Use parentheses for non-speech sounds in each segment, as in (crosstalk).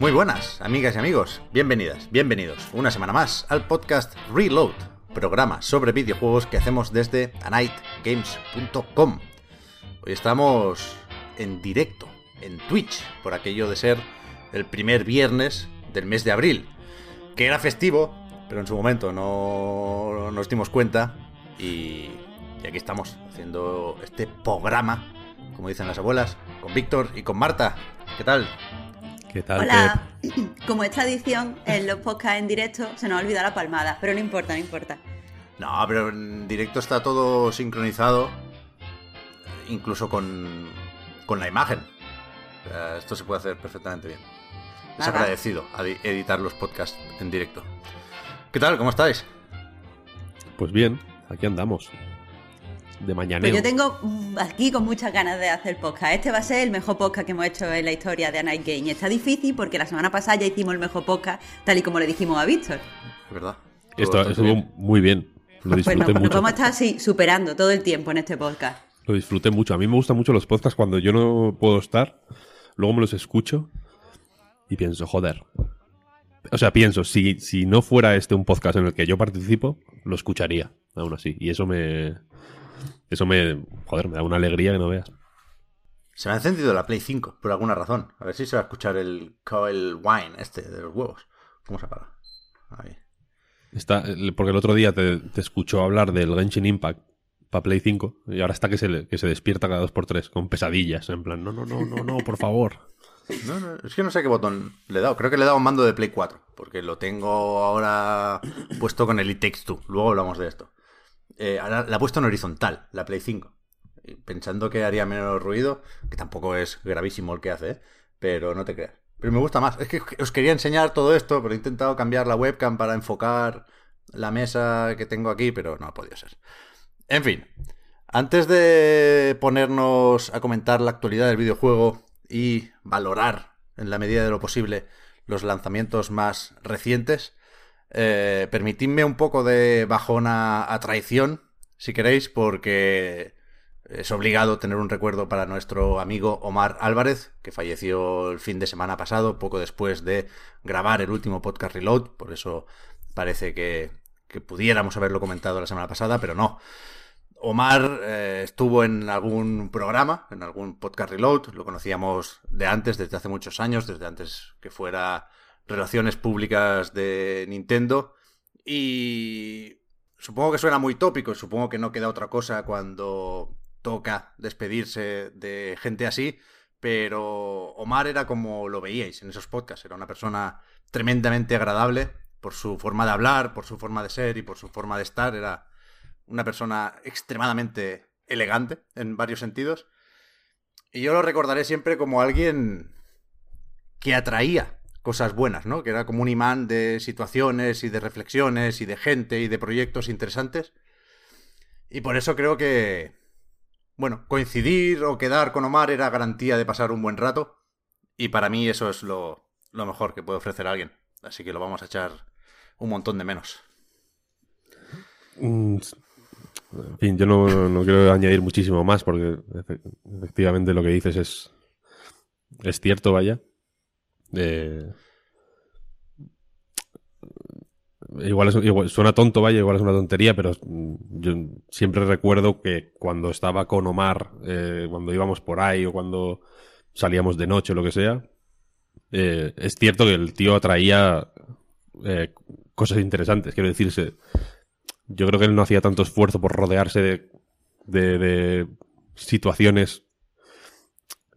Muy buenas, amigas y amigos. Bienvenidas, bienvenidos una semana más al podcast Reload, programa sobre videojuegos que hacemos desde anightgames.com. Hoy estamos en directo, en Twitch, por aquello de ser el primer viernes del mes de abril, que era festivo, pero en su momento no nos dimos cuenta y, y aquí estamos haciendo este programa, como dicen las abuelas, con Víctor y con Marta. ¿Qué tal? ¿Qué tal? Hola. (clears throat) Como es tradición, en los podcasts en directo se nos ha olvidado la palmada, pero no importa, no importa. No, pero en directo está todo sincronizado, incluso con, con la imagen. Esto se puede hacer perfectamente bien. Es Nada. agradecido editar los podcasts en directo. ¿Qué tal? ¿Cómo estáis? Pues bien, aquí andamos. De mañaneo. Pues yo tengo mm, aquí con muchas ganas de hacer podcast. Este va a ser el mejor podcast que hemos hecho en la historia de A Night Game. Y está difícil porque la semana pasada ya hicimos el mejor podcast, tal y como le dijimos a Víctor. Es verdad. Esto estuvo bien. muy bien. Lo Pues disfruté nos, nos mucho. vamos a estar así superando todo el tiempo en este podcast. Lo disfruté mucho. A mí me gustan mucho los podcasts cuando yo no puedo estar. Luego me los escucho y pienso, joder. O sea, pienso, si, si no fuera este un podcast en el que yo participo, lo escucharía, aún así. Y eso me. Eso me. Joder, me da una alegría que no veas. Se me ha encendido la Play 5 por alguna razón. A ver si se va a escuchar el Coil Wine este de los huevos. ¿Cómo se apaga? Ahí. Está, el- porque el otro día te, te escuchó hablar del Genshin Impact para Play 5 y ahora está que se, le- que se despierta cada dos por tres con pesadillas. En plan, no, no, no, no, no, por favor. (laughs) No, no, es que no sé qué botón le he dado. Creo que le he dado un mando de Play 4. Porque lo tengo ahora puesto con el It Takes Two. Luego hablamos de esto. Eh, ahora la he puesto en horizontal, la Play 5. Y Pensando que haría menos ruido. Que tampoco es gravísimo el que hace, ¿eh? Pero no te creas. Pero me gusta más. Es que os quería enseñar todo esto, pero he intentado cambiar la webcam para enfocar la mesa que tengo aquí, pero no ha podido ser. En fin, antes de ponernos a comentar la actualidad del videojuego y valorar, en la medida de lo posible, los lanzamientos más recientes, eh, permitidme un poco de bajona a traición, si queréis, porque es obligado tener un recuerdo para nuestro amigo Omar Álvarez, que falleció el fin de semana pasado, poco después de grabar el último podcast Reload, por eso parece que, que pudiéramos haberlo comentado la semana pasada, pero no. Omar eh, estuvo en algún programa, en algún podcast reload, lo conocíamos de antes, desde hace muchos años, desde antes que fuera Relaciones Públicas de Nintendo. Y supongo que suena muy tópico, supongo que no queda otra cosa cuando toca despedirse de gente así, pero Omar era como lo veíais en esos podcasts, era una persona tremendamente agradable por su forma de hablar, por su forma de ser y por su forma de estar, era una persona extremadamente elegante en varios sentidos. Y yo lo recordaré siempre como alguien que atraía cosas buenas, ¿no? Que era como un imán de situaciones y de reflexiones y de gente y de proyectos interesantes. Y por eso creo que, bueno, coincidir o quedar con Omar era garantía de pasar un buen rato. Y para mí eso es lo, mejor que puede ofrecer alguien. Así que lo vamos a echar un montón de menos. Mm, En fin, yo no, quiero añadir muchísimo más porque efe- efectivamente lo que dices es, es cierto, vaya. Igual, es, suena tonto, vaya, igual es una tontería, pero mm, yo siempre recuerdo que cuando estaba con Omar, eh, cuando íbamos por ahí o cuando salíamos de noche o lo que sea, eh, es cierto que el tío atraía eh, cosas interesantes. Quiero decirse, yo creo que él no hacía tanto esfuerzo por rodearse de, de- de situaciones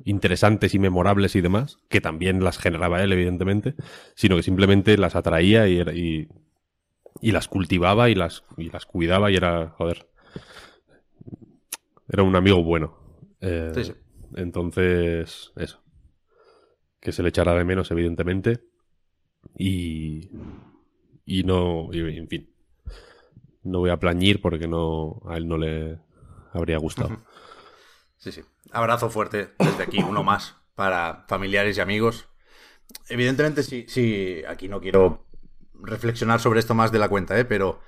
interesantes y memorables y demás, que también las generaba él, evidentemente, sino que simplemente las atraía y, y, y las cultivaba y las, y las cuidaba y era, joder, era un amigo bueno. Eh, Sí, sí. Entonces, eso. Que se le echará de menos, evidentemente. Y. Y no. y, en fin. No voy a plañir porque no. A él no le habría gustado. (laughs) Sí, sí. Abrazo fuerte desde aquí, uno más, para familiares y amigos. Evidentemente, sí, sí, aquí no quiero reflexionar sobre esto más de la cuenta, ¿eh? Pero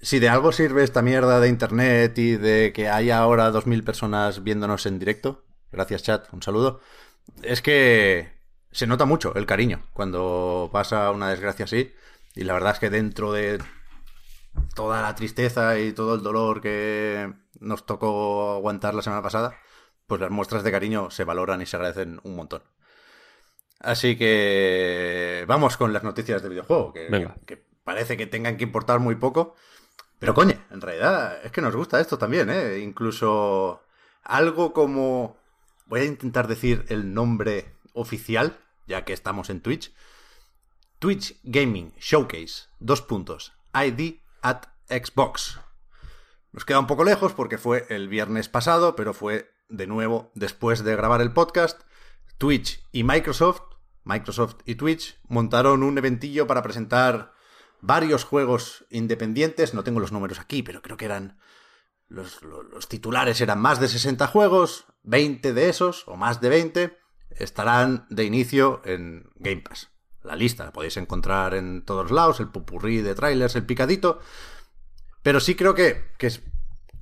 si de algo sirve esta mierda de internet y de que haya ahora 2.000 personas viéndonos en directo, gracias chat, un saludo, es que se nota mucho el cariño cuando pasa una desgracia así. Y la verdad es que dentro de toda la tristeza y todo el dolor que nos tocó aguantar la semana pasada, pues las muestras de cariño se valoran y se agradecen un montón. Así que vamos con las noticias del videojuego, que, Venga. que- que parece que tengan que importar muy poco. Pero coño, en realidad es que nos gusta esto también, ¿eh? Incluso algo como... Voy a intentar decir el nombre oficial, ya que estamos en Twitch. Twitch Gaming Showcase, dos puntos, ID at Xbox. Nos queda un poco lejos porque fue el viernes pasado, pero fue de nuevo después de grabar el podcast. Twitch y Microsoft, Microsoft y Twitch, montaron un eventillo para presentar varios juegos independientes. No tengo los números aquí, pero creo que eran. Los, los- titulares eran más de 60 juegos, 20 de esos, o más de 20, estarán de inicio en Game Pass. La lista la podéis encontrar en todos lados, el pupurrí de trailers, el picadito. Pero sí creo que, que,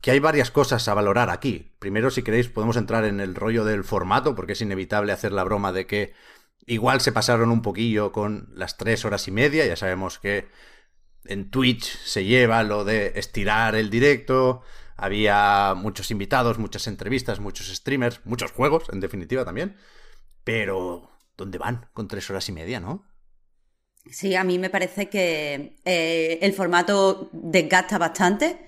que hay varias cosas a valorar aquí. Primero, si queréis, podemos entrar en el rollo del formato, porque es inevitable hacer la broma de que igual se pasaron un poquillo con las tres horas y media. Ya sabemos que en Twitch se lleva lo de estirar el directo. Había muchos invitados, muchas entrevistas, muchos streamers, muchos juegos, en definitiva también. Pero, ¿dónde van con tres horas y media, no? Sí, a mí me parece que eh, el formato desgasta bastante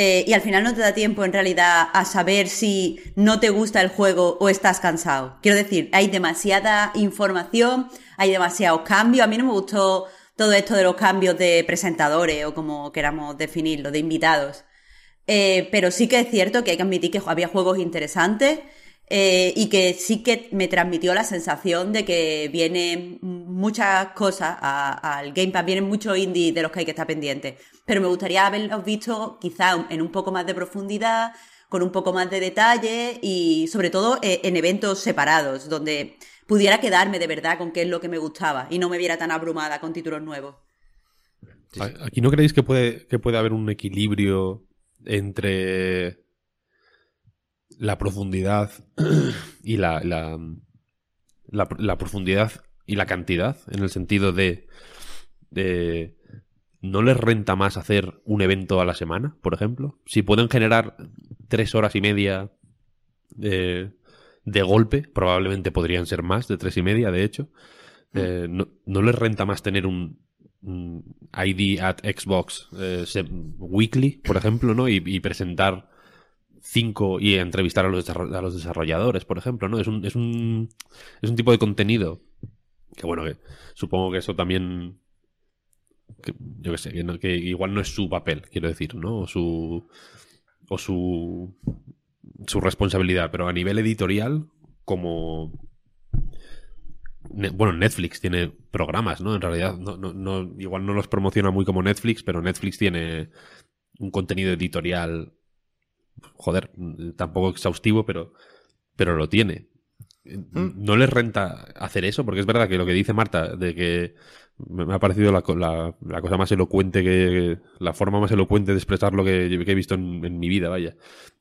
eh, y al final no te da tiempo en realidad a saber si no te gusta el juego o estás cansado. Quiero decir, hay demasiada información, hay demasiados cambios. A mí no me gustó todo esto de los cambios de presentadores o como queramos definirlo, de invitados. Eh, pero sí que es cierto que hay que admitir que había juegos interesantes eh, y que sí que me transmitió la sensación de que vienen muchas cosas al Game Pass, vienen muchos indies de los que hay que estar pendientes. Pero me gustaría haberlos visto quizá en un poco más de profundidad, con un poco más de detalle y sobre todo eh, en eventos separados, donde pudiera quedarme de verdad con qué es lo que me gustaba y no me viera tan abrumada con títulos nuevos. Sí, sí. ¿A- ¿Aquí no creéis que puede, que puede haber un equilibrio entre la profundidad (clears throat) y la, la, la, la profundidad y la cantidad? En el sentido de, de ¿no les renta más hacer un evento a la semana, por ejemplo? Si pueden generar tres horas y media de, de golpe, probablemente podrían ser más de tres y media, de hecho. Eh, no, ¿No les renta más tener un, un ID at Xbox eh, weekly, por ejemplo, ¿no? Y, y presentar cinco y entrevistar a los, a los desarrolladores, por ejemplo, ¿no? Es un, es un, es un tipo de contenido que, bueno, que supongo que eso también yo qué sé, que, no- igual no es su papel, quiero decir, ¿no? O su o su su responsabilidad, pero a nivel editorial como bueno, Netflix tiene programas, ¿no? En realidad, no, no, no- igual no los promociona muy como Netflix, pero Netflix tiene un contenido editorial, joder, tampoco exhaustivo, pero, pero lo tiene. No les renta hacer eso, porque es verdad que lo que dice Marta, de que me ha parecido la, la- la cosa más elocuente que. la forma más elocuente de expresar lo que, que he visto en, en mi vida, vaya.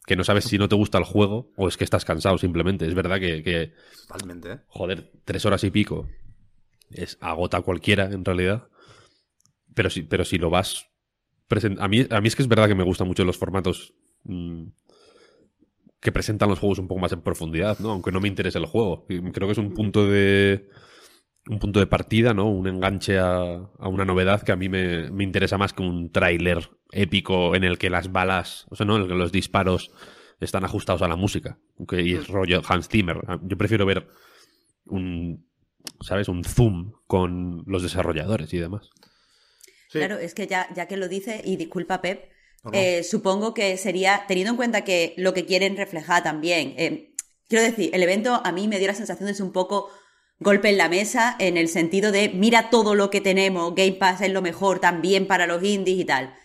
Que no sabes si no te gusta el juego o es que estás cansado simplemente. Es verdad que- que Totalmente, ¿eh? joder, tres horas y pico es agota cualquiera en realidad. Pero si, pero si lo vas a mí, a mí es que es verdad que me gustan mucho los formatos mm, que presentan los juegos un poco más en profundidad, ¿no? Aunque no me interese el juego. Creo que es un punto de un punto de partida, ¿no? Un enganche a, a una novedad que a mí me, me interesa más que un tráiler épico en el que las balas, o sea, ¿no? En el que los disparos están ajustados a la música. Que, y es rollo Hans Zimmer. Yo prefiero ver un, ¿sabes? Un zoom con los desarrolladores y demás. Claro, es que ya, ya que lo dice, y disculpa Pep, eh, supongo que sería, teniendo en cuenta que lo que quieren reflejar también, eh, quiero decir, el evento a mí me dio la sensación de un poco golpe en la mesa en el sentido de mira todo lo que tenemos, Game Pass es lo mejor también para los indies y tal.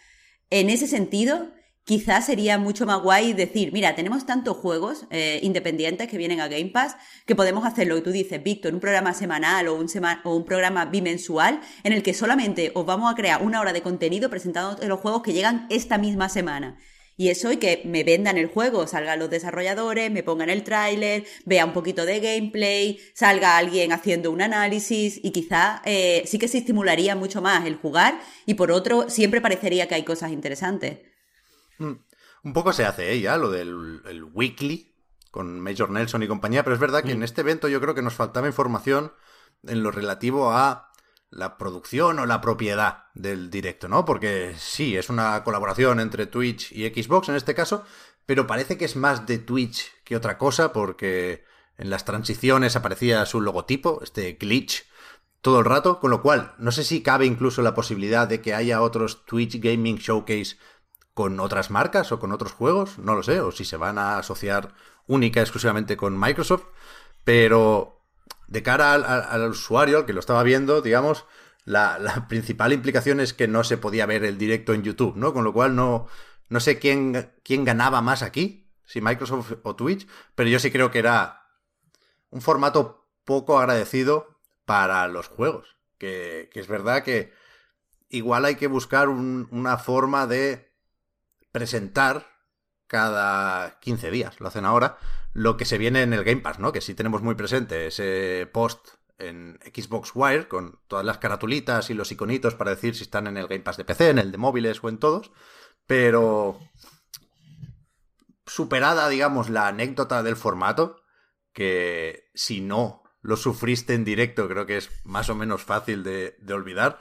En ese sentido, quizás sería mucho más guay decir, mira, tenemos tantos juegos eh, independientes que vienen a Game Pass que podemos hacer lo que tú dices, Víctor, un programa semanal o un, o un programa bimensual en el que solamente os vamos a crear una hora de contenido presentando los juegos que llegan esta misma semana. Y eso y que me vendan el juego, salgan los desarrolladores, me pongan el tráiler, vea un poquito de gameplay, salga alguien haciendo un análisis y quizá eh, sí que se estimularía mucho más el jugar y por otro siempre parecería que hay cosas interesantes. Mm. Un poco se hace ella, lo del weekly con Major Nelson y compañía, pero es verdad que en mm. este evento yo creo que nos faltaba información en lo relativo a la producción o la propiedad del directo, ¿no? Porque sí, es una colaboración entre Twitch y Xbox en este caso, pero parece que es más de Twitch que otra cosa porque en las transiciones aparecía su logotipo, este glitch, todo el rato, con lo cual no sé si cabe incluso la posibilidad de que haya otros Twitch Gaming Showcase con otras marcas o con otros juegos, no lo sé, o si se van a asociar única exclusivamente con Microsoft, pero de cara al, usuario, al que lo estaba viendo, digamos, la, principal implicación es que no se podía ver el directo en YouTube, ¿no? Con lo cual no, no sé quién, quién ganaba más aquí, si Microsoft o Twitch, pero yo sí creo que era un formato poco agradecido para los juegos. Que, es verdad que igual hay que buscar una forma de presentar cada 15 días, lo hacen ahora, lo que se viene en el Game Pass, ¿no? Que sí tenemos muy presente ese post en Xbox Wire con todas las caratulitas y los iconitos para decir si están en el Game Pass de PC, en el de móviles o en todos, pero superada, digamos, la anécdota del formato, que si no lo sufriste en directo, creo que es más o menos fácil de, de olvidar.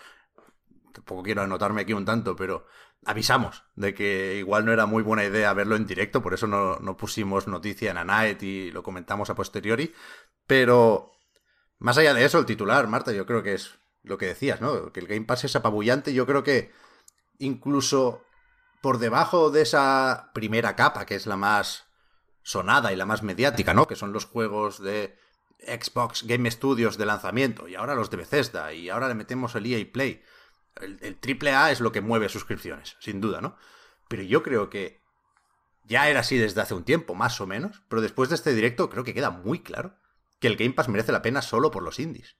Tampoco quiero anotarme aquí un tanto, pero avisamos de que igual no era muy buena idea verlo en directo, por eso no, pusimos noticia en Anaet y lo comentamos a posteriori. Pero más allá de eso, el titular, Marta, yo creo que es lo que decías, ¿no? Que el Game Pass es apabullante. Yo creo que incluso por debajo de esa primera capa, que es la más sonada y la más mediática, ¿no? Que son los juegos de Xbox Game Studios de lanzamiento y ahora los de Bethesda y ahora le metemos el EA Play. El, triple A es lo que mueve suscripciones, sin duda, ¿no? Pero yo creo que ya era así desde hace un tiempo, más o menos. Pero después de este directo creo que queda muy claro que el Game Pass merece la pena solo por los indies.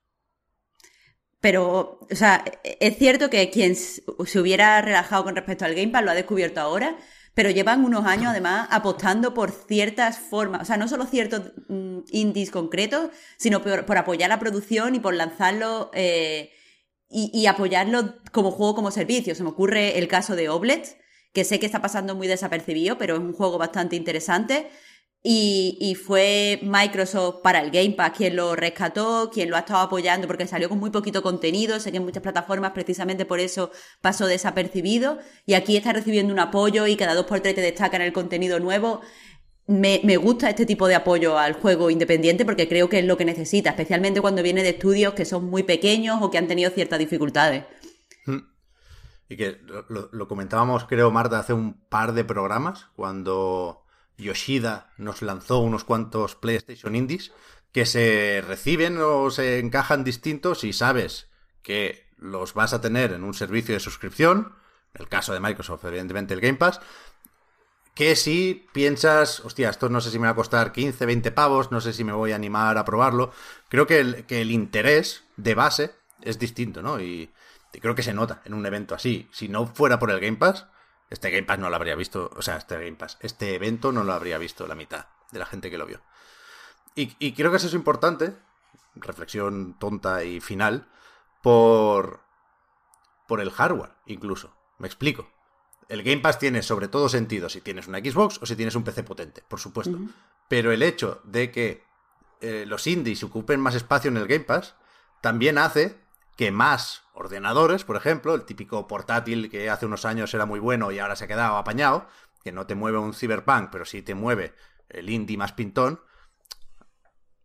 Pero, o sea, es cierto que quien se hubiera relajado con respecto al Game Pass lo ha descubierto ahora, pero llevan unos años además apostando por ciertas formas, o sea, no solo ciertos mm, indies concretos, sino por, apoyar la producción y por lanzarlo eh, y, apoyarlo como juego como servicio. Se me ocurre el caso de Oblet, que sé que está pasando muy desapercibido, pero es un juego bastante interesante. Y, fue Microsoft para el Game Pass quien lo rescató, quien lo ha estado apoyando porque salió con muy poquito contenido. Sé que en muchas plataformas precisamente por eso pasó desapercibido. Y aquí está recibiendo un apoyo y cada dos por tres te destacan el contenido nuevo me, gusta este tipo de apoyo al juego independiente porque creo que es lo que necesita, especialmente cuando viene de estudios que son muy pequeños o que han tenido ciertas dificultades. Mm. Y que lo, comentábamos, creo, Marta, hace un par de programas, cuando Yoshida nos lanzó unos cuantos PlayStation Indies, que se reciben o se encajan distintos y sabes que los vas a tener en un servicio de suscripción, en el caso de Microsoft, evidentemente el Game Pass, que si piensas, hostia, esto no sé si me va a costar 15, 20 pavos, no sé si me voy a animar a probarlo, creo que el, que el interés de base es distinto, ¿no? Y, creo que se nota en un evento así. Si no fuera por el Game Pass, este Game Pass no lo habría visto, o sea, este Game Pass, este evento no lo habría visto la mitad de la gente que lo vio. Y, y creo que eso es importante, reflexión tonta y final, por, por el hardware, incluso. Me explico el Game Pass tiene sobre todo sentido si tienes una Xbox o si tienes un PC potente, por supuesto. Pero el hecho de que eh, los indies ocupen más espacio en el Game Pass también hace que más ordenadores, por ejemplo, el típico portátil que hace unos años era muy bueno y ahora se ha quedado apañado, que no te mueve un Cyberpunk, pero sí te mueve el indie más pintón,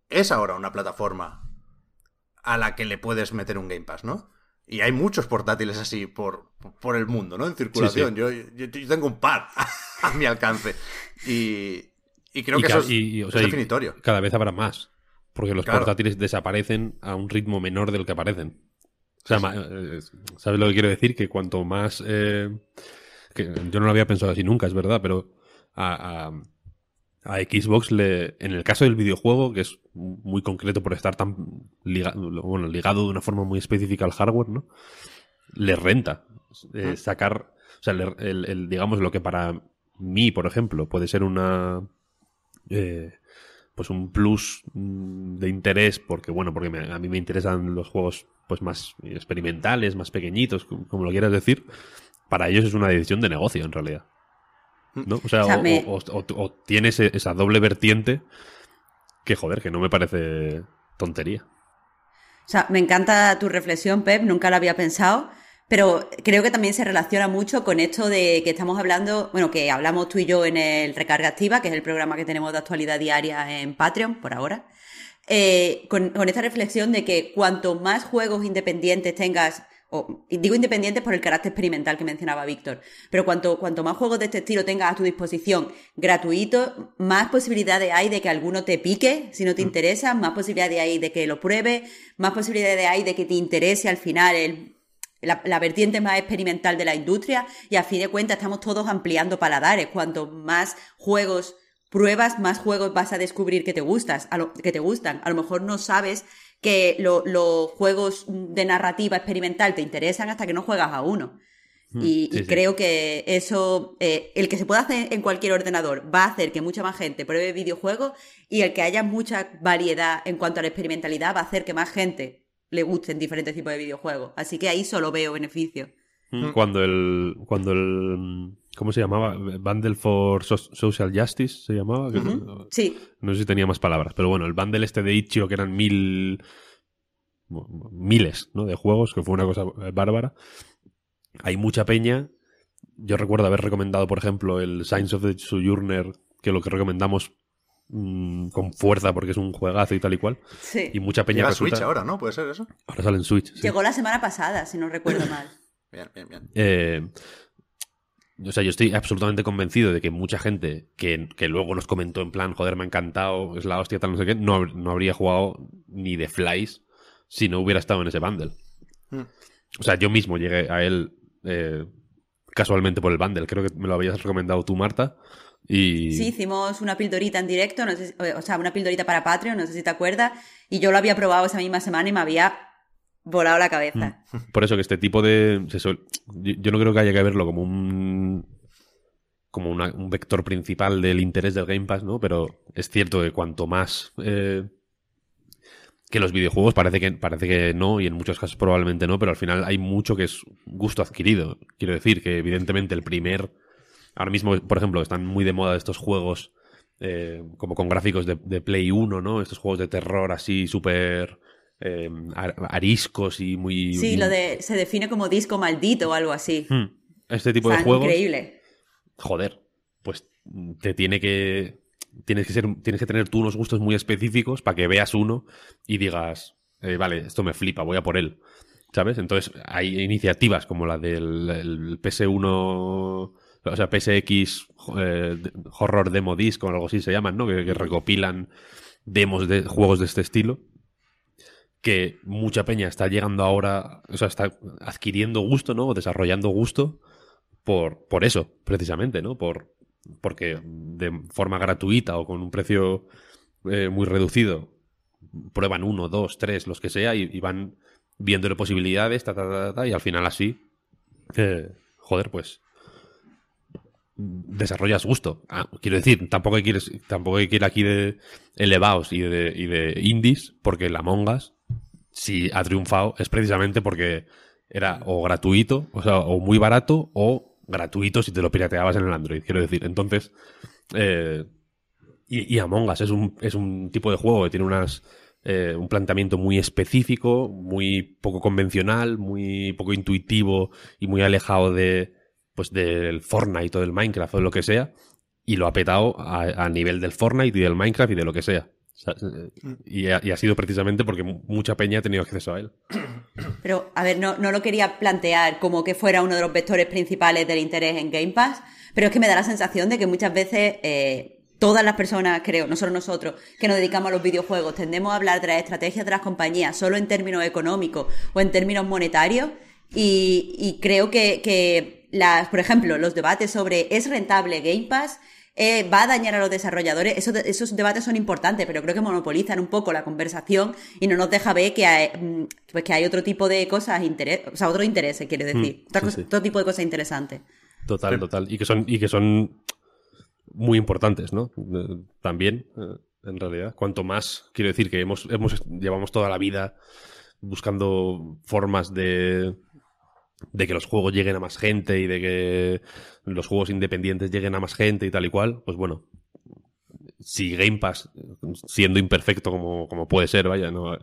es ahora una plataforma a la que le puedes meter un Game Pass, ¿no? Y hay muchos portátiles así por, por el mundo, ¿no? En circulación. Yo, yo, tengo un par (laughs) a mi alcance. Y, y creo que eso es, definitorio. Cada vez habrá más. Porque los portátiles desaparecen a un ritmo menor del que aparecen. O sea, eh, ¿sabes lo que quiero decir? Que cuanto más... Eh, que yo no lo había pensado así nunca, es verdad, pero a, a, Xbox le, en el caso del videojuego, que es muy concreto por estar tan ligado, bueno, ligado de una forma muy específica al hardware, ¿no? Le renta eh, sacar, o sea, el, digamos, lo que para mí, por ejemplo, puede ser una... Eh, pues un plus mm, de interés porque bueno porque a mí me interesan los juegos pues más experimentales más pequeñitos como lo quieras decir para ellos es una decisión de negocio en realidad ¿no? o sea, o, esa doble vertiente que joder que no me parece tontería o sea me encanta tu reflexión Pep nunca la había pensado pero creo que también se relaciona mucho con esto de que estamos hablando, bueno, que hablamos tú y yo en el Recarga Activa, que es el programa que tenemos de actualidad diaria en Patreon, por ahora, eh, con, esta reflexión de que cuanto más juegos independientes tengas, o digo independientes por el carácter experimental que mencionaba Víctor, pero cuanto, cuanto más juegos de este estilo tengas a tu disposición gratuitos, más posibilidades hay de que alguno te pique si no te mm. interesa, más posibilidades hay de que lo pruebes, más posibilidades hay de que te interese al final el la, vertiente más experimental de la industria y a fin de cuentas estamos todos ampliando paladares. Cuanto más juegos pruebas, más juegos vas a descubrir que te gustas, a lo, que te gustan. A lo mejor no sabes que los juegos de narrativa experimental te interesan hasta que no juegas a uno. Hmm, y, creo que eso, eh, el que se pueda hacer en cualquier ordenador, va a hacer que mucha más gente pruebe videojuegos y el que haya mucha variedad en cuanto a la experimentalidad va a hacer que más gente le gusten diferentes tipos de videojuegos. Así que ahí solo veo beneficio. Mm. Cuando el, cuando el, ¿cómo se llamaba? Bundle for Social Justice se llamaba. Sí. No sé si tenía más palabras, pero bueno, el bundle este de Ichio que eran mil, miles, ¿no? De juegos, que fue una cosa bárbara. Hay mucha peña. Yo recuerdo haber recomendado, por ejemplo, el Science of the Sojourner, que lo que recomendamos Mm, con fuerza porque es un juegazo y tal y cual. Sí. Y mucha peña Llega Switch ahora, ¿no? ¿Puede ser eso? Ahora sale en Switch. Llegó la semana pasada, si no recuerdo mal. bien, bien, bien. Eh, o sea, yo estoy absolutamente convencido de que mucha gente que, luego nos comentó en plan, joder, me ha encantado, es la hostia, tal, no sé qué, no, no habría jugado ni de Flies si no hubiera estado en ese bundle. Hmm. O sea, yo mismo llegué a él eh, casualmente por el bundle. Creo que me lo habías recomendado tú, Marta. Sí, hicimos una pildorita en directo, no sé, o sea, una pildorita para Patreon, no sé si te acuerdas, y yo lo había probado esa misma semana y me había volado la cabeza. Mm. Por eso que este tipo de... Yo no creo que haya que verlo como un como un vector principal del interés del Game Pass, ¿no? Pero es cierto que cuanto más eh, que los videojuegos parece que parece que no y en muchos casos probablemente no, pero al final hay mucho que es gusto adquirido. Quiero decir que evidentemente el primer Ahora mismo, por ejemplo, están muy de moda estos juegos eh, como con gráficos de, Play 1, ¿no? Estos juegos de terror así súper eh, ariscos y muy... Sí, lo de... se define como disco maldito o algo así. Hmm. Este tipo de juegos... Increíble. Joder, pues te tiene que... Tienes que, ser, tienes que tener tú unos gustos muy específicos para que veas uno y digas, eh, vale, esto me flipa, voy a por él. ¿Sabes? Entonces hay iniciativas como la del PS1 o sea, PSX eh, Horror Demo Disc o algo así se llaman, ¿no? Que, recopilan demos de juegos de este estilo. Que mucha peña está llegando ahora, o sea, está adquiriendo gusto, ¿no? O desarrollando gusto por, por eso, precisamente, ¿no? Por, porque de forma gratuita o con un precio eh, muy reducido prueban uno, dos, tres, los que sea, y, van viéndole posibilidades, ta, ta, ta, y al final así, eh, joder, pues desarrollas gusto. Ah, quiero decir, tampoco hay que ir, tampoco hay que ir aquí de elevados y de, y de indies, porque la Mongas, si ha triunfado, es precisamente porque era o gratuito, o sea, o muy barato, o gratuito si te lo pirateabas en el Android, quiero decir. Entonces, eh, y, y, Among Us es un, es un tipo de juego que tiene unas, eh, un planteamiento muy específico, muy poco convencional, muy poco intuitivo y muy alejado de, pues del Fortnite o del Minecraft o de lo que sea, y lo ha petado a, nivel del Fortnite y del Minecraft y de lo que sea. Y, ha, sido precisamente porque mucha peña ha tenido acceso a él. (coughs) Pero, a ver, no, no lo quería plantear como que fuera uno de los vectores principales del interés en Game Pass, pero es que me da la sensación de que muchas veces eh, todas las personas, creo, no solo nosotros, que nos dedicamos a los videojuegos, tendemos a hablar de las estrategias de las compañías solo en términos económicos o en términos monetarios. Y, y creo que, que las, por ejemplo, los debates sobre ¿es rentable Game Pass? Eh, va a dañar a los desarrolladores. Esos, esos debates son importantes, pero creo que monopolizan un poco la conversación y no nos deja ver que hay, mm, pues que hay otro tipo de cosas, interés, o sea, otro interés, quiere decir. Mm, Otra sí, cosa- sí. Otro tipo de cosas interesantes. Total, total. Y que son, y que son muy importantes, ¿no? Eh, También, eh, en realidad. Cuanto más, quiero decir que hemos, hemos, llevamos toda la vida buscando formas de, de que los juegos lleguen a más gente y de que los juegos independientes lleguen a más gente y tal y cual, pues bueno. Si Game Pass, siendo imperfecto como, como puede ser, vaya, no,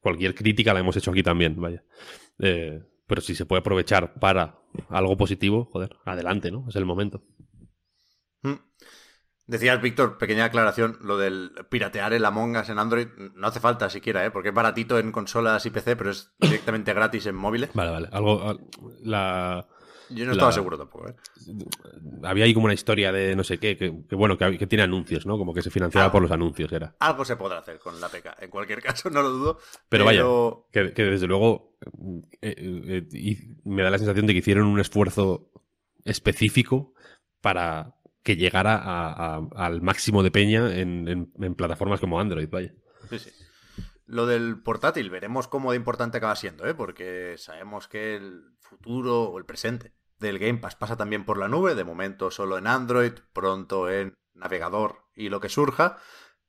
cualquier crítica la hemos hecho aquí también, vaya. Eh, pero si se puede aprovechar para algo positivo, joder, adelante, ¿no? Es el momento. Decías, Víctor, pequeña aclaración, lo del piratear el Among Us en Android no hace falta siquiera, ¿eh? porque es baratito en consolas y PC, pero es directamente gratis en móviles. Vale, vale. Algo, al- la, Yo no La- estaba seguro tampoco. ¿eh? había ahí como una historia de no sé qué, que, que bueno, que, tiene anuncios, ¿no? Como que se financiaba Ah. por los anuncios, era. Algo se podrá hacer con la PK, en cualquier caso, no lo dudo. Pero vaya, que, que desde luego eh, eh, y me da la sensación de que hicieron un esfuerzo específico para que llegara a- al máximo de peña en, plataformas como Android, vaya. Lo del portátil, veremos cómo de importante acaba siendo, ¿eh? porque sabemos que el futuro o el presente del Game Pass pasa también por la nube, de momento solo en Android, pronto en navegador y lo que surja,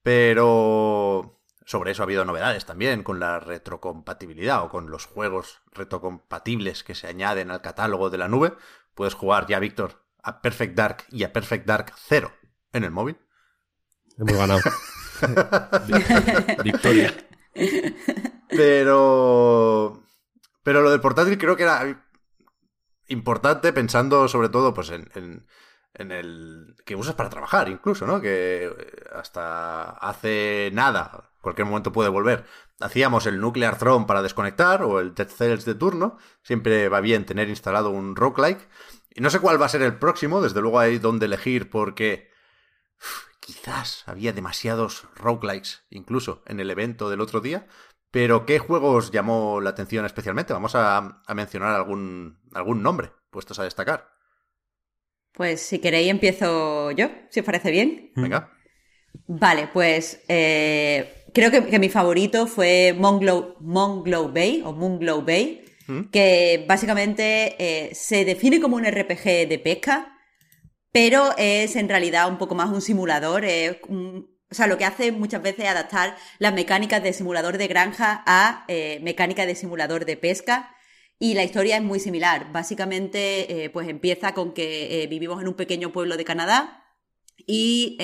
pero sobre eso ha habido novedades también con la retrocompatibilidad o con los juegos retrocompatibles que se añaden al catálogo de la nube. Puedes jugar ya, Víctor, a Perfect Dark y a Perfect Dark 0 en el móvil. Hemos ganado. (laughs) Victoria. Pero. Pero lo del portátil creo que era importante pensando sobre todo pues en, en, en el que usas para trabajar incluso, ¿no? Que hasta hace nada, cualquier momento puede volver. Hacíamos el Nuclear Throne para desconectar o el Dead Cells de turno. Siempre va bien tener instalado un roguelike. Y no sé cuál va a ser el próximo, desde luego hay donde elegir porque uf, quizás había demasiados roguelikes incluso en el evento del otro día. Pero ¿qué juegos llamó la atención especialmente? Vamos a, a mencionar algún, algún nombre puestos a destacar. Pues si queréis empiezo yo, si os parece bien. Venga. Vale, pues eh, creo que, que mi favorito fue Moonglow Bay o Moonglow Bay, ¿Mm? que básicamente eh, se define como un RPG de pesca, pero es en realidad un poco más un simulador. un- o sea, lo que hace muchas veces es adaptar las mecánicas de simulador de granja a eh, mecánicas de simulador de pesca. Y la historia es muy similar. Básicamente, eh, pues empieza con que vivimos en un pequeño pueblo de Canadá y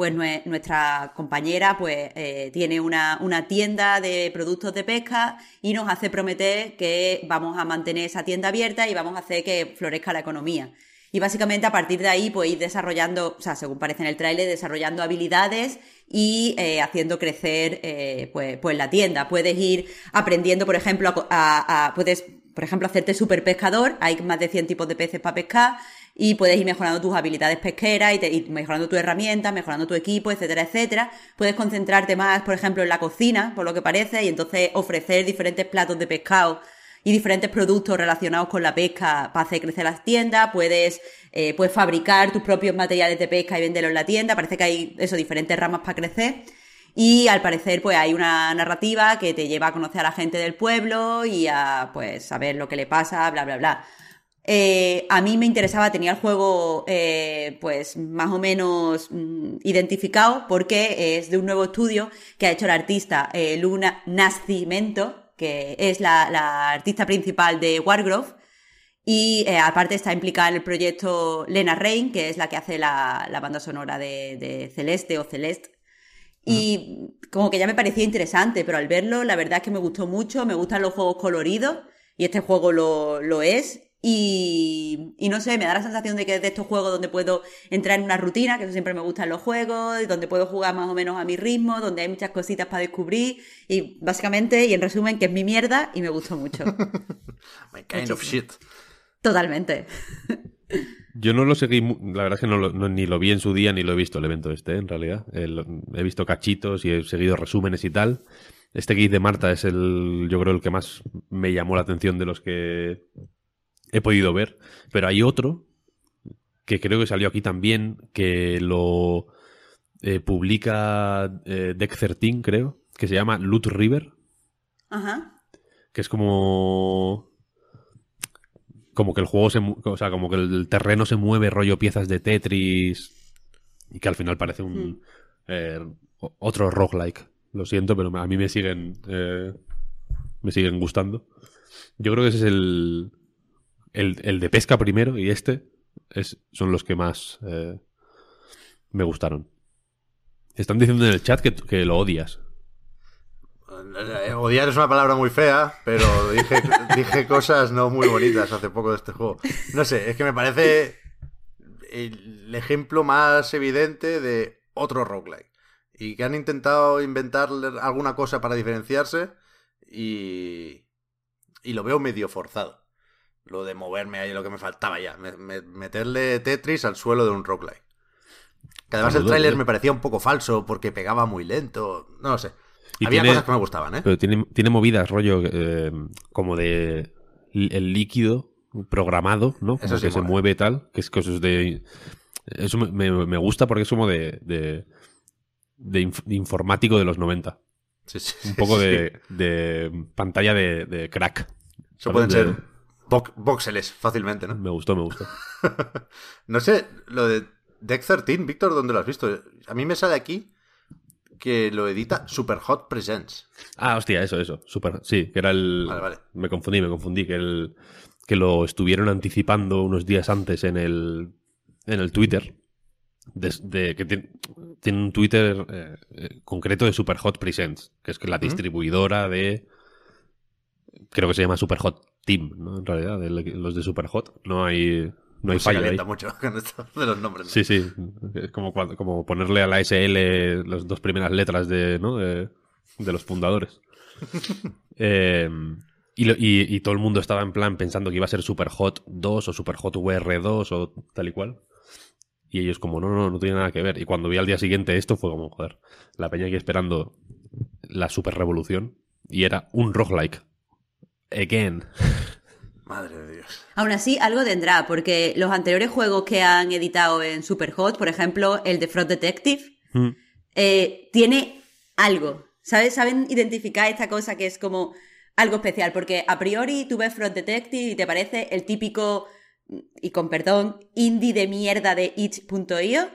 pues nue- nuestra compañera pues eh, tiene una, una tienda de productos de pesca y nos hace prometer que vamos a mantener esa tienda abierta y vamos a hacer que florezca la economía. Y básicamente a partir de ahí pues ir desarrollando, o sea, según parece en el tráiler, desarrollando habilidades y eh, haciendo crecer eh, pues, pues la tienda. Puedes ir aprendiendo, por ejemplo, a- puedes, por ejemplo, hacerte super pescador. Hay más de 100 tipos de peces para pescar y puedes ir mejorando tus habilidades pesqueras y, te- mejorando tu herramienta, mejorando tu equipo, etcétera, etcétera. Puedes concentrarte más, por ejemplo, en la cocina, por lo que parece, y entonces ofrecer diferentes platos de pescado y diferentes productos relacionados con la pesca para hacer crecer las tiendas, puedes, eh, puedes fabricar tus propios materiales de pesca y venderlos en la tienda, parece que hay eso, diferentes ramas para crecer. Y al parecer, pues hay una narrativa que te lleva a conocer a la gente del pueblo y a pues saber lo que le pasa, bla, bla, bla. Eh, a mí me interesaba, tenía el juego eh, pues más o menos mm, identificado porque es de un nuevo estudio que ha hecho el artista eh, Luna Nascimento, que es la, la artista principal de Wargrove. Y aparte está implicada en el proyecto Lena Rain, que es la que hace la, la banda sonora de, de Celeste o Celeste. Y como que ya me parecía interesante, pero al verlo, la verdad es que me gustó mucho, me gustan los juegos coloridos, y este juego lo, lo es. Y, y, no sé, me da la sensación de que es de estos juegos donde puedo entrar en una rutina, que eso siempre me gusta en los juegos, donde puedo jugar más o menos a mi ritmo, donde hay muchas cositas para descubrir, y básicamente, y en resumen, que es mi mierda y me gustó mucho. (laughs) My kind of shit. Totalmente. (laughs) Yo no lo seguí, la verdad es que no, ni lo vi en su día ni lo he visto el evento este, en realidad. he visto cachitos y he seguido resúmenes y tal. Este guide de Marta es el, yo creo, el que más me llamó la atención de los que he podido ver. Pero hay otro que creo que salió aquí también, que lo eh, publica eh, Deck 13, creo, que se llama Loot River. Ajá. Que es como como que el juego se o sea, como que el terreno se mueve rollo piezas de Tetris y que al final parece un mm. eh, otro roguelike. Lo siento, pero a mí me siguen eh, me siguen gustando. Yo creo que ese es el, el, de pesca primero y este es, son los que más eh, me gustaron. Están diciendo en el chat que, que lo odias. Eh, odiar es una palabra muy fea, pero dije, (laughs) dije cosas no muy bonitas hace poco de este juego. No sé, es que me parece el ejemplo más evidente de otro roguelike. Y que han intentado inventar alguna cosa para diferenciarse y, y lo veo medio forzado. Lo de moverme ahí, lo que me faltaba ya. meterle Tetris al suelo de un roguelike. Que además el tráiler me parecía un poco falso porque pegaba muy lento. No lo sé. Había cosas que me gustaban, ¿eh? Pero tiene, tiene movidas, rollo, eh, como de el líquido programado, ¿no? Como que se mueve tal, que es cosas de... Eso me, gusta porque es como de, de, informático de los 90. Sí, sí, Un poco de, pantalla de, crack. Eso pueden ser voxeles fácilmente, ¿no? Me gustó, me gustó. (laughs) no sé, lo de Deck 13, Víctor, ¿dónde lo has visto? A mí me sale aquí que lo edita Superhot Presents. Ah, hostia, eso, eso. Super, sí, que era el. Vale, vale. Me confundí, me confundí. Que, el, que lo estuvieron anticipando unos días antes en el, en el Twitter. De, que tiene, un Twitter eh, eh, concreto de Superhot Presents, que es la distribuidora de. Creo que se llama Superhot Team, ¿no? En realidad, los de Superhot. No hay no hay pues fallo. Se mucho con esto (laughs) de los nombres. Sí, sí. Es como, como ponerle a la SL las dos primeras letras de, ¿no? de, los fundadores. (laughs) Em, y, y, todo el mundo estaba en plan pensando que iba a ser Superhot 2 o Superhot VR2 o tal y cual. Y ellos como, no, no, no tiene nada que ver. Y cuando vi al día siguiente esto fue como, joder, la peña aquí esperando la super revolución. Y era un roguelike. Again. Madre de Dios. Aún así, algo tendrá, porque los anteriores juegos que han editado en Superhot, por ejemplo, el de Fraud Detective, hmm. eh, tiene algo. ¿Sabes? Saben identificar esta cosa que es como algo especial, porque a priori tú ves Fraud Detective y te parece el típico, y con perdón, indie de mierda de itch.io,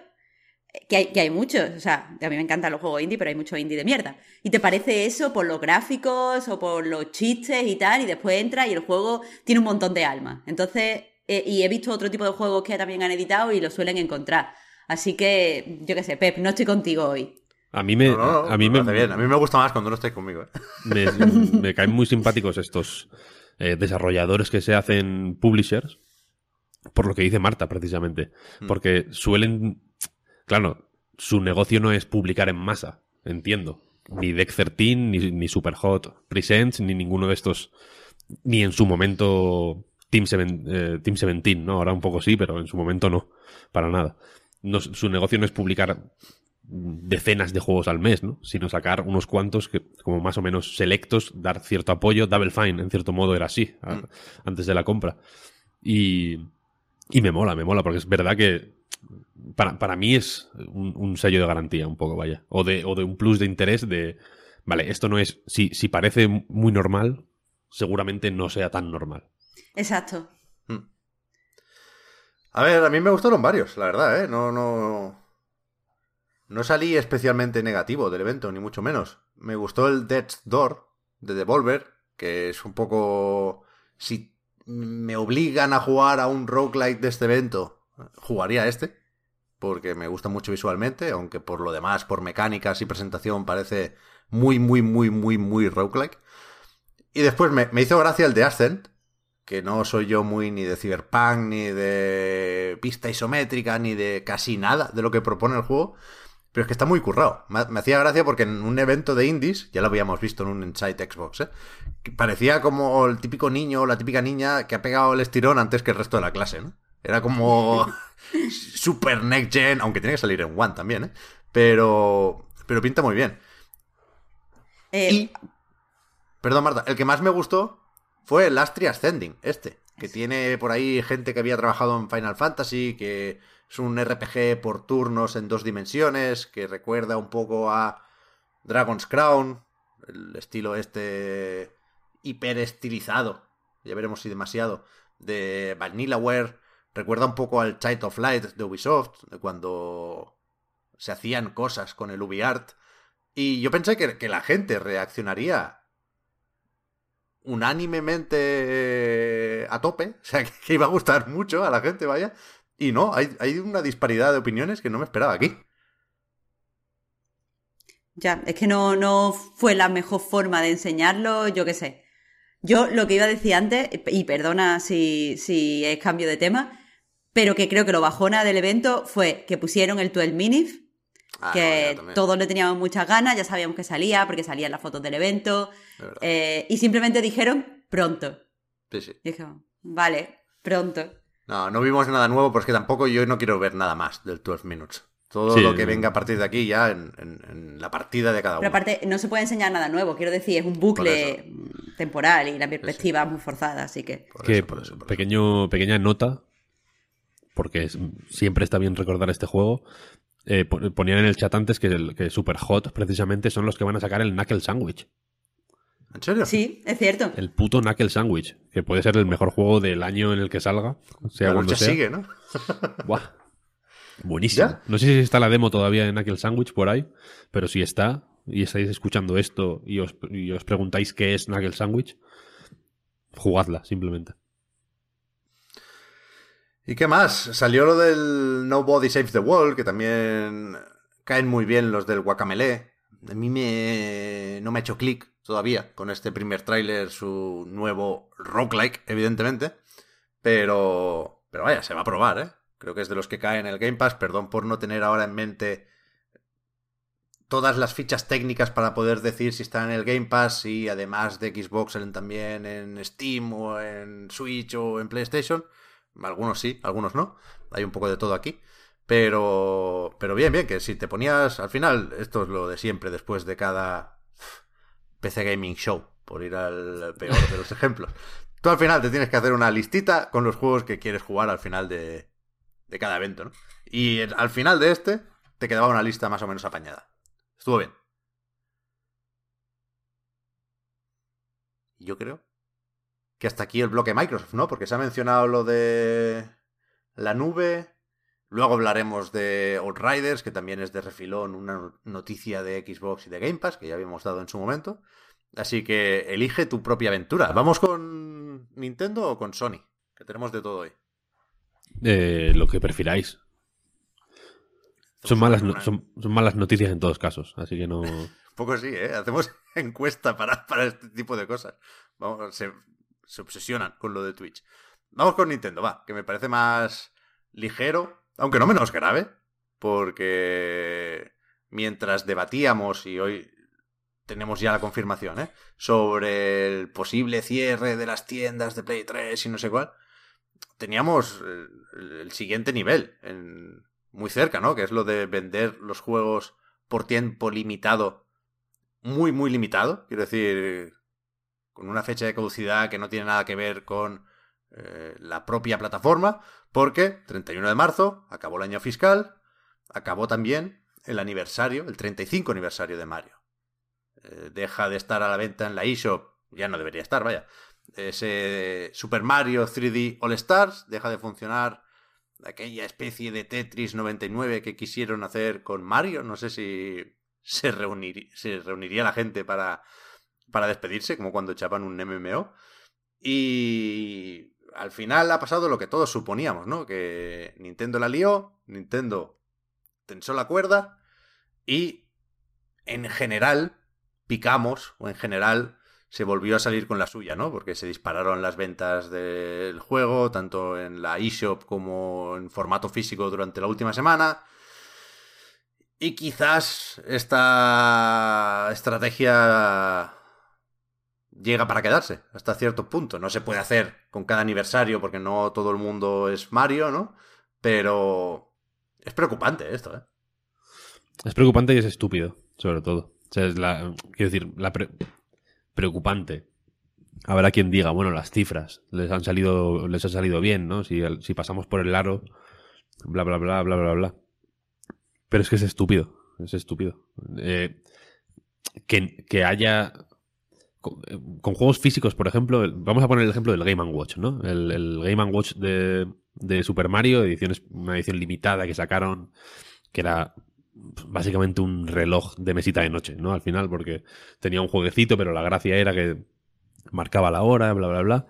que hay, que hay muchos, o sea, a mí me encantan los juegos indie, pero hay mucho indie de mierda. Y te parece eso por los gráficos o por los chistes y tal, y después entra y el juego tiene un montón de alma. Entonces, eh, y he visto otro tipo de juegos que también han editado y lo suelen encontrar. Así que, yo qué sé, Pep, no estoy contigo hoy. A mí me, a mí me, A mí me gusta más cuando no estáis conmigo. ¿eh? (laughs) Me, caen muy simpáticos estos eh, desarrolladores que se hacen publishers, por lo que dice Marta precisamente, mm. porque suelen Claro, su negocio no es publicar en masa, entiendo. Ni Deck 13, ni, ni Superhot Presents, ni ninguno de estos. Ni en su momento Team, eh, Team 17, ¿no? Ahora un poco sí, pero en su momento no, para nada. su negocio no es publicar decenas de juegos al mes, ¿no? Sino sacar unos cuantos que, como más o menos selectos, dar cierto apoyo. Double Fine, en cierto modo, era así, mm. antes de la compra. Y, y me mola, me mola, porque es verdad que para, para mí es un, sello de garantía, un poco, vaya. O de, o de un plus de interés de, vale, esto no es, si, si parece muy normal, seguramente no sea tan normal. Exacto. Hmm. A ver, a mí me gustaron varios, la verdad, ¿eh? No, no. No salí especialmente negativo del evento, ni mucho menos. Me gustó el Death's Door de Devolver, que es un poco. Si me obligan a jugar a un roguelike de este evento, jugaría este, porque me gusta mucho visualmente, aunque por lo demás, por mecánicas y presentación, parece muy, muy, muy, muy, muy roguelike. Y después me, hizo gracia el de Ascent, que no soy yo muy ni de Cyberpunk, ni de pista isométrica, ni de casi nada de lo que propone el juego. Pero es que está muy currado. Me, hacía gracia porque en un evento de indies, ya lo habíamos visto en un Inside Xbox, ¿eh? parecía como el típico niño o la típica niña que ha pegado el estirón antes que el resto de la clase, ¿no? Era como (laughs) super next gen, aunque tiene que salir en One también, ¿eh? Pero, pero pinta muy bien. Eh, y, perdón Marta, el que más me gustó fue el Astri Ascending, este, que tiene por ahí gente que había trabajado en Final Fantasy, que es un RPG por turnos en dos dimensiones, que recuerda un poco a Dragon's Crown, el estilo este hiper estilizado, ya veremos si demasiado, de Vanillaware, recuerda un poco al Child of Light de Ubisoft, de cuando se hacían cosas con el UbiArt, y yo pensé que, que la gente reaccionaría unánimemente a tope, (laughs) o sea, que, iba a gustar mucho a la gente, vaya, y no, hay, hay una disparidad de opiniones que no me esperaba aquí. Ya, es que no, no fue la mejor forma de enseñarlo, yo qué sé. Yo lo que iba a decir antes, y perdona si, si es cambio de tema, pero que creo que lo bajona del evento fue que pusieron el 12 Minif, ah, que todos le teníamos muchas ganas, ya sabíamos que salía, porque salían las fotos del evento, eh, y simplemente dijeron pronto. Sí, sí. vale, pronto. No, no vimos nada nuevo, porque tampoco yo no quiero ver nada más del 12 Minutes. Todo lo que venga a partir de aquí ya en, la partida de cada uno. Pero aparte, no se puede enseñar nada nuevo, quiero decir, es un bucle temporal y la perspectiva es muy forzada, así que... pequeño, pequeña nota, porque siempre está bien recordar este juego. Eh, ponían en el chat antes que, el, que Super Hot precisamente son los que van a sacar el Knuckle Sandwich. ¿En serio? Sí, es cierto. El puto Knuckle Sandwich, que puede ser el mejor juego del año en el que salga. Sea la cuando sigue, ¿no? (laughs) Buah. Buenísimo. No sé si está la demo todavía de Knuckle Sandwich por ahí, pero si está y estáis escuchando esto y os, y os preguntáis qué es Knuckle Sandwich, jugadla, simplemente. ¿Y qué más? Salió lo del Nobody Saves the World, que también caen muy bien los del Guacamele. A mí me... no me ha hecho clic todavía con este primer tráiler, su nuevo roguelike, evidentemente. Pero... Pero vaya, se va a probar, ¿eh? Creo que es de los que caen en el Game Pass. Perdón por no tener ahora en mente todas las fichas técnicas para poder decir si están en el Game Pass y además de Xbox también en Steam o en Switch o en PlayStation. Algunos sí, algunos no. Hay un poco de todo aquí. Pero, pero bien, bien, que si te ponías, al final, esto es lo de siempre, después de cada PC Gaming Show, por ir al peor de los ejemplos. Tú al final te tienes que hacer una listita con los juegos que quieres jugar al final de, de cada evento, ¿no? Y al final de este te quedaba una lista más o menos apañada. Estuvo bien. Yo creo que hasta aquí el bloque Microsoft, ¿no? Porque se ha mencionado lo de la nube. Luego hablaremos de Outriders, que también es de refilón una noticia de Xbox y de Game Pass, que ya habíamos dado en su momento. Así que elige tu propia aventura. ¿Vamos con Nintendo o con Sony? Que tenemos de todo hoy. Eh, lo que prefiráis. Son malas, son, malas noticias en todos casos, así que no. Un (laughs) poco sí, ¿eh? Hacemos (laughs) encuesta para, para este tipo de cosas. Vamos, se, se obsesionan con lo de Twitch. Vamos con Nintendo, va, que me parece más ligero, aunque no menos grave, porque mientras debatíamos, y hoy tenemos ya la confirmación, ¿eh? sobre el posible cierre de las tiendas de Play 3 y no sé cuál, teníamos el, siguiente nivel, muy cerca, ¿no? Que es lo de vender los juegos por tiempo limitado, muy, muy limitado. Quiero decir, con una fecha de caducidad que no tiene nada que ver con eh, la propia plataforma, porque 31 de marzo acabó el año fiscal, acabó también el aniversario, el 35 aniversario de Mario. Eh, deja de estar a la venta en la eShop, ya no debería estar, vaya, ese Super Mario 3D All Stars deja de funcionar aquella especie de Tetris 99 que quisieron hacer con Mario. No sé si se, se reuniría la gente para, para despedirse, como cuando echaban un MMO. Y al final ha pasado lo que todos suponíamos, ¿no? Que Nintendo la lió, Nintendo tensó la cuerda y en general picamos, o en general se volvió a salir con la suya, ¿no? Porque se dispararon las ventas del juego, tanto en la eShop como en formato físico durante la última semana. Y quizás esta estrategia llega para quedarse hasta cierto punto. No se puede hacer con cada aniversario porque no todo el mundo es Mario, ¿no? Pero es preocupante esto, ¿eh? Es preocupante y es estúpido, sobre todo. O sea, es la, quiero decir, la preocupante. Habrá quien diga, bueno, las cifras les han salido, les ha salido bien, ¿no? Si, si pasamos por el aro, bla, bla, bla, bla, bla, bla. Pero es que es estúpido, es estúpido. Eh, que, que haya con, juegos físicos, por ejemplo, vamos a poner el ejemplo del Game Watch, ¿no? El, Game Watch de, Super Mario, una edición limitada que sacaron, que era básicamente un reloj de mesita de noche, ¿no? Al final, porque tenía un jueguecito, pero la gracia era que marcaba la hora, bla, bla, bla.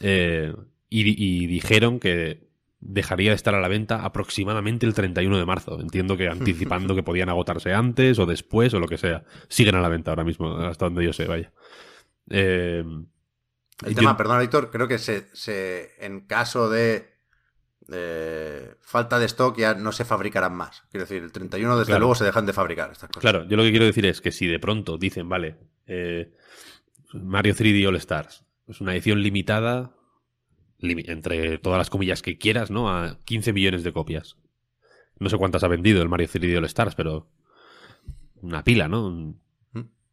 Eh, y, dijeron que dejaría de estar a la venta aproximadamente el 31 de marzo. Entiendo que anticipando que podían agotarse antes o después o lo que sea. Siguen a la venta ahora mismo, hasta donde yo sé, vaya. Eh, el tema, perdona Víctor, creo que se, se en caso de falta de stock ya no se fabricarán más. Quiero decir, el 31 desde luego se dejan de fabricar estas cosas. Claro, yo lo que quiero decir es que si de pronto dicen, vale, eh, Mario 3D All Stars, es una edición limitada, entre todas las comillas que quieras, ¿no? A 15 millones de copias. No sé cuántas ha vendido el Mario 3D All Stars, pero una pila, ¿no?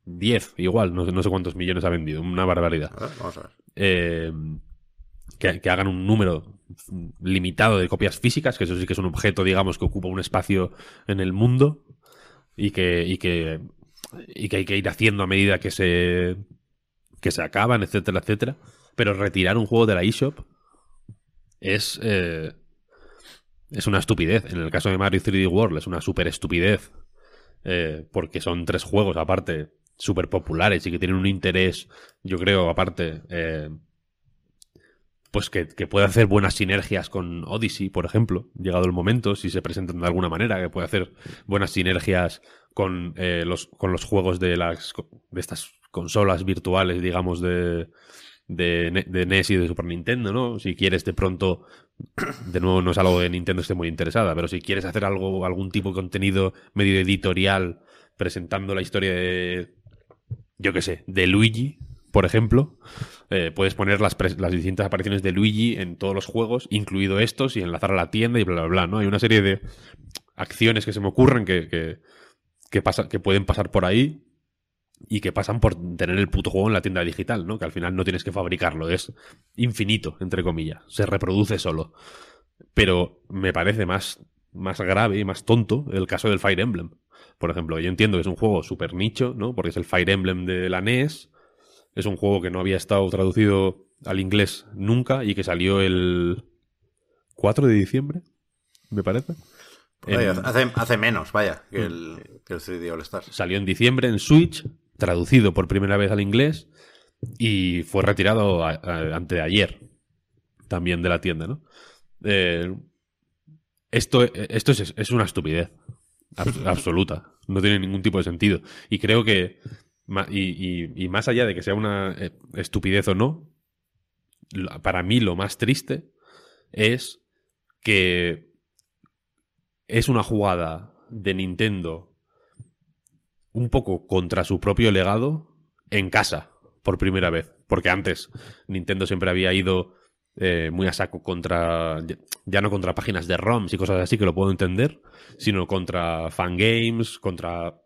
10, ¿Mm? igual, no, sé cuántos millones ha vendido, una barbaridad. vamos a ver. Eh, que, hagan un número limitado de copias físicas, que eso sí que es un objeto, digamos, que ocupa un espacio en el mundo y que, y que, y que hay que ir haciendo a medida que se, que se acaban, etcétera, etcétera. Pero retirar un juego de la eShop es, eh, es una estupidez. En el caso de Mario 3D World es una súper estupidez. Eh, porque son tres juegos aparte súper populares y que tienen un interés, yo creo, aparte, eh, pues que, puede hacer buenas sinergias con Odyssey, por ejemplo, llegado el momento, si se presentan de alguna manera, que puede hacer buenas sinergias con, eh, los, con los juegos de, las, de estas consolas virtuales, digamos, de, de, de, NES y de Super Nintendo, ¿no? Si quieres de pronto, (clears throat) de nuevo no es algo de Nintendo esté muy interesada, pero si quieres hacer algo, algún tipo de contenido medio editorial presentando la historia de, yo qué sé, de Luigi, por ejemplo, eh, puedes poner las, las, distintas apariciones de Luigi en todos los juegos, incluido estos, y enlazar a la tienda y bla, bla, bla, ¿no? Hay una serie de acciones que se me ocurren que, que, que, que pueden pasar por ahí y que pasan por tener el puto juego en la tienda digital, ¿no? Que al final no tienes que fabricarlo, es infinito, entre comillas, se reproduce solo. Pero me parece más, más grave y más tonto el caso del Fire Emblem. Por ejemplo, yo entiendo que es un juego súper nicho, ¿no? Porque es el Fire Emblem de la NES, es un juego que no había estado traducido al inglés nunca y que salió el 4 de diciembre, me parece. hace, menos, vaya, que el, que el 3D All Stars. Salió en diciembre en Switch, traducido por primera vez al inglés y fue retirado antes de ayer también de la tienda, ¿no? Eh, esto esto es, es una estupidez (laughs) absoluta. No tiene ningún tipo de sentido. Y creo que y, más allá de que sea una eh, estupidez o no, para mí lo más triste es que es una jugada de Nintendo un poco contra su propio legado en casa, por primera vez. Porque antes Nintendo siempre había ido eh, muy a saco contra, ya no contra páginas de ROMs y cosas así, que lo puedo entender, sino contra fangames, contra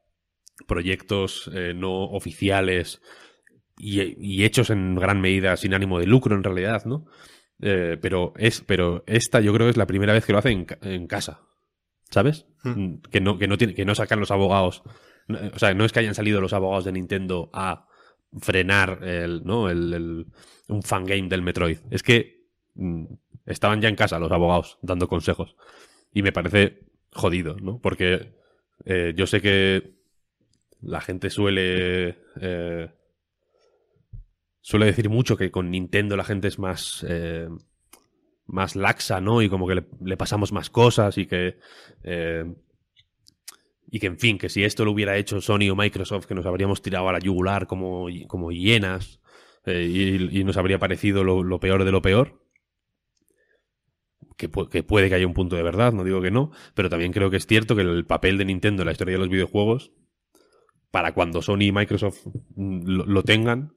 proyectos eh, no oficiales y, hechos en gran medida sin ánimo de lucro en realidad, ¿no? Eh, pero es, pero esta yo creo que es la primera vez que lo hace en, casa, ¿sabes? Hmm. Que no, que no que no sacan los abogados, o sea, no es que hayan salido los abogados de Nintendo a frenar el, ¿no? El, un fangame del Metroid. Es que mm, estaban ya en casa los abogados dando consejos. Y me parece jodido, ¿no? Porque eh, yo sé que la gente suele. Eh, suele decir mucho que con Nintendo la gente es más. Eh, más laxa, ¿no? Y como que le, pasamos más cosas y que. Eh, y que, en fin, que si esto lo hubiera hecho Sony o Microsoft, que nos habríamos tirado a la yugular como, como hienas eh, y, nos habría parecido lo, peor de lo peor. Que, puede que haya un punto de verdad, no digo que no, pero también creo que es cierto que el papel de Nintendo en la historia de los videojuegos, para cuando Sony y Microsoft lo, lo tengan,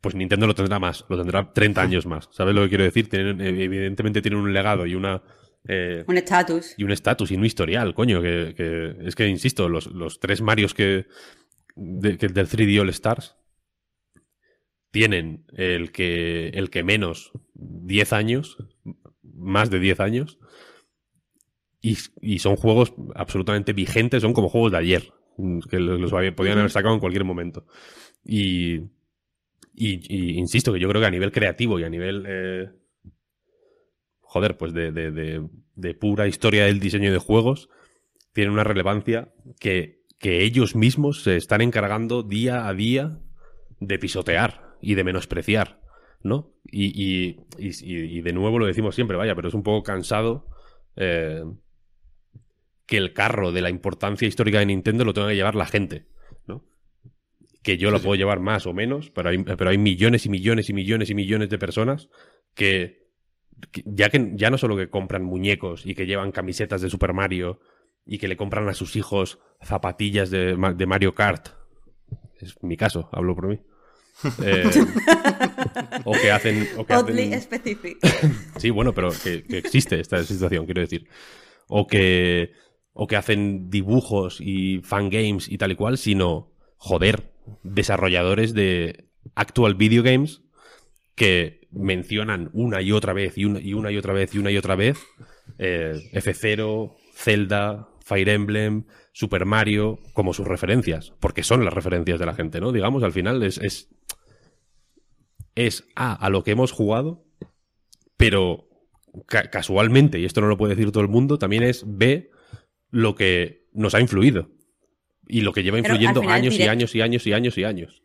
pues Nintendo lo tendrá más, lo tendrá 30 años más. ¿Sabes lo que quiero decir? Tienen, evidentemente tienen un legado y una eh, un estatus. Y un estatus y un historial, coño. Que, que es que, insisto, los, los tres Marios que, de, que, del 3D All Stars tienen el que, el que menos 10 años, más de 10 años, y, y, son juegos absolutamente vigentes, son como juegos de ayer, que los, los podían haber sacado en cualquier momento. Y, y, insisto que yo creo que a nivel creativo y a nivel eh, joder, pues de, de, pura historia del diseño de juegos, tienen una relevancia que, que ellos mismos se están encargando día a día de pisotear y de menospreciar, ¿no? Y, y, y, de nuevo lo decimos siempre, vaya, pero es un poco cansado eh, que el carro de la importancia histórica de Nintendo lo tenga que llevar la gente. Que yo lo sí, puedo sí. llevar más o menos, pero hay, pero hay millones y millones y millones y millones de personas que ya que ya no solo que compran muñecos y que llevan camisetas de Super Mario y que le compran a sus hijos zapatillas de, de Mario Kart, es mi caso, hablo por mí. (laughs) Eh, o que hacen. O que Oddly hacen... specific. (coughs) sí, bueno, pero que, que, existe esta situación, quiero decir. O que, o que hacen dibujos y fangames y tal y cual, sino, joder, desarrolladores de actual video games que mencionan una y otra vez y una y, otra vez y una y otra vez eh, F0, Zelda, Fire Emblem, Super Mario como sus referencias, porque son las referencias de la gente, ¿no? Digamos, al final es es, a, a lo que hemos jugado, pero ca casualmente, y esto no lo puede decir todo el mundo, también es B lo que nos ha influido y lo que lleva influyendo años y años y años y años y años.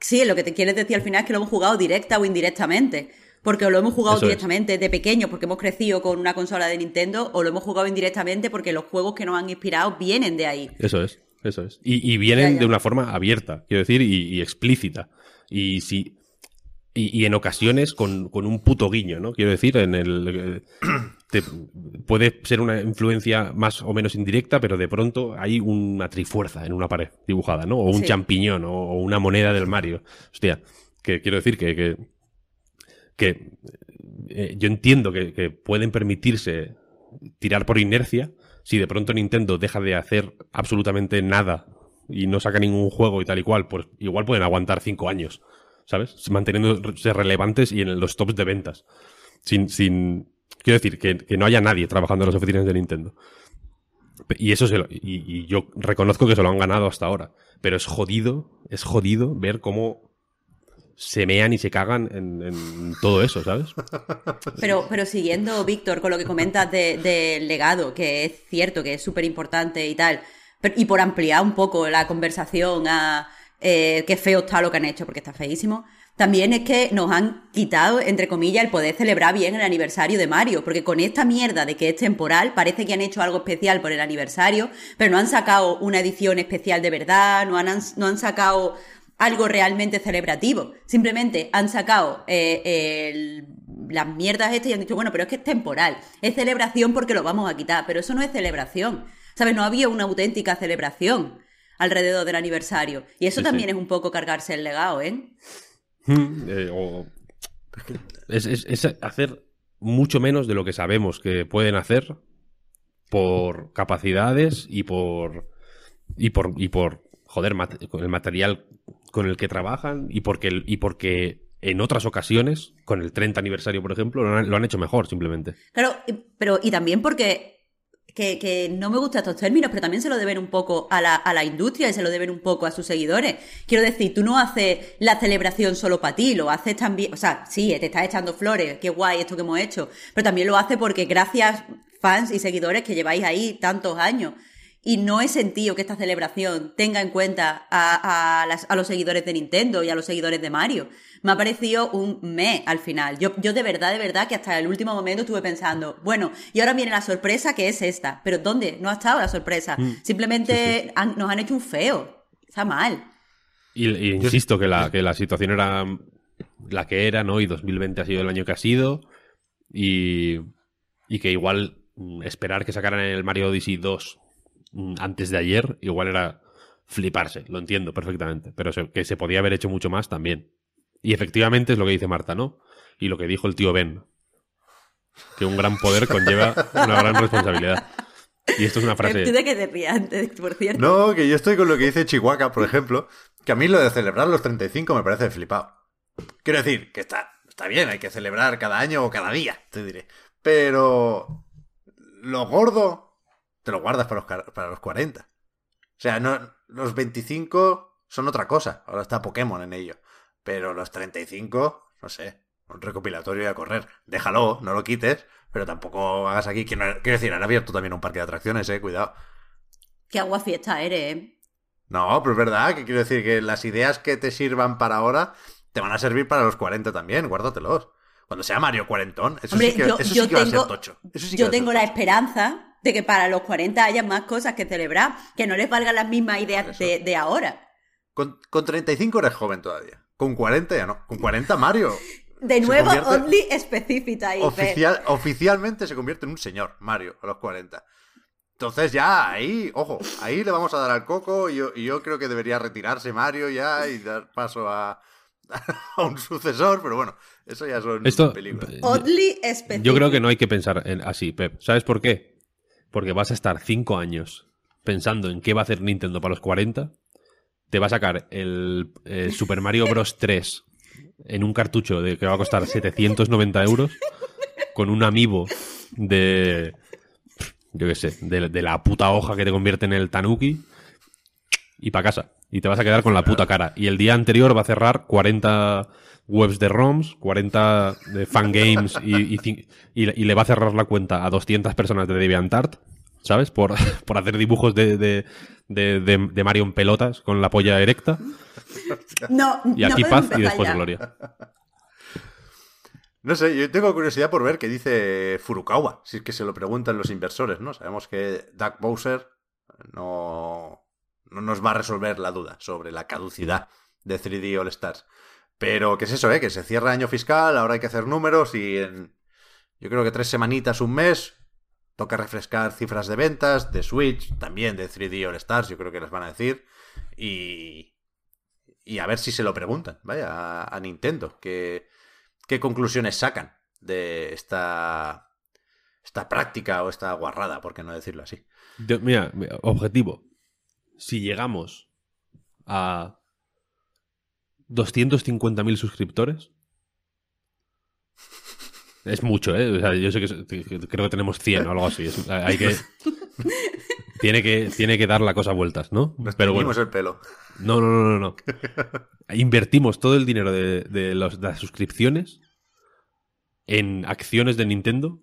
Sí, lo que te quieres decir al final es que lo hemos jugado directa o indirectamente. Porque lo hemos jugado Eso directamente es. de pequeño porque hemos crecido con una consola de Nintendo o lo hemos jugado indirectamente porque los juegos que nos han inspirado vienen de ahí. Eso es, eso es. Y, y vienen ya, ya. de una forma abierta, quiero decir, y, y explícita. Y si. Y, y, en ocasiones con, con, un puto guiño, ¿no? Quiero decir, en el. Te, puede ser una influencia más o menos indirecta, pero de pronto hay una trifuerza en una pared dibujada, ¿no? O un sí. champiñón, o, o, una moneda del Mario. Hostia, que quiero decir que, que que eh, yo entiendo que, que, pueden permitirse tirar por inercia si de pronto Nintendo deja de hacer absolutamente nada y no saca ningún juego y tal y cual, pues igual pueden aguantar cinco años, ¿sabes? Manteniéndose relevantes y en los tops de ventas. Sin, sin, quiero decir, que, que no haya nadie trabajando en las oficinas de Nintendo. Y eso se lo, y, yo reconozco que se lo han ganado hasta ahora. Pero es jodido, es jodido ver cómo se mean y se cagan en, en, todo eso, ¿sabes? Pero, pero siguiendo, Víctor, con lo que comentas del de legado, que es cierto que es súper importante y tal, pero, y por ampliar un poco la conversación a eh, qué feo está lo que han hecho, porque está feísimo, también es que nos han quitado, entre comillas, el poder celebrar bien el aniversario de Mario, porque con esta mierda de que es temporal, parece que han hecho algo especial por el aniversario, pero no han sacado una edición especial de verdad, no han, no han sacado algo realmente celebrativo. Simplemente han sacado eh, el, las mierdas estas y han dicho, bueno, pero es que es temporal. Es celebración porque lo vamos a quitar, pero eso no es celebración. ¿Sabes? No había una auténtica celebración alrededor del aniversario. Y eso sí, también sí. es un poco cargarse el legado, ¿eh? Hmm, eh o... es, es, es hacer mucho menos de lo que sabemos que pueden hacer por capacidades y por y por y por joder, con el material con el que trabajan y porque, y porque en otras ocasiones, con el 30 aniversario, por ejemplo, lo han, lo han hecho mejor, simplemente. Claro, pero y también porque que, no me gustan estos términos, pero también se lo deben un poco a la, a la, industria y se lo deben un poco a sus seguidores. Quiero decir, tú no haces la celebración solo para ti, lo haces también, o sea, sí, te estás echando flores, qué guay esto que hemos hecho, pero también lo hace porque gracias fans y seguidores que lleváis ahí tantos años y no he sentido que esta celebración tenga en cuenta a, a, las- a los seguidores de Nintendo y a los seguidores de Mario. Me ha parecido un me al final. Yo, yo de verdad, de verdad, que hasta el último momento estuve pensando, bueno, y ahora viene la sorpresa que es esta. Pero ¿dónde? No ha estado la sorpresa. Simplemente han- nos han hecho un feo. Está mal. Y, y insisto que la, que la situación era la que era, ¿no? Y 2020 ha sido el año que ha sido. Y, y que igual mm, esperar que sacaran el Mario Odyssey 2 mm, antes de ayer, igual era fliparse. Lo entiendo perfectamente. Pero se- que se podía haber hecho mucho más también. Y efectivamente es lo que dice Marta, ¿no? Y lo que dijo el tío Ben. Que un gran poder conlleva una gran responsabilidad. Y esto es una frase. Tú de que te rías antes, por cierto. No, que yo estoy con lo que dice Chihuahua, por ejemplo, que a mí lo de celebrar los 35 me parece flipado. Quiero decir, que está, está bien, hay que celebrar cada año o cada día, te diré. Pero lo gordo te lo guardas para los, para los 40. O sea, no, los 25 son otra cosa. Ahora está Pokémon en ello. Pero los 35, no sé, un recopilatorio y a correr. Déjalo, no lo quites, pero tampoco hagas aquí. Quiero quiero decir, han abierto también un parque de atracciones, eh, cuidado. Qué agua fiesta eres, ¿eh? No, pero es verdad que quiero decir que las ideas que te sirvan para ahora te van a servir para los 40 también, guárdatelos. Cuando sea Mario cuarentón, eso Hombre, sí que, yo, eso yo sí que va a ser tocho. Eso sí que yo tengo la esperanza de que para los 40 haya más cosas que celebrar, que no les valgan las mismas ideas de, de ahora. Con, con 35 eres joven todavía. Con 40 ya no. Con 40 Mario. De nuevo, Oddly específica. Oficial, oficialmente se convierte en un señor, Mario, a los 40. Entonces ya, ahí, ojo, ahí le vamos a dar al coco y yo, y yo creo que debería retirarse Mario ya y dar paso a, a un sucesor, pero bueno, eso ya son Esto, películas. Oddly específica. Yo creo que no hay que pensar en- así, Pep. ¿Sabes por qué? Porque vas a estar cinco años pensando en qué va a hacer Nintendo para los 40. Te va a sacar el, el Super Mario Bros. 3 en un cartucho de que va a costar 790 euros con un amiibo de... Yo qué sé, de, de la puta hoja que te convierte en el Tanuki y para casa. Y te vas a quedar con la puta cara. Y el día anterior va a cerrar 40 webs de ROMs, 40 de fangames y, y, y, le- y le va a cerrar la cuenta a 200 personas de DeviantArt, ¿sabes? Por, (laughs) por hacer dibujos de, de, de, de- de Mario en pelotas con la polla erecta. No, Y aquí paz y después ya. gloria. No sé, yo tengo curiosidad por ver qué dice Furukawa, si es que se lo preguntan los inversores, ¿no? Sabemos que Doug Bowser no, no nos va a resolver la duda sobre la caducidad de 3D All Stars. Pero, ¿qué es eso, eh? Que se cierra año fiscal, ahora hay que hacer números y en, yo creo que tres semanitas, un mes, toca refrescar cifras de ventas, de Switch, también de 3D All Stars, yo creo que les van a decir. Y, y a ver si se lo preguntan, vaya, a, Nintendo, que qué conclusiones sacan de esta, esta práctica o esta guarrada, por qué no decirlo así. Mira, objetivo. Si llegamos a 250.000 suscriptores. Es mucho, ¿eh? O sea, yo sé que, creo que tenemos 100 o algo así. Es- hay que, tiene que tiene que dar la cosa vueltas, ¿no? Nos Pero bueno, el pelo. no, no, no, no, no. Invertimos todo el dinero de, de los- de las suscripciones en acciones de Nintendo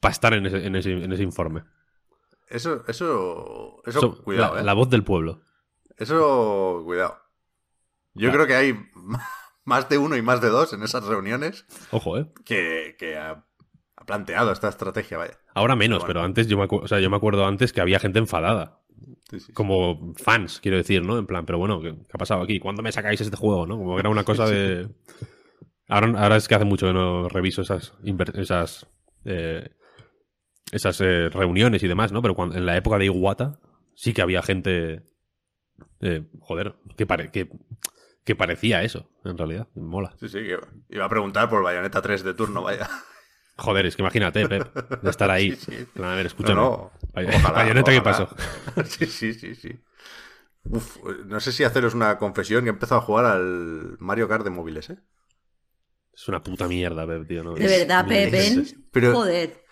para estar en ese, en ese- en ese informe. Eso, eso, eso, So- cuidado, la, ¿eh? la voz del pueblo. Eso, cuidado. Yo creo que hay (laughs) más de uno y más de dos en esas reuniones Ojo, ¿eh? que, que ha, ha planteado esta estrategia, vaya. Ahora menos, Bueno. pero antes yo me, o sea, yo me acuerdo antes que había gente enfadada. Sí, sí, sí. Como fans, quiero decir, ¿no? En plan, pero bueno, ¿qué, qué ha pasado aquí? ¿Cuándo me sacáis este juego, no? Como que era una cosa de... Ahora, ahora es que hace mucho que no reviso esas esas eh, esas eh, reuniones y demás, ¿no? Pero cuando, en la época de Iwata sí que había gente... eh, joder, que, pare- que, que parecía eso, en realidad. Mola. Sí, sí, que iba a preguntar por Bayonetta 3 de turno, vaya. Joder, es que imagínate, (laughs) Pep, de estar ahí. Sí, sí. A ver, escúchame. No, no. Bay- Ojalá, Bayonetta, ¿qué pasó? (laughs) sí, sí, sí, sí. Uf, no sé si haceros una confesión que he empezado a jugar al Mario Kart de móviles, ¿eh? Es una puta mierda, Pep, tío. ¿no? De verdad, Pep, ven. Pero- Joder.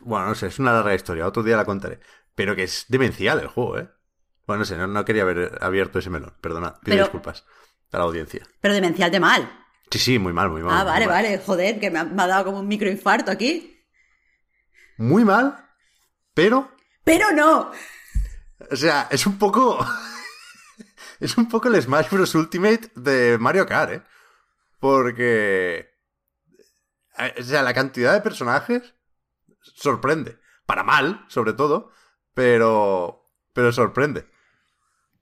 Bueno, no sé, es una larga historia, otro día la contaré. Pero que es demencial el juego, ¿eh? Bueno, no sé, no, no quería haber abierto ese melón, perdonad, pido Pero- disculpas a la audiencia. Pero demencial de mal. Sí, sí, muy mal, muy mal. Ah, muy vale, mal. vale. Joder, que me ha, me ha dado como un microinfarto aquí. Muy mal, pero Pero no. O sea, es un poco. (laughs) es un poco el Smash Bros. Ultimate de Mario Kart, ¿eh? Porque. eh, O sea, la cantidad de personajes sorprende. Para mal, sobre todo. Pero. Pero sorprende.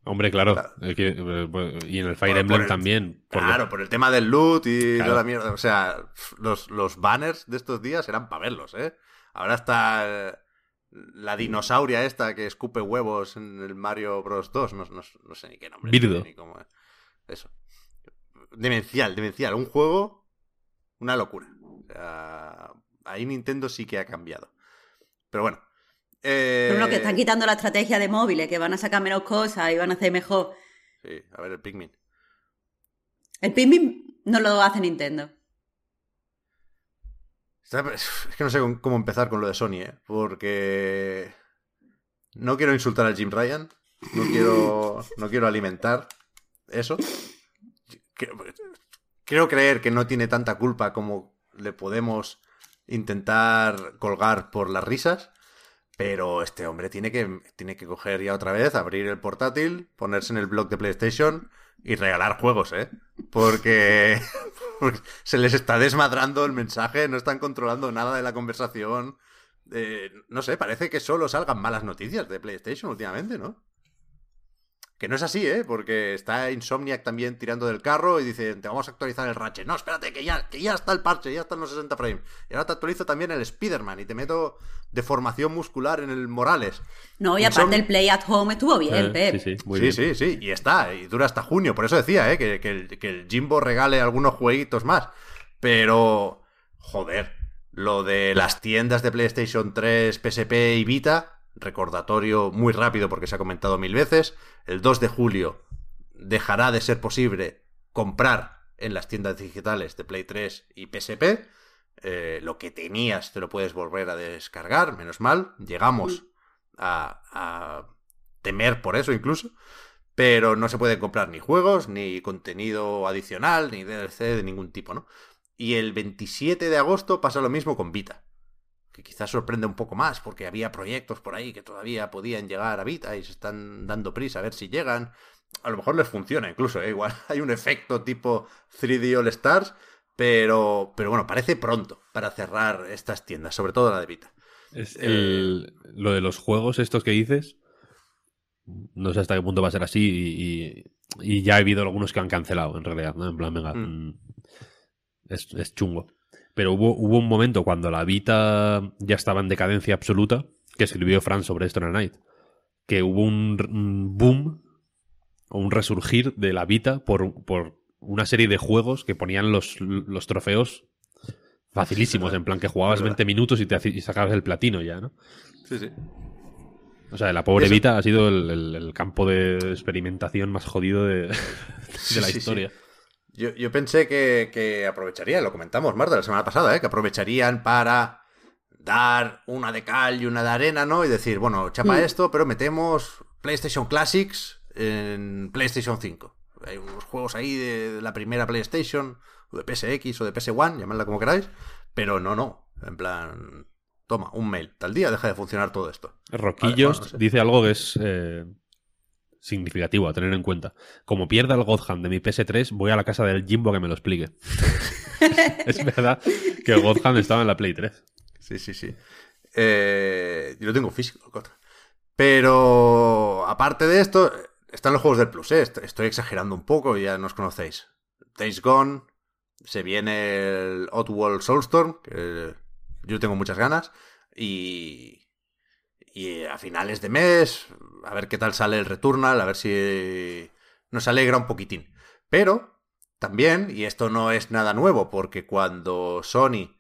Hombre, claro. Claro. es que, eh, y en el Fire Por- Emblem por el- también. Claro, por el tema del loot y Claro. toda la mierda. O sea, los, los banners de estos días eran para verlos, ¿eh? Ahora está eh, la dinosauria esta que escupe huevos en el Mario Bros. 2. No, no- no sé ni qué nombre. Birdo. tiene, ni cómo es. Eso. Demencial, demencial. Un juego, una locura. O sea, ahí Nintendo sí que ha cambiado. Pero bueno. Eh, Pero bueno, que están quitando la estrategia de móviles, que van a sacar menos cosas y van a hacer mejor. Sí, a ver, el Pikmin. El Pikmin no lo hace Nintendo. Es que no sé cómo empezar con lo de Sony, ¿eh? Porque no quiero insultar a Jim Ryan, no quiero, no quiero alimentar eso. Quiero, quiero creer que no tiene tanta culpa como le podemos intentar colgar por las risas, pero este hombre tiene que, tiene que coger ya otra vez, abrir el portátil, ponerse en el blog de PlayStation y regalar juegos, ¿eh? Porque, (laughs) porque se les está desmadrando el mensaje, no están controlando nada de la conversación. Eh, no sé, parece que solo salgan malas noticias de PlayStation últimamente, ¿no? Que no es así, ¿eh? Porque está Insomniac también tirando del carro y dice, te vamos a actualizar el Ratchet. No, espérate, que ya, que ya está el parche, ya están los 60 frames. Y ahora te actualizo también el Spider-Man y te meto deformación muscular en el Morales. No, y Insomni- aparte el Play at Home estuvo bien, Eh, Pep. sí, sí, muy sí, bien. sí, sí, y está, y dura hasta junio. Por eso decía, ¿eh? Que, que el, que el Jimbo regale algunos jueguitos más. Pero, joder, lo de las tiendas de PlayStation 3, PSP y Vita, recordatorio muy rápido porque se ha comentado mil veces. El 2 de julio dejará de ser posible comprar en las tiendas digitales de Play 3 y PSP. Eh, lo que tenías te lo puedes volver a descargar, menos mal. Llegamos a, a temer por eso incluso. Pero no se pueden comprar ni juegos, ni contenido adicional, ni DLC de ningún tipo, ¿no? Y el 27 de agosto pasa lo mismo con Vita. Que quizás sorprende un poco más, porque había proyectos por ahí que todavía podían llegar a Vita y se están dando prisa a ver si llegan. A lo mejor les funciona incluso, ¿eh? igual (laughs) hay un efecto tipo 3D All Stars, pero, pero bueno, parece pronto para cerrar estas tiendas, sobre todo la de Vita. Es el- lo de los juegos estos que dices, no sé hasta qué punto va a ser así y, y- y ya he habido algunos que han cancelado, en realidad, ¿no? En plan, venga, Mm. mm, es, es chungo. Pero hubo, hubo un momento cuando la Vita ya estaba en decadencia absoluta, que escribió Fran sobre esto en el Night, que hubo un, un boom o un resurgir de la Vita por, por una serie de juegos que ponían los, los trofeos facilísimos, en plan que jugabas Es verdad. 20 minutos y te y sacabas el platino ya, ¿no? Sí, sí. O sea, la pobre Eso- Vita ha sido el, el- el campo de experimentación más jodido de, (laughs) de Sí, la sí, sí. Yo, yo pensé que, que aprovecharían, lo comentamos, Marta, la semana pasada, ¿eh? que aprovecharían para dar una de cal y una de arena, ¿no? Y decir, bueno, chapa Mm. esto, pero metemos PlayStation Classics en PlayStation 5. Hay unos juegos ahí de, de la primera PlayStation, o de PSX o de PS1, llamadla como queráis, pero no, no. En plan, toma, un mail. Tal día deja de funcionar todo esto. Roquillos Vale, bueno, no sé. dice algo que es eh, significativo a tener en cuenta. Como pierda el God Hand de mi PS3, voy a la casa del Jimbo que me lo explique. (laughs) es verdad que el God Hand estaba en la Play 3. Sí, sí, sí. Eh, yo lo tengo físico, el. Pero aparte de esto, están los juegos del Plus. ¿eh? Est- Estoy exagerando un poco, ya nos conocéis. Days Gone, se viene el Oddworld Soulstorm, que yo tengo muchas ganas. Y, y a finales de mes, a ver qué tal sale el Returnal, a ver si nos alegra un poquitín. Pero también, y esto no es nada nuevo, porque cuando Sony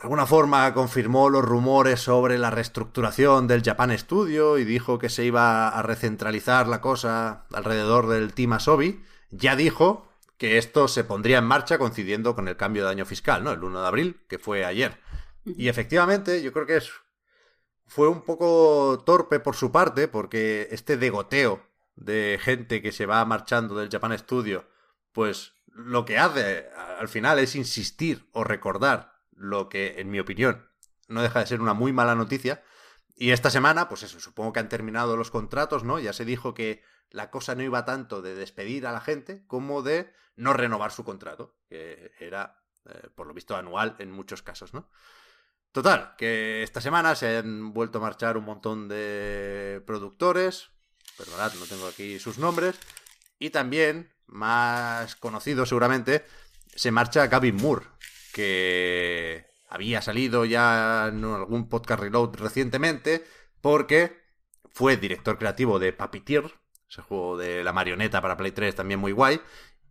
de alguna forma confirmó los rumores sobre la reestructuración del Japan Studio y dijo que se iba a recentralizar la cosa alrededor del Team Asobi, ya dijo que esto se pondría en marcha coincidiendo con el cambio de año fiscal, ¿no? El 1 de abril, que fue ayer. Y efectivamente, yo creo que es, fue un poco torpe por su parte, porque este degoteo de gente que se va marchando del Japan Studio, pues lo que hace al final es insistir o recordar lo que, en mi opinión, no deja de ser una muy mala noticia. Y esta semana, pues eso, supongo que han terminado los contratos, ¿no? Ya se dijo que la cosa no iba tanto de despedir a la gente como de no renovar su contrato, que era, eh, por lo visto, anual en muchos casos, ¿no? Total, que esta semana se han vuelto a marchar un montón de productores, perdonad, no tengo aquí sus nombres, y también, más conocido seguramente, se marcha Gavin Moore, que había salido ya en algún podcast reload recientemente, porque fue director creativo de Puppeteer, ese juego de la marioneta para Play 3 también muy guay,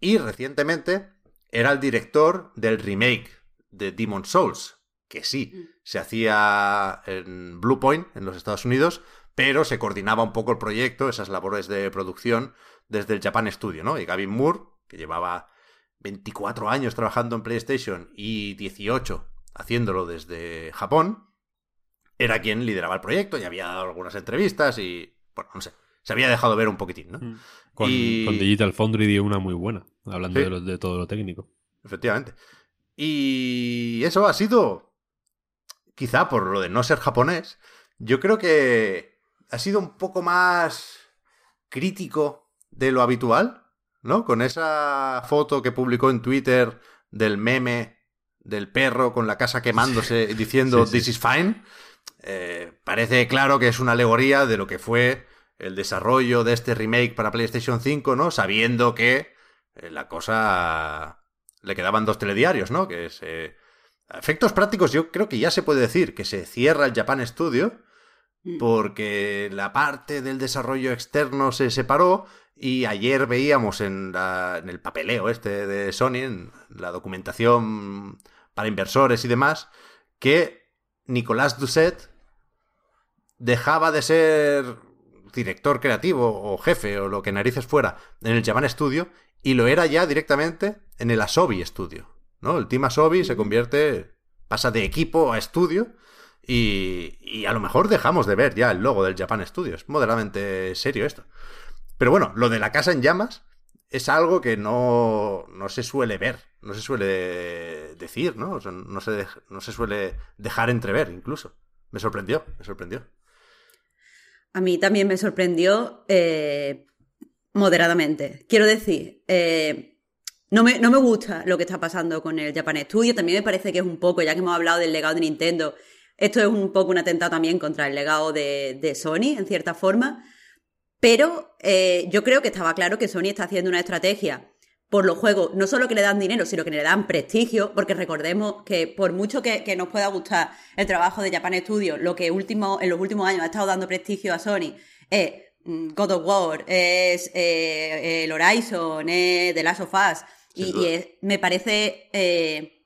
y recientemente era el director del remake de Demon Souls, que sí, Mm. se hacía en Bluepoint, en los Estados Unidos, pero se coordinaba un poco el proyecto, esas labores de producción, desde el Japan Studio, ¿no? Y Gavin Moore, que llevaba 24 años trabajando en PlayStation y 18 haciéndolo desde Japón, era quien lideraba el proyecto y había dado algunas entrevistas y, bueno, no sé, se había dejado ver un poquitín, ¿no? Mm. Con, Y- con Digital Foundry dio una muy buena, hablando Sí. de, lo- de todo lo técnico. Efectivamente. Y eso ha sido, quizá por lo de no ser japonés, yo creo que ha sido un poco más crítico de lo habitual, ¿no? Con esa foto que publicó en Twitter del meme del perro con la casa quemándose y diciendo Sí, sí. This is fine. Eh, parece claro que es una alegoría de lo que fue el desarrollo de este remake para PlayStation 5, ¿no? Sabiendo que eh, la cosa le quedaban dos telediarios, ¿no? Que es... efectos prácticos yo creo que ya se puede decir que se cierra el Japan Studio Mm. porque la parte del desarrollo externo se separó y ayer veíamos en, la- en el papeleo este de Sony, en la documentación para inversores y demás, que Nicolás Dusset dejaba de ser director creativo o jefe o lo que narices fuera en el Japan Studio y lo era ya directamente en el Asobi Studio, ¿no? El Team Asobi se convierte, pasa de equipo a estudio y, y a lo mejor dejamos de ver ya el logo del Japan Studio. Es moderadamente serio esto. Pero bueno, lo de la casa en llamas es algo que no, no se suele ver, no se suele decir, ¿no? O sea, no, se no se suele dejar entrever incluso. Me sorprendió, me sorprendió. A mí también me sorprendió eh, moderadamente. Quiero decir, eh, no, me, no me gusta lo que está pasando con el Japan Studio. También me parece que es un poco, ya que hemos hablado del legado de Nintendo, esto es un poco un atentado también contra el legado de, de Sony, en cierta forma. Pero eh, yo creo que estaba claro que Sony está haciendo una estrategia por los juegos, no solo que le dan dinero, sino que le dan prestigio, porque recordemos que por mucho que, que nos pueda gustar el trabajo de Japan Studio, lo que último, en los últimos años ha estado dando prestigio a Sony es mm, God of War, es eh, el Horizon, es The Last of Us, y, duda. y es- me parece eh,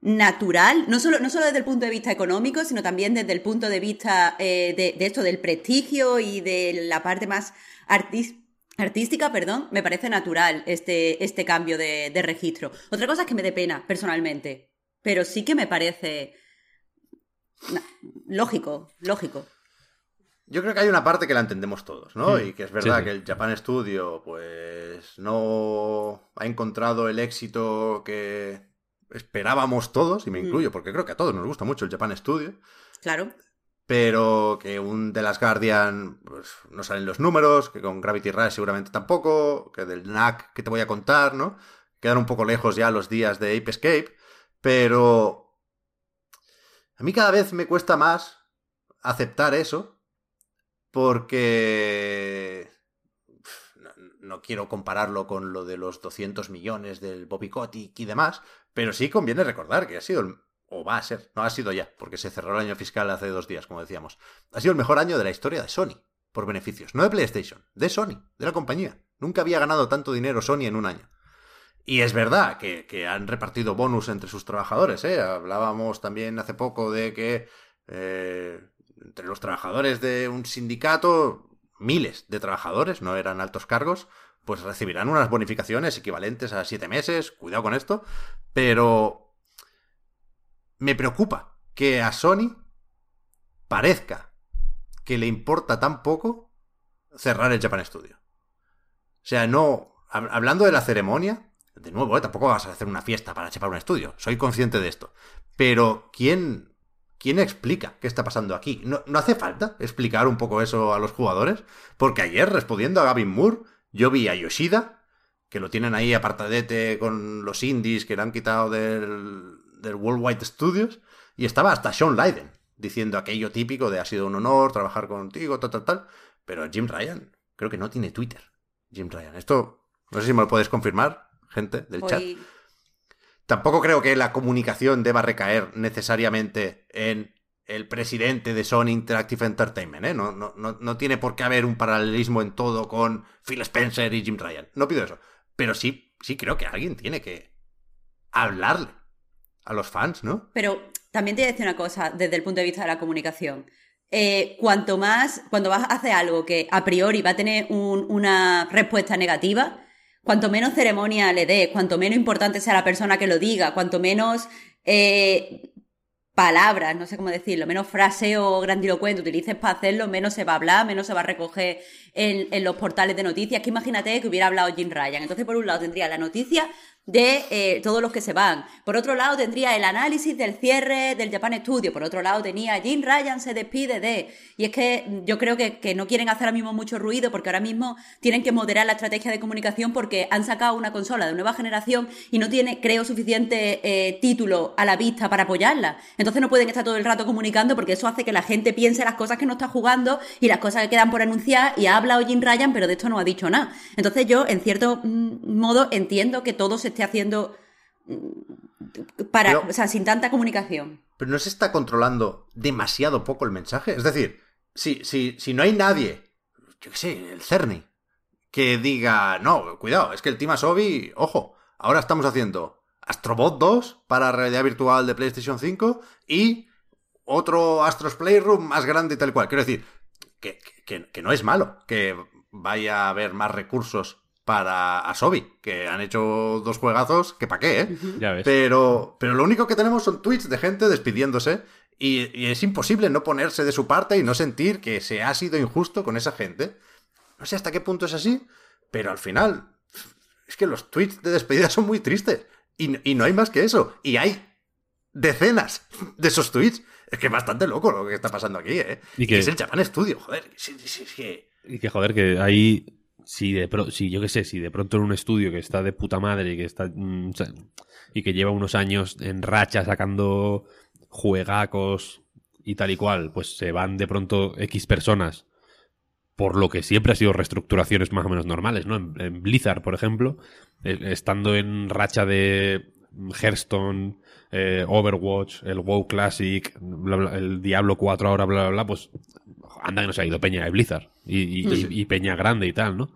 natural, no solo, no solo desde el punto de vista económico, sino también desde el punto de vista eh, de, de esto, del prestigio y de la parte más artis- artística, perdón, me parece natural este, este cambio de, de registro. Otra cosa es que me dé pena, personalmente, pero sí que me parece lógico, lógico. Yo creo que hay una parte que la entendemos todos, ¿no? Mm. Y que es verdad Sí, sí. que el Japan Studio, pues, no ha encontrado el éxito que esperábamos todos, y me Mm. incluyo, porque creo que a todos nos gusta mucho el Japan Studio, Claro. pero que un The Last Guardian, pues, no salen los números, que con Gravity Rush seguramente tampoco, que del NAC que te voy a contar, ¿no? Quedan un poco lejos ya los días de Ape Escape, pero a mí cada vez me cuesta más aceptar eso, porque no, quiero compararlo con lo de los 200 millones del Bobby Kotick y demás, pero sí conviene recordar que ha sido o va a ser, no ha sido ya, porque se cerró el año fiscal hace dos días, como decíamos. Ha sido el mejor año de la historia de Sony, por beneficios, no de PlayStation, de Sony, de la compañía. Nunca había ganado tanto dinero Sony en un año. Y es verdad que, que han repartido bonus entre sus trabajadores, ¿eh? Hablábamos también hace poco de que eh, entre los trabajadores de un sindicato, miles de trabajadores, no eran altos cargos, pues recibirán unas bonificaciones equivalentes a siete meses, cuidado con esto, pero me preocupa que a Sony parezca que le importa tan poco cerrar el Japan Studio. O sea, no. hab- Hablando de la ceremonia, de nuevo, ¿eh? tampoco vas a hacer una fiesta para chapar un estudio. Soy consciente de esto. Pero, ¿quién ¿quién explica qué está pasando aquí? ¿No, ¿No hace falta explicar un poco eso a los jugadores? Porque ayer, respondiendo a Gavin Moore, yo vi a Yoshida, que lo tienen ahí apartadete con los indies que le han quitado del, del Worldwide Studios, y estaba hasta Sean Leiden diciendo aquello típico de ha sido un honor trabajar contigo, tal, tal, tal. Pero Jim Ryan, creo que no tiene Twitter. Jim Ryan. Esto, no sé si me lo puedes confirmar, gente del chat. Tampoco creo que la comunicación deba recaer necesariamente en el presidente de Sony Interactive Entertainment, ¿eh? No, tiene por qué haber un paralelismo en todo con Phil Spencer y Jim Ryan. No pido eso. Pero sí, sí creo que alguien tiene que hablarle a los fans, ¿no? Pero también te voy a decir una cosa desde el punto de vista de la comunicación. Eh, cuanto más, cuando vas a hacer algo que a priori va a tener un- una respuesta negativa, cuanto menos ceremonia le des, cuanto menos importante sea la persona que lo diga, cuanto menos eh, palabras, no sé cómo decirlo, menos fraseo grandilocuente utilices para hacerlo, menos se va a hablar, menos se va a recoger en, en los portales de noticias. Que imagínate que hubiera hablado Jim Ryan. Entonces, por un lado, tendría la noticia de eh, todos los que se van. Por otro lado, tendría el análisis del cierre del Japan Studio. Por otro lado, tenía Jim Ryan se despide de. Y es que yo creo que, que no quieren hacer ahora mismo mucho ruido porque ahora mismo tienen que moderar la estrategia de comunicación porque han sacado una consola de nueva generación y no tiene, creo, suficiente eh, título a la vista para apoyarla. Entonces no pueden estar todo el rato comunicando porque eso hace que la gente piense las cosas que no está jugando y las cosas que quedan por anunciar y ha hablado Jim Ryan, pero de esto no ha dicho nada. Entonces yo, en cierto mm, modo, entiendo que todo se esté haciendo mm, para, Pero- o sea, sin tanta comunicación. Pero no se está controlando demasiado poco el mensaje. Es decir, si, si, si no hay nadie, yo qué sé, el Cerny, que diga, no, cuidado, es que el Team Asobi, ojo, ahora estamos haciendo Astrobot 2 para realidad virtual de PlayStation 5 y otro Astros Playroom más grande y tal cual. Quiero decir, que, que- que no es malo que vaya a haber más recursos para Asobi, que han hecho dos juegazos, que pa' qué, ¿eh? Ya ves. Pero, pero lo único que tenemos son tweets de gente despidiéndose y, y es imposible no ponerse de su parte y no sentir que se ha sido injusto con esa gente. No sé hasta qué punto es así, pero al final es que los tweets de despedida son muy tristes y, y no hay más que eso. Y hay decenas de esos tweets. Es que es bastante loco lo que está pasando aquí, ¿eh? Y que- es el Japan Studio, joder. Sí, sí, sí, que- Y que joder, que ahí. Si de pro- si yo qué sé, si de pronto en un estudio que está de puta madre y que está. mm, y que lleva unos años en racha sacando juegacos y tal y cual, pues se van de pronto X personas. Por lo que siempre ha sido reestructuraciones más o menos normales, ¿no? En, Blizzard, por ejemplo, eh, estando en racha de Hearthstone, eh, Overwatch, el WoW Classic, el Diablo 4 ahora, bla, bla, bla, pues anda que nos ha ido Peña de Blizzard y, y- Sí, sí. y Peña grande y tal, ¿no?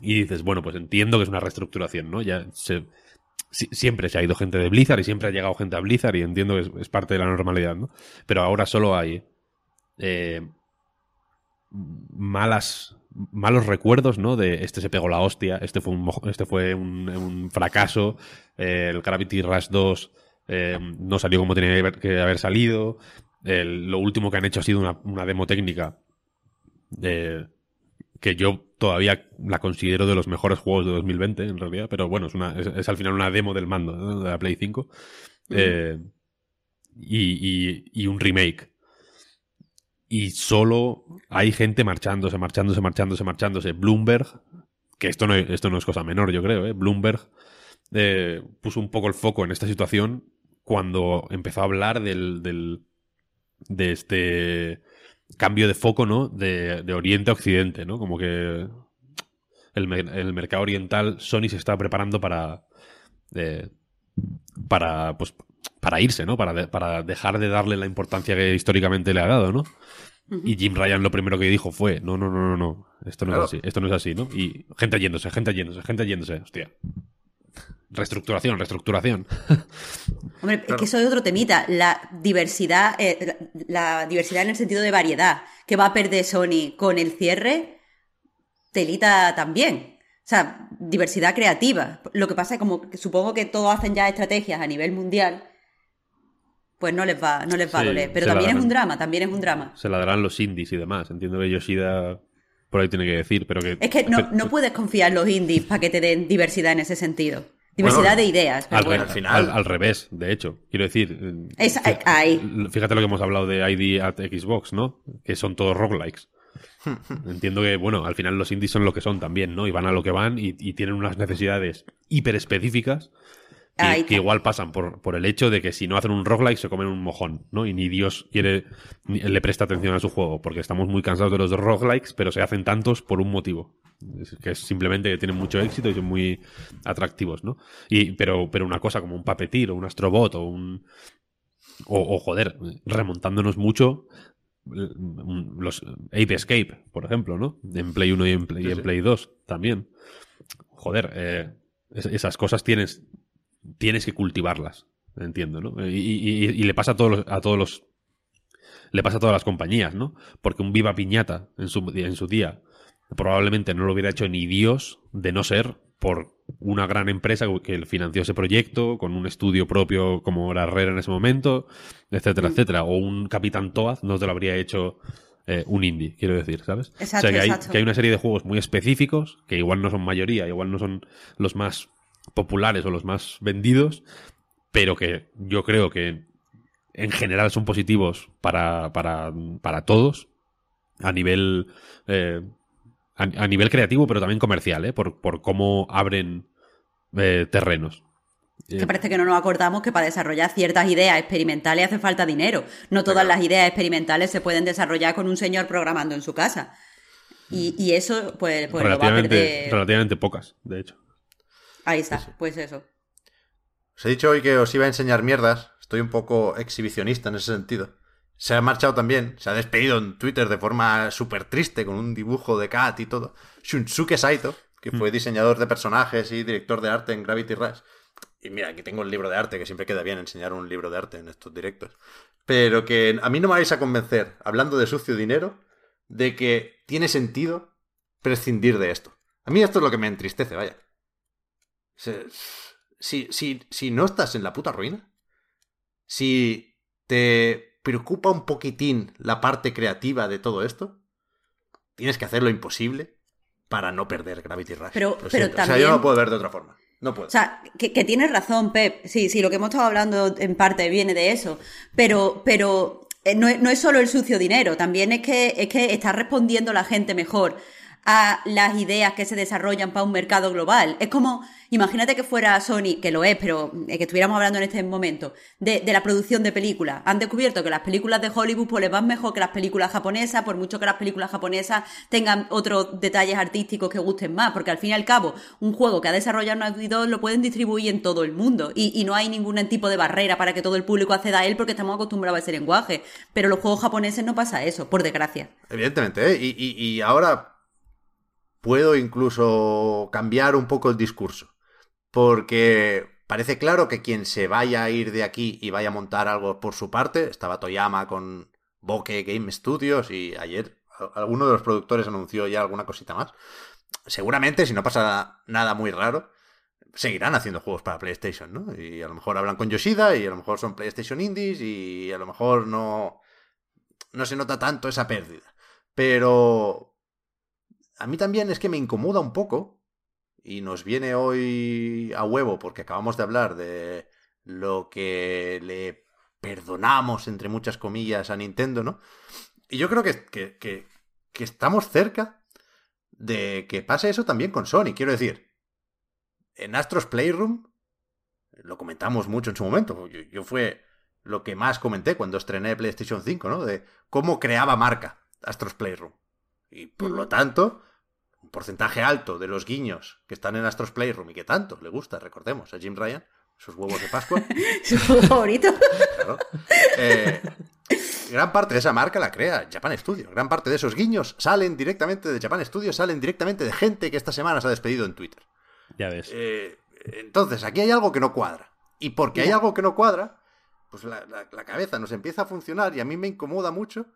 Y dices, bueno, pues entiendo que es una reestructuración, ¿no? Ya se, si- siempre se ha ido gente de Blizzard y siempre ha llegado gente a Blizzard y entiendo que es, es parte de la normalidad, ¿no? Pero ahora solo hay eh, malas malos recuerdos, ¿no? De este se pegó la hostia, este fue un, este fue un, un fracaso, eh, el Gravity Rush 2 eh, no salió como tenía que haber, que haber salido, el- lo último que han hecho ha sido una, una demo técnica eh, que yo todavía la considero de los mejores juegos de 2020, en realidad, pero bueno, es, una, es, es al final una demo del mando ¿no? de la Play 5 eh, y, y- y un remake. Y solo hay gente marchándose, marchándose, marchándose, marchándose. Bloomberg, que esto no, esto no es cosa menor, yo creo, ¿eh? Bloomberg eh, puso un poco el foco en esta situación cuando empezó a hablar del, del- de este cambio de foco, ¿no? De, de Oriente a Occidente, ¿no? Como que el, el mercado oriental, Sony se está preparando para, eh, para, pues, para irse, ¿no? Para, de- para dejar de darle la importancia que históricamente le ha dado, ¿no? Y Jim Ryan lo primero que dijo fue, no, no, no, no, no, esto no Claro. es así, esto no es así, ¿no? Y gente yéndose, gente yéndose, gente yéndose, hostia. Reestructuración, reestructuración. (laughs) Hombre, es que eso es otro temita. La diversidad, eh, la, la diversidad en el sentido de variedad que va a perder Sony con el cierre, telita también. O sea, diversidad creativa. Lo que pasa es como que supongo que todos hacen ya estrategias a nivel mundial, pues no les va, no les va a Sí, doler. Pero también es un drama, también es un drama. Se la darán los indies y demás. Entiendo que Yoshida por ahí tiene que decir, pero que... Es que no, (laughs) no puedes confiar en los indies para que te den diversidad en ese sentido. Diversidad de ideas. Pero Al, bueno. al final- al- al revés, de hecho. Quiero decir. eh, Es-. Fíjate lo que hemos hablado de ID at Xbox, ¿no? Que son todos roguelikes. (laughs) Entiendo que, bueno, al final los indies son lo que son también, ¿no? Y van a lo que van y, y tienen unas necesidades hiper específicas que, igual pasan por, por el hecho de que si no hacen un roguelike se comen un mojón, ¿no? Y ni Dios quiere, ni- le presta atención a su juego, porque estamos muy cansados de los roguelikes, pero se hacen tantos por un motivo. Que es simplemente que tienen mucho éxito y son muy atractivos, ¿no? Y, pero, pero una cosa como un Papetir o un Astrobot o un. O, o, joder, remontándonos mucho. eh, Los Ape Escape, por ejemplo, ¿no? En Play 1 y en Play, en Play 2 también. Joder, eh, es- esas cosas tienes, tienes que cultivarlas, entiendo, ¿no? Y, y- y- y le pasa a todos los, a todos los le pasa a todas las compañías, ¿no? Porque un Viva Piñata en su, en su día probablemente no lo hubiera hecho ni Dios de no ser por una gran empresa que financió ese proyecto, con un estudio propio como era Herrera en ese momento, etcétera, etcétera. O un Capitán Toad no te lo habría hecho eh, un indie, quiero decir, ¿sabes? Exacto, o sea, que hay, exacto. que hay una serie de juegos muy específicos, que igual no son mayoría, igual no son los más populares o los más vendidos, pero que yo creo que en general son positivos para, para, para todos a nivel eh, a, a nivel creativo pero también comercial ¿eh? por, por cómo abren eh, terrenos Que parece que no nos acordamos que para desarrollar ciertas ideas experimentales hace falta dinero. No todas las ideas experimentales se pueden desarrollar con un señor programando en su casa. Y, y eso, pues, pues lo va a relativamente, perder. relativamente pocas de hecho Ahí está, pues eso. Os he dicho hoy que os iba a enseñar mierdas. Estoy un poco exhibicionista en ese sentido. Se ha marchado también, se ha despedido en Twitter de forma súper triste, con un dibujo de Cat y todo. Shunsuke Saito, que fue diseñador de personajes y director de arte en Gravity Rush. Y mira, aquí tengo el libro de arte, que siempre queda bien enseñar un libro de arte en estos directos. Pero que a mí no me vais a convencer, hablando de sucio dinero, de que tiene sentido prescindir de esto. A mí esto es lo que me entristece, vaya. Si, si, si no estás en la puta ruina, si te preocupa un poquitín la parte creativa de todo esto, tienes que hacer lo imposible para no perder Gravity Rush. Pero- pero siento. O sea, también- yo no lo puedo ver de otra forma. No puedo. O sea, que, que tienes razón, Pep. Sí, sí, lo que hemos estado hablando en parte viene de eso. Pero, pero eh, no, es- no es solo el sucio dinero, también es que, es que está respondiendo la gente mejor a las ideas que se desarrollan para un mercado global. Es como, imagínate que fuera Sony, que lo es, pero eh, que estuviéramos hablando en este momento, de, la producción de películas. Han descubierto que las películas de Hollywood pues van mejor que las películas japonesas, por mucho que las películas japonesas tengan otros detalles artísticos que gusten más, porque al fin y al cabo, un juego que ha desarrollado Naughty Dog lo pueden distribuir en todo el mundo y, no hay ningún tipo de barrera para que todo el público acceda a él porque estamos acostumbrados a ese lenguaje. Pero los juegos japoneses no pasa eso, por desgracia. Evidentemente, ¿eh? Y ahora puedo incluso cambiar un poco el discurso. Porque parece claro que quien se vaya a ir de aquí y vaya a montar algo por su parte, estaba Toyama con Bokeh Game Studios y ayer alguno de los productores anunció ya alguna cosita más. Seguramente, si no pasa nada muy raro, seguirán haciendo juegos para PlayStation, ¿no? Y a lo mejor hablan con Yoshida y a lo mejor son PlayStation Indies y a lo mejor no, no se nota tanto esa pérdida. Pero a mí también es que me incomoda un poco y nos viene hoy a huevo porque acabamos de hablar de lo que le perdonamos, entre muchas comillas, a Nintendo, ¿no? Y yo creo que, que, que- estamos cerca de que pase eso también con Sony. Quiero decir, en Astros Playroom, lo comentamos mucho en su momento, yo, yo fue lo que más comenté cuando estrené PlayStation 5, ¿no? De cómo creaba marca Astros Playroom. Y por lo tanto, un porcentaje alto de los guiños que están en Astros Playroom y que tanto le gusta, recordemos, a Jim Ryan, esos huevos de Pascua, (laughs) ¿Su juego favorito? claro. Eh, gran parte de esa marca la crea Japan Studio. Gran parte de esos guiños salen directamente de Japan Studio, salen directamente de gente que esta semana se ha despedido en Twitter. ya ves Eh, entonces, aquí hay algo que no cuadra. Y porque hay algo que no cuadra, pues la, la- la cabeza nos empieza a funcionar y a mí me incomoda mucho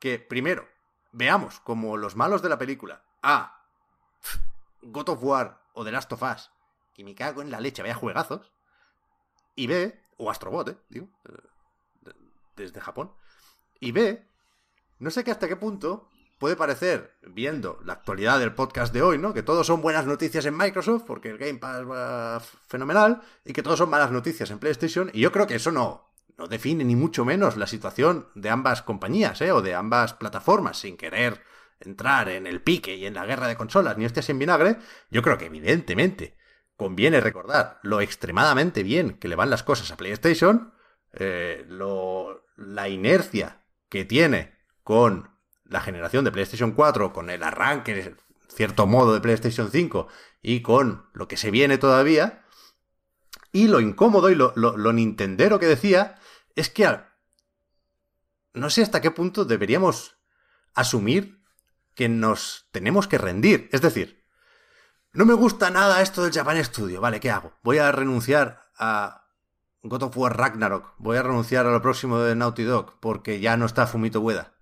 que, primero, veamos como los malos de la película, A, God of War o The Last of Us, que me cago en la leche, vaya juegazos, y B, o Astrobot, eh, digo, eh, de- desde Japón, y B, no sé que hasta qué punto puede parecer, viendo la actualidad del podcast de hoy, ¿no? Que todos son buenas noticias en Microsoft, porque el Game Pass va fenomenal, y que todos son malas noticias en PlayStation, y yo creo que eso no, no define ni mucho menos la situación de ambas compañías, ¿eh? O de ambas plataformas, sin querer entrar en el pique y en la guerra de consolas, ni hostias en vinagre, yo creo que evidentemente conviene recordar lo extremadamente bien que le van las cosas a PlayStation, eh, lo, la inercia que tiene con la generación de PlayStation 4, con el arranque, cierto modo, de PlayStation 5 y con lo que se viene todavía, y lo incómodo y lo, lo, nintendero que decía es que no sé hasta qué punto deberíamos asumir que nos tenemos que rendir. Es decir, no me gusta nada esto del Japan Studio. Vale, ¿qué hago? Voy a renunciar a God of War Ragnarok. Voy a renunciar a lo próximo de Naughty Dog porque ya no está Fumito Ueda.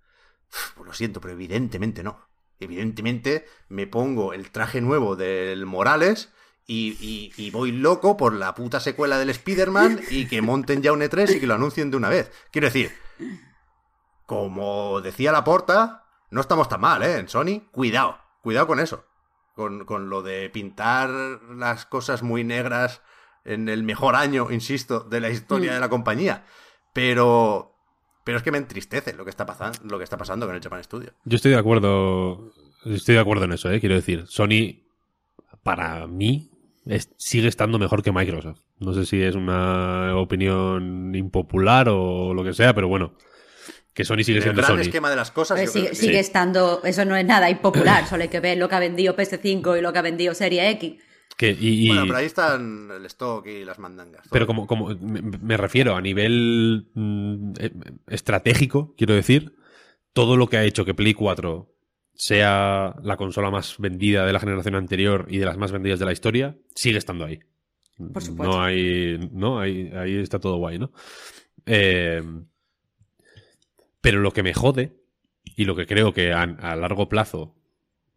Pues lo siento, pero evidentemente no. Evidentemente me pongo el traje nuevo del Morales y, y, voy loco por la puta secuela del Spider-Man y que monten ya un E3 y que lo anuncien de una vez. Quiero decir, como decía la porta, no estamos tan mal, ¿eh? En Sony, cuidado, cuidado con eso. Con, con lo de pintar las cosas muy negras en el mejor año, insisto, de la historia mm. de la compañía. Pero, pero es que me entristece lo que está pasando, lo que está pasando con el Japan Studio. Yo estoy de acuerdo, estoy de acuerdo en eso, ¿eh? quiero decir, Sony para mí sigue estando mejor que Microsoft. No sé si es una opinión impopular o lo que sea, pero bueno, que Sony sigue siendo el gran esquema de las cosas. sigue, estando, eso no es nada impopular, solo hay que ver lo que ha vendido PS5 y lo que ha vendido Serie X. Bueno, pero ahí están el stock y las mandangas. Pero como, como me, refiero a nivel mm, eh, estratégico, quiero decir, todo lo que ha hecho que Play 4 sea la consola más vendida de la generación anterior y de las más vendidas de la historia, sigue estando ahí. Por supuesto. No hay. No, ahí, ahí está todo guay, ¿no? Eh, pero lo que me jode, y lo que creo que a, largo plazo,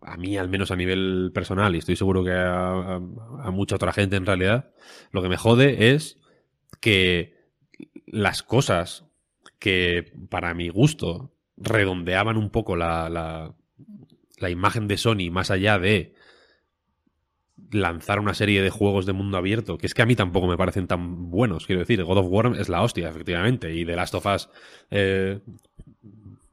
a mí al menos a nivel personal, y estoy seguro que a, a, mucha otra gente en realidad, lo que me jode es que las cosas que para mi gusto redondeaban un poco la, la, la imagen de Sony más allá de lanzar una serie de juegos de mundo abierto, que es que a mí tampoco me parecen tan buenos, quiero decir, God of War es la hostia, efectivamente, y The Last of Us, eh,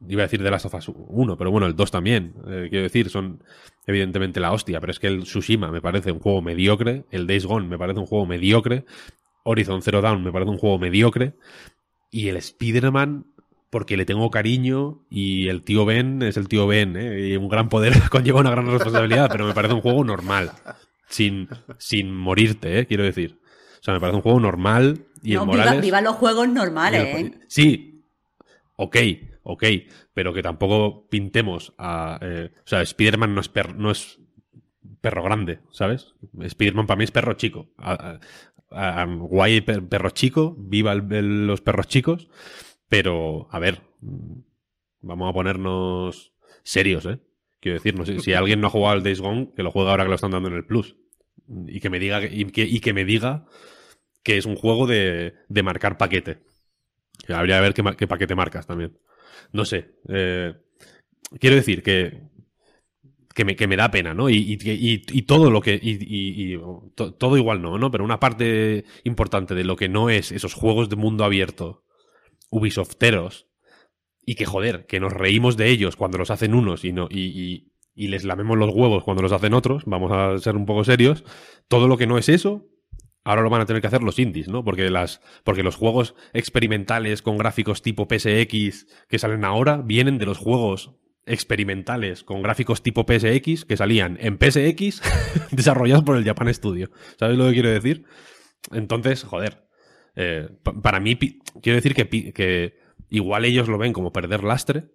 iba a decir The Last of Us 1, pero bueno, el 2 también, eh, quiero decir, son evidentemente la hostia, pero es que el Tsushima me parece un juego mediocre, el Days Gone me parece un juego mediocre, Horizon Zero Dawn me parece un juego mediocre, y el Spider-Man porque le tengo cariño y el tío Ben es el tío Ben, ¿eh? y un gran poder (laughs) conlleva una gran responsabilidad, pero me parece un juego normal, sin, sin morirte, ¿eh? quiero decir. O sea, me parece un juego normal y el Morales... Viva, los juegos normales, ¿eh? Sí, ok, ok, pero que tampoco pintemos a... Eh, o sea, Spider-Man no es, no es perro grande, ¿sabes? Spider-Man para mí es perro chico. guay perro chico, viva los perros chicos. Pero, a ver, vamos a ponernos serios, ¿eh? Quiero decir, si alguien no ha jugado al Days Gone, que lo juegue ahora que lo están dando en el Plus. Y que me diga, y que, me diga que es un juego de, marcar paquete. habría que ver qué, paquete marcas también. No sé. Eh, quiero decir que, que me, que me, da pena, ¿no? Y, y, y todo lo que. Y, todo igual no, ¿no? Pero una parte importante de lo que no es esos juegos de mundo abierto Ubisofteros y que joder, que nos reímos de ellos cuando los hacen unos y, no, y, y, les lamemos los huevos cuando los hacen otros, vamos a ser un poco serios, todo lo que no es eso, ahora lo van a tener que hacer los indies, ¿no? Porque, las, porque los juegos experimentales con gráficos tipo PSX que salen ahora vienen de los juegos experimentales con gráficos tipo PSX que salían en PSX (laughs) desarrollados por el Japan Studio. ¿Sabes lo que quiero decir? Entonces, joder, eh, para mí, quiero decir que, que igual ellos lo ven como perder lastre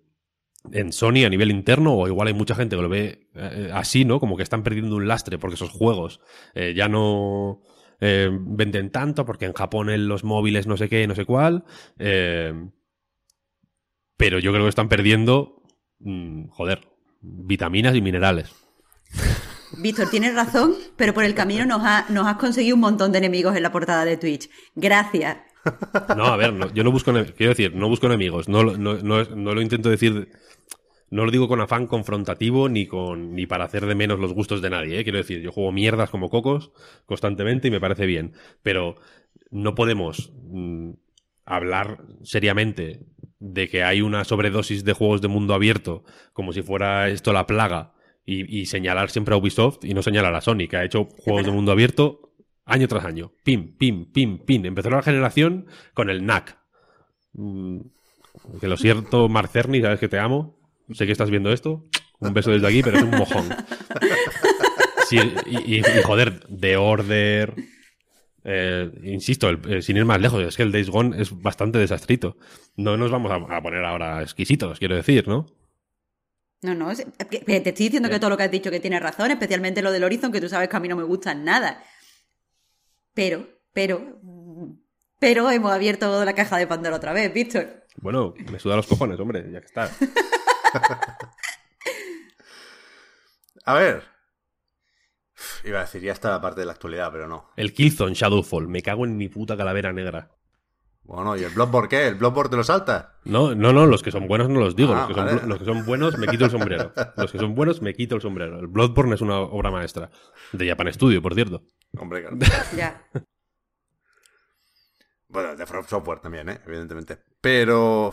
en Sony a nivel interno, o igual hay mucha gente que lo ve eh, así, ¿no? Como que están perdiendo un lastre porque esos juegos eh, ya no venden tanto, porque en Japón en los móviles no sé qué, no sé cuál. pero yo creo que están perdiendo, mm, joder, vitaminas y minerales. Víctor, tienes razón, pero por el camino nos, has conseguido un montón de enemigos en la portada de Twitch. Gracias. No, a ver, yo no busco, quiero decir, no busco enemigos, no, no, lo intento decir, No lo digo con afán confrontativo ni con ni para hacer de menos los gustos de nadie, ¿eh? quiero decir, yo juego mierdas como cocos constantemente y me parece bien, pero no podemos mm, hablar seriamente de que hay una sobredosis de juegos de mundo abierto como si fuera esto la plaga y, y señalar siempre a Ubisoft y no señalar a Sony, que ha hecho juegos de mundo abierto año tras año. Pim, pim, pim, pim. Empezó la generación con el NAC. Mm, que lo siento, Mark Cerny, sabes que te amo. Sé que estás viendo esto. Un beso desde aquí, pero es un mojón. Sí, y, y- y, joder, The Order. eh, insisto, el- eh, sin ir más lejos, es que el Days Gone es bastante desastrito. No nos vamos a, a poner ahora exquisitos, quiero decir, ¿no? No, no, es- que- que te estoy diciendo que todo lo que has dicho que tienes razón, especialmente lo del Horizon, que tú sabes que a mí no me gusta nada. Pero, pero, pero hemos abierto la caja de Pandora otra vez, Víctor. Bueno, me suda los cojones, hombre, ya que está. (laughs) (laughs) A ver. Iba a decir, ya está la parte de la actualidad, pero no. El Killzone Shadowfall, me cago en mi puta calavera negra. Bueno, ¿y el Bloodborne qué? ¿El Bloodborne te lo salta? No, no, no, los que son buenos no los digo. Ah, los, que son, vale. bu- los que son buenos me quito el sombrero. Los que son buenos me quito el sombrero. El Bloodborne es una obra maestra. De Japan Studio, por cierto. Hombre, claro. (laughs) Ya. Bueno, de From Software también, ¿eh? Evidentemente. Pero...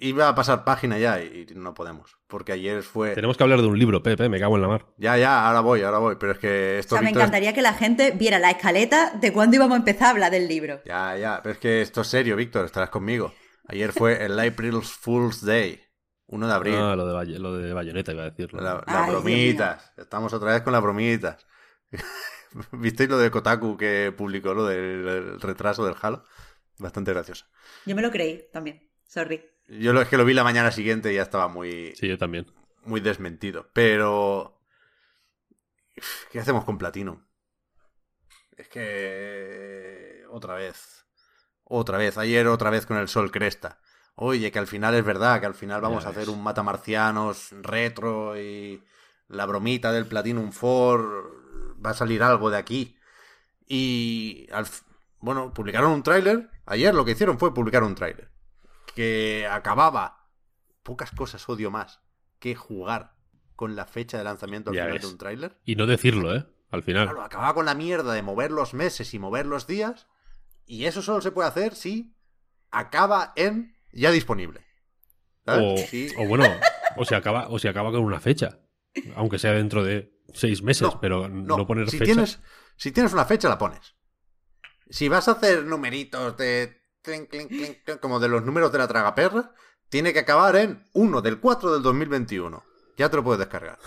iba a pasar página ya y, no podemos. Porque ayer fue... Tenemos que hablar de un libro, Pepe, me cago en la mar. Ya, ya, ahora voy, ahora voy. Pero es que O esto... sea, me Víctor, encantaría que la gente viera la escaleta de cuándo íbamos a empezar a hablar del libro. Ya, ya. Pero es que esto es serio, Víctor. Estarás conmigo. Ayer fue el April Fool's Day. 1 de abril. Ah, lo de, Bay- lo de Bayonetta iba a decirlo. La- Las Ay, bromitas. Estamos otra vez con las bromitas. (laughs) ¿Visteis lo de Kotaku que publicó lo del el retraso del Halo? Bastante gracioso. Yo me lo creí también. Sorry. Yo lo, es que lo vi la mañana siguiente y ya estaba muy, Sí, yo también. muy desmentido. Pero... ¿Qué hacemos con Platinum? Es que... Otra vez. Otra vez. Ayer otra vez con el Sol Cresta. Oye, que al final es verdad, que al final vamos a hacer un matamarcianos retro y la bromita del Platinum 4 va a salir algo de aquí. Y al bueno, publicaron un tráiler. Ayer lo que hicieron fue publicar un tráiler que acababa pocas cosas odio más que jugar con la fecha de lanzamiento al Ya final ves. de un tráiler. Y no decirlo, ¿eh? Al final. Claro, acababa con la mierda de mover los meses y mover los días. Y eso solo se puede hacer si acaba en ya disponible. O, ¿Sabes? Sí. o bueno, o se acaba, o se acaba con una fecha. Aunque sea dentro de seis meses, No, pero no, poner si fecha. Tienes, si tienes una fecha, la pones. Si vas a hacer numeritos de. Clink, clink, clink, clink, como de los números de la tragaperra, tiene que acabar en 1 del 4 del 2021. Ya te lo puedes descargar.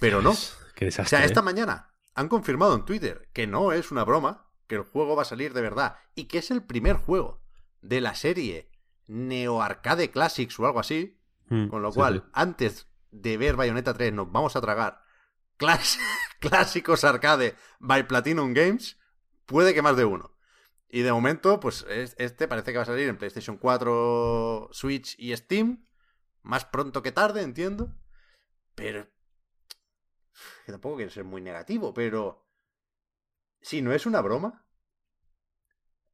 Pero no. Qué O sea, esta ¿eh? mañana han confirmado en Twitter que no es una broma, que el juego va a salir de verdad y que es el primer juego de la serie Neo Arcade Classics o algo así. Mm, Con lo sí, cual, sí. antes de ver Bayonetta 3, nos vamos a tragar (laughs) clásicos arcade by Platinum Games. Puede que más de uno. Y de momento, pues es- este parece que va a salir en PlayStation 4, Switch y Steam. Más pronto que tarde, entiendo. Pero. Que tampoco quiero ser muy negativo, pero. Si no es una broma.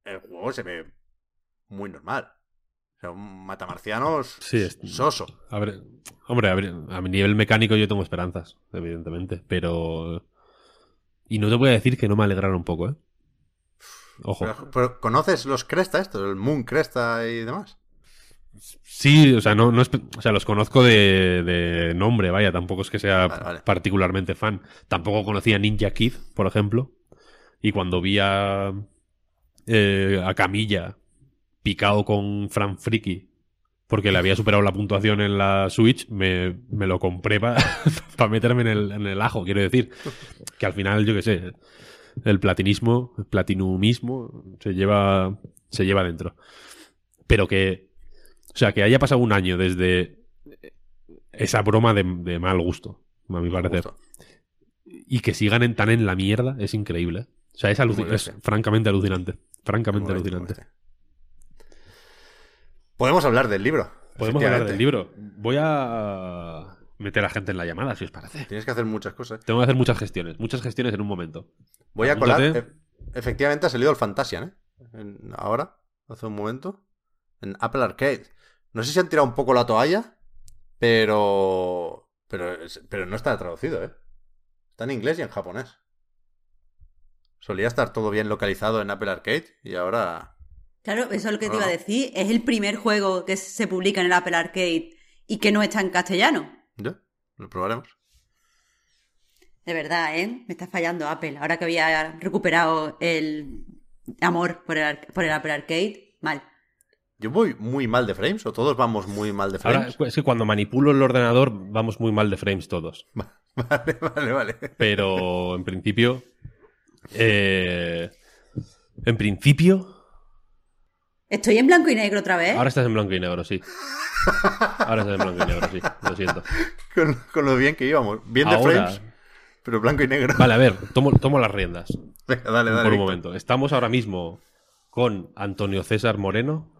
El juego se ve muy normal. O sea, un matamarcianos Sí, es- soso. A ver, hombre, a, ver, a mi nivel mecánico yo tengo esperanzas, evidentemente, pero... Y no te voy a decir que no me alegraron un poco, ¿eh? Ojo. Pero, pero, ¿conoces los Cresta estos? El Moon Cresta y demás. Sí, o sea, no, no es- o sea, los conozco de, de nombre, vaya, tampoco es que sea Vale, vale. particularmente fan. Tampoco conocía Ninja Kid, por ejemplo. Y cuando vi a, eh, a Camilla picado con Fran Friki, porque le había superado la puntuación en la Switch, me, me lo compré para (laughs) meterme en el, en el ajo, quiero decir. Que al final, yo qué sé, el platinismo, el platinumismo, se lleva, se lleva dentro. Pero que, o sea, que haya pasado un año desde esa broma de, de mal gusto, a mi parecer. Y que sigan en, tan en la mierda es increíble. O sea, es, es francamente alucinante. Francamente alucinante. Podemos hablar del libro. Podemos hablar del libro. Voy a meter a gente en la llamada, si os parece. Tienes que hacer muchas cosas. Tengo que hacer muchas gestiones, muchas gestiones en un momento. Voy a colar. E- efectivamente ha salido el Fantasian, ¿eh? En- ahora, hace un momento. En Apple Arcade. No sé si han tirado un poco la toalla, Pero, pero, pero no está traducido, ¿eh? Está en inglés y en japonés. Solía estar todo bien localizado en Apple Arcade y ahora... Claro, eso es lo que te iba a decir. Es el primer juego que se publica en el Apple Arcade y que no está en castellano. Ya, lo probaremos. De verdad, ¿eh? Me está fallando Apple. Ahora que había recuperado el amor por el, por el Apple Arcade, mal. ¿Yo voy muy mal de frames o todos vamos muy mal de frames? Ahora, es que cuando manipulo el ordenador vamos muy mal de frames todos. (laughs) Vale, vale, vale. Pero en principio... Eh, en principio... ¿Estoy en blanco y negro otra vez? Ahora estás en blanco y negro, sí. Ahora estás en blanco y negro, sí. Lo siento. Con, con lo bien que íbamos. Bien de Ahora- frames, pero blanco y negro. Vale, a ver, tomo, tomo las riendas. (laughs) Venga, dale, dale. por un momento. Estamos ahora mismo con Antonio César Moreno.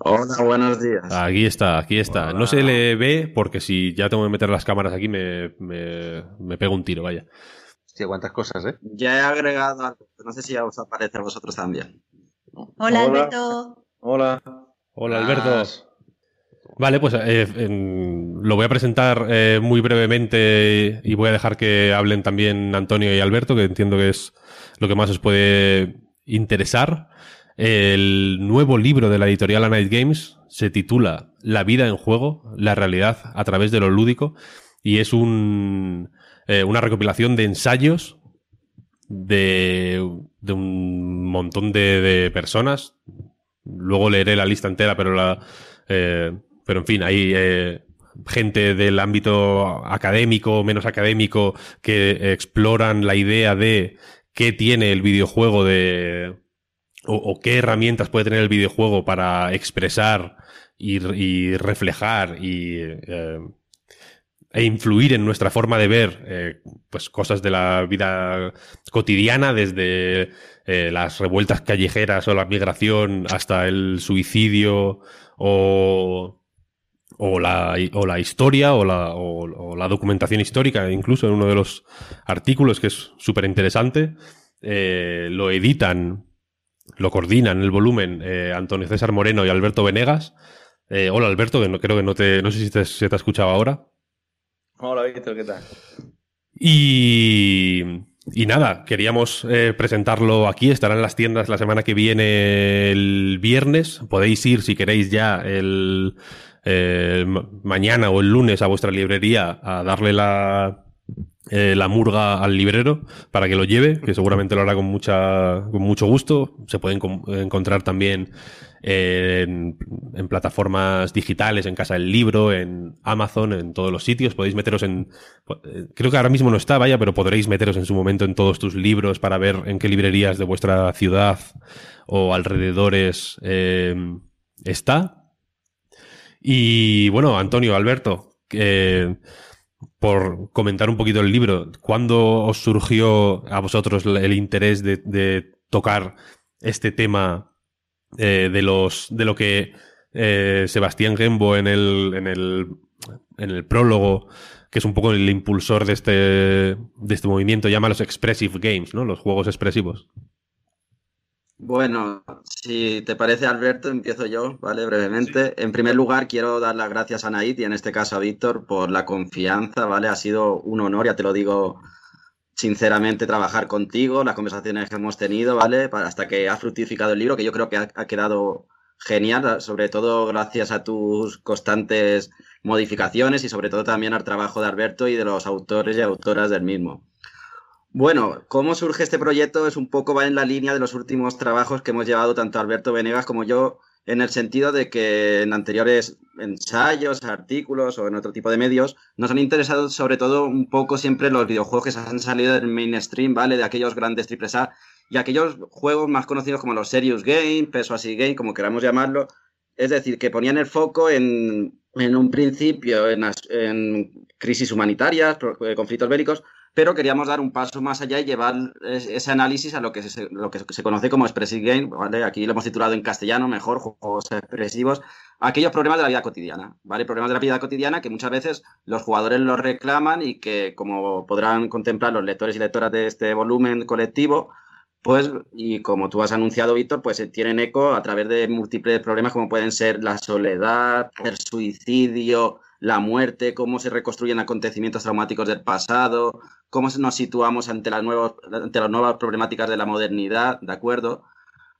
Hola, buenos días. Aquí está, aquí está. Hola. No se le ve porque si ya tengo que meter las cámaras aquí me, me, me pego un tiro, vaya. Hostia, cuántas cosas, ¿eh? Ya he agregado, algo. no sé si ya os aparece a vosotros también. Hola, Alberto. Hola. Hola, Alberto. Vale, pues eh, en- lo voy a presentar eh, muy brevemente y voy a dejar que hablen también Antonio y Alberto, que entiendo que es lo que más os puede interesar. El nuevo libro de la editorial A Night Games se titula La vida en juego, la realidad a través de lo lúdico y es un, eh, una recopilación de ensayos de, de un montón de, de personas. Luego leeré la lista entera, pero la, eh, pero en fin, hay eh, gente del ámbito académico, menos académico, que exploran la idea de qué tiene el videojuego de. o, qué herramientas puede tener el videojuego para expresar y, y reflejar y. eh, e influir en nuestra forma de ver eh, pues cosas de la vida cotidiana desde eh, las revueltas callejeras o la migración hasta el suicidio o, o, la, o la historia o la, o, la documentación histórica, incluso en uno de los artículos que es súper interesante. Eh, lo editan, lo coordinan el volumen Antonio César Moreno y Alberto Venegas. Hola Alberto, que no, creo que no te, no sé si te, se te ha escuchado ahora. Hola, Víctor, ¿qué tal? Y, y nada, queríamos eh, presentarlo aquí. Estará en las tiendas la semana que viene el viernes. Podéis ir si queréis ya el, eh, ma- mañana o el lunes a vuestra librería a darle la, eh, la murga al librero para que lo lleve, que seguramente lo hará con mucha, con mucho gusto. Se pueden encontrar también en, plataformas digitales, en Casa del Libro, en Amazon, en todos los sitios. Podéis meteros en, creo que ahora mismo no está, vaya, pero podréis meteros en su momento en todos tus libros para ver en qué librerías de vuestra ciudad o alrededores eh, está. Y bueno, Antonio, Alberto, por comentar un poquito el libro, ¿cuándo os surgió a vosotros el interés de tocar este tema eh, de los de lo que eh, Sebastián Gembo en el, en el en el prólogo, que es un poco el impulsor de este, de este movimiento, llama los expressive games, ¿no? Los juegos expresivos. Bueno, si te parece, Alberto, empiezo yo, ¿vale? Brevemente. En primer lugar, quiero dar las gracias a Naid y en este caso a Víctor por la confianza, ¿vale? Ha sido un honor, ya te lo digo sinceramente, trabajar contigo, las conversaciones que hemos tenido, ¿vale? Hasta que ha fructificado el libro, que yo creo que ha, quedado genial, sobre todo gracias a tus constantes modificaciones y sobre todo también al trabajo de Alberto y de los autores y autoras del mismo. Bueno, cómo surge este proyecto es un poco va en la línea de los últimos trabajos que hemos llevado tanto Alberto Venegas como yo, en el sentido de que en anteriores ensayos, artículos o en otro tipo de medios nos han interesado sobre todo un poco siempre los videojuegos que se han salido del mainstream, ¿vale? De aquellos grandes triples A y aquellos juegos más conocidos como los Serious Game, Persuasive Game, como queramos llamarlo. Es decir, que ponían el foco en, en un principio en, crisis humanitarias, eh, conflictos bélicos, pero queríamos dar un paso más allá y llevar es- ese análisis a lo que se, lo que se conoce como Expressive Game, ¿vale? Aquí lo hemos titulado en castellano, mejor, juegos expresivos, aquellos problemas de la vida cotidiana, ¿vale? Problemas de la vida cotidiana que muchas veces los jugadores los reclaman y que, como podrán contemplar los lectores y lectoras de este volumen colectivo, pues, y como tú has anunciado, Víctor, pues eh, tienen eco a través de múltiples problemas como pueden ser la soledad, el suicidio, la muerte, cómo se reconstruyen acontecimientos traumáticos del pasado, cómo nos situamos ante las, nuevas, ante las nuevas problemáticas de la modernidad, ¿de acuerdo?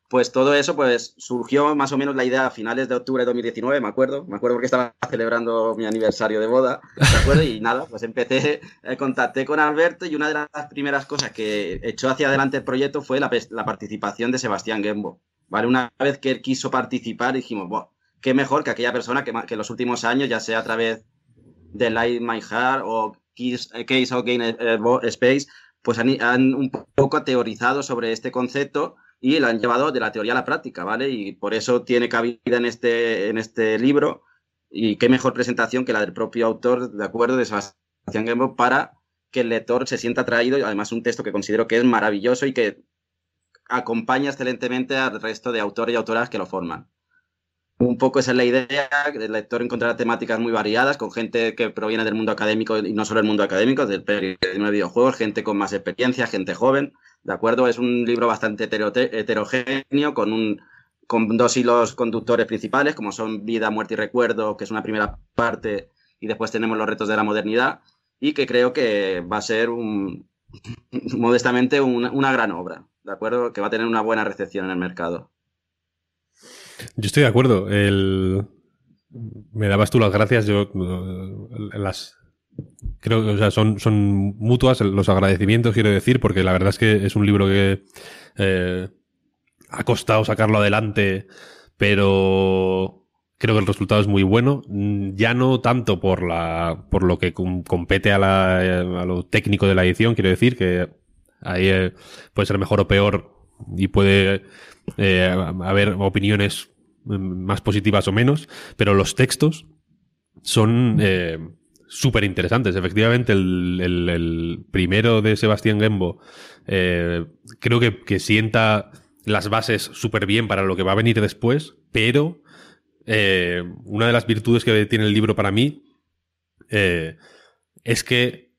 Pues todo eso pues surgió más o menos la idea a finales de octubre de 2019, me acuerdo, me acuerdo porque estaba celebrando mi aniversario de boda, ¿de acuerdo? Y nada, pues empecé, eh, contacté con Alberto y una de las primeras cosas que echó hacia adelante el proyecto fue la, la participación de Sebastián Gembo, ¿vale? Una vez que él quiso participar dijimos, bueno, qué mejor que aquella persona que, en los últimos años, ya sea a través de Light My Heart o Case of Game Space, pues han, un poco teorizado sobre este concepto y lo han llevado de la teoría a la práctica, ¿vale? Y por eso tiene cabida en este, este libro. Y qué mejor presentación que la del propio autor, de acuerdo, de Sebastián Gembo, para que el lector se sienta atraído. Además, un texto que considero que es maravilloso y que acompaña excelentemente al resto de autores y autoras que lo forman. Un poco esa es la idea, el lector encontrará temáticas muy variadas, con gente que proviene del mundo académico y no solo del mundo académico, del periodismo de videojuegos, gente con más experiencia, gente joven, ¿de acuerdo? Es un libro bastante heterogéneo, con, un, con dos hilos conductores principales, como son vida, muerte y recuerdo, que es una primera parte, y después tenemos los retos de la modernidad, y que creo que va a ser (laughs) modestamente una gran obra, ¿de acuerdo? Que va a tener una buena recepción en el mercado. Yo estoy de acuerdo. Me dabas tú las gracias. Yo las creo que o sea, son, son mutuas los agradecimientos, quiero decir, porque la verdad es que es un libro que eh, ha costado sacarlo adelante, pero creo que el resultado es muy bueno. Ya no tanto por la por lo que compete a, la, a lo técnico de la edición, quiero decir, que ahí eh, puede ser mejor o peor y puede eh, haber opiniones mm, más positivas o menos, pero los textos son eh, súper interesantes. Efectivamente, el, primero de Sebastián Gembo eh, creo que, sienta las bases súper bien para lo que va a venir después, pero una de las virtudes que tiene el libro para mí es que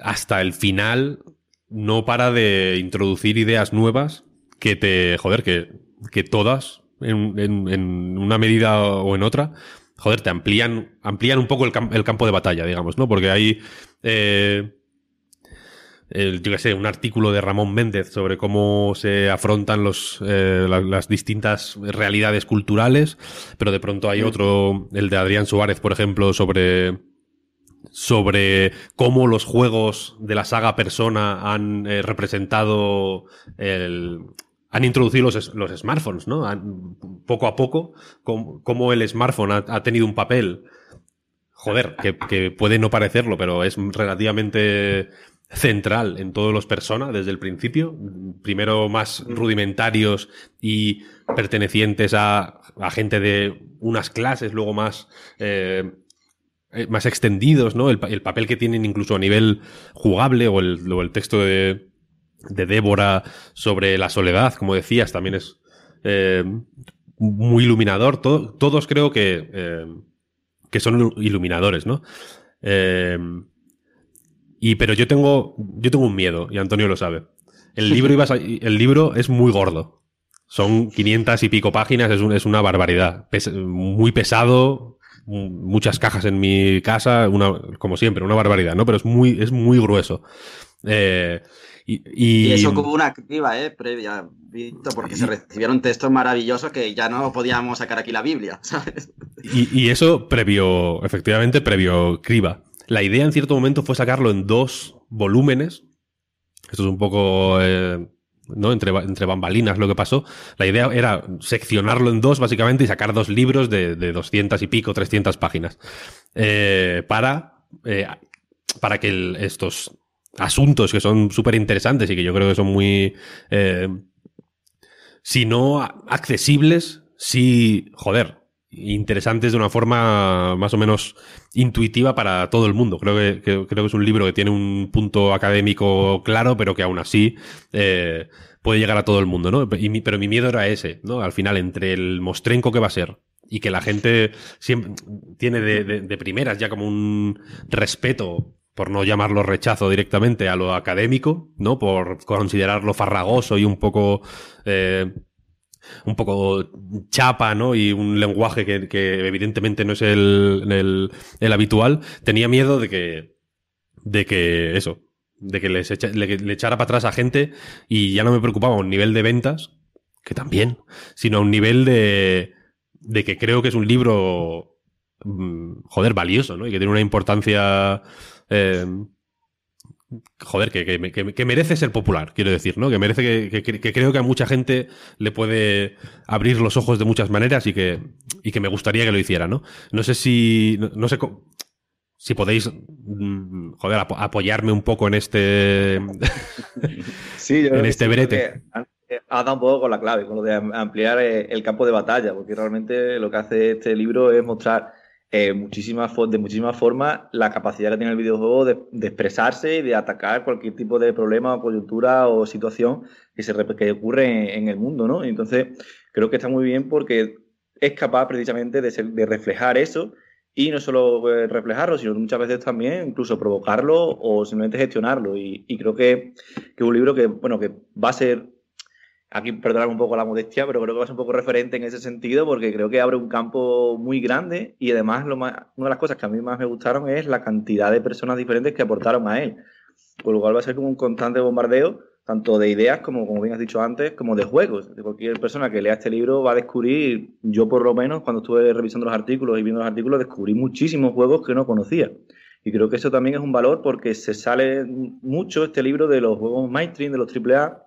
hasta el final no para de introducir ideas nuevas que te, joder, que, que todas, en, en, una medida o en otra, joder, te amplían, amplían un poco el, el campo de batalla, digamos, ¿no? Porque hay, eh, el, yo qué sé, un artículo de Ramón Méndez sobre cómo se afrontan los, eh, las distintas realidades culturales, pero de pronto hay otro, el de Adrián Suárez, por ejemplo, sobre sobre cómo los juegos de la saga Persona han eh, representado el, han introducido los, los smartphones, ¿no? poco a poco, como, el smartphone ha, tenido un papel, joder, que, puede no parecerlo, pero es relativamente central en todos los personas desde el principio. Primero más rudimentarios y pertenecientes a, a gente de unas clases, luego más eh, eh, más extendidos, ¿no? El, el, papel que tienen incluso a nivel jugable o el, o el texto de, de Débora sobre la soledad, como decías, también es eh, muy iluminador. todos creo que, eh, que son iluminadores, ¿no? Eh, y pero yo tengo, yo tengo un miedo, y Antonio lo sabe. El (laughs) libro, iba el libro es muy gordo. Son 500 y pico páginas, es, es una barbaridad. muy pesado, muchas cajas en mi casa, una, como siempre, una barbaridad, ¿no? Pero es muy, es muy grueso. Eh, y, eso como una criba, ¿eh? Previa, porque se recibieron textos maravillosos que ya no podíamos sacar aquí la Biblia, (laughs) ¿sabes? Y, eso previo, efectivamente, previo criba. La idea en cierto momento fue sacarlo en dos volúmenes. Esto es un poco, eh, ¿no? Entre, entre bambalinas lo que pasó. La idea era seccionarlo en dos, básicamente, y sacar dos libros de, de 200 y pico, 300 páginas. Eh, para, eh, para que estos asuntos que son súper interesantes y que yo creo que son muy, eh, si no accesibles, sí, joder, interesantes de una forma más o menos intuitiva para todo el mundo. Creo que, creo que es un libro que tiene un punto académico claro, pero que aún así eh, puede llegar a todo el mundo, ¿no? pero mi miedo era ese, ¿no? Al final, entre el mostrenco que va a ser y que la gente siempre tiene de, de primeras ya como un respeto por no llamarlo rechazo directamente a lo académico, ¿no? Por considerarlo farragoso y un poco eh, un poco chapa, ¿no? Y un lenguaje que, evidentemente no es el, el, habitual, tenía miedo de que, de que eso, de que les echa- le, le echara para atrás a gente y ya no me preocupaba un nivel de ventas, que también, sino a un nivel de, de que creo que es un libro, mm, joder, valioso, ¿no? Y que tiene una importancia, eh, joder, que, que, que- que merece ser popular, quiero decir, ¿no? Que merece que, creo que a mucha gente le puede abrir los ojos de muchas maneras y que, y que me gustaría que lo hiciera, ¿no? No sé si, no, no sé si podéis, mm, joder, apo- apoyarme un poco en este, Sí, yo (laughs) En este sí, brete. que ha- dado un poco con la clave, con lo de am- ampliar eh, el campo de batalla, porque realmente lo que hace este libro es mostrar eh, muchísimas fo- de muchísimas formas la capacidad que tiene el videojuego de, expresarse y de atacar cualquier tipo de problema o coyuntura o situación que, se, que ocurre en, el mundo, ¿no? Entonces creo que está muy bien porque es capaz precisamente de, ser- de reflejar eso y no solo eh, reflejarlo, sino muchas veces también incluso provocarlo o simplemente gestionarlo. Y, y creo que, que es un libro que, bueno, que va a ser, aquí perdonar un poco la modestia, pero creo que va a ser un poco referente en ese sentido porque creo que abre un campo muy grande y además lo más, una de las cosas que a mí más me gustaron es la cantidad de personas diferentes que aportaron a él. Por lo cual va a ser como un constante bombardeo tanto de ideas como, como bien has dicho antes, como de juegos. De cualquier persona que lea este libro va a descubrir, yo por lo menos, cuando estuve revisando los artículos y viendo los artículos, descubrí muchísimos juegos que no conocía. Y creo que eso también es un valor porque se sale mucho este libro de los juegos mainstream, de los AAA,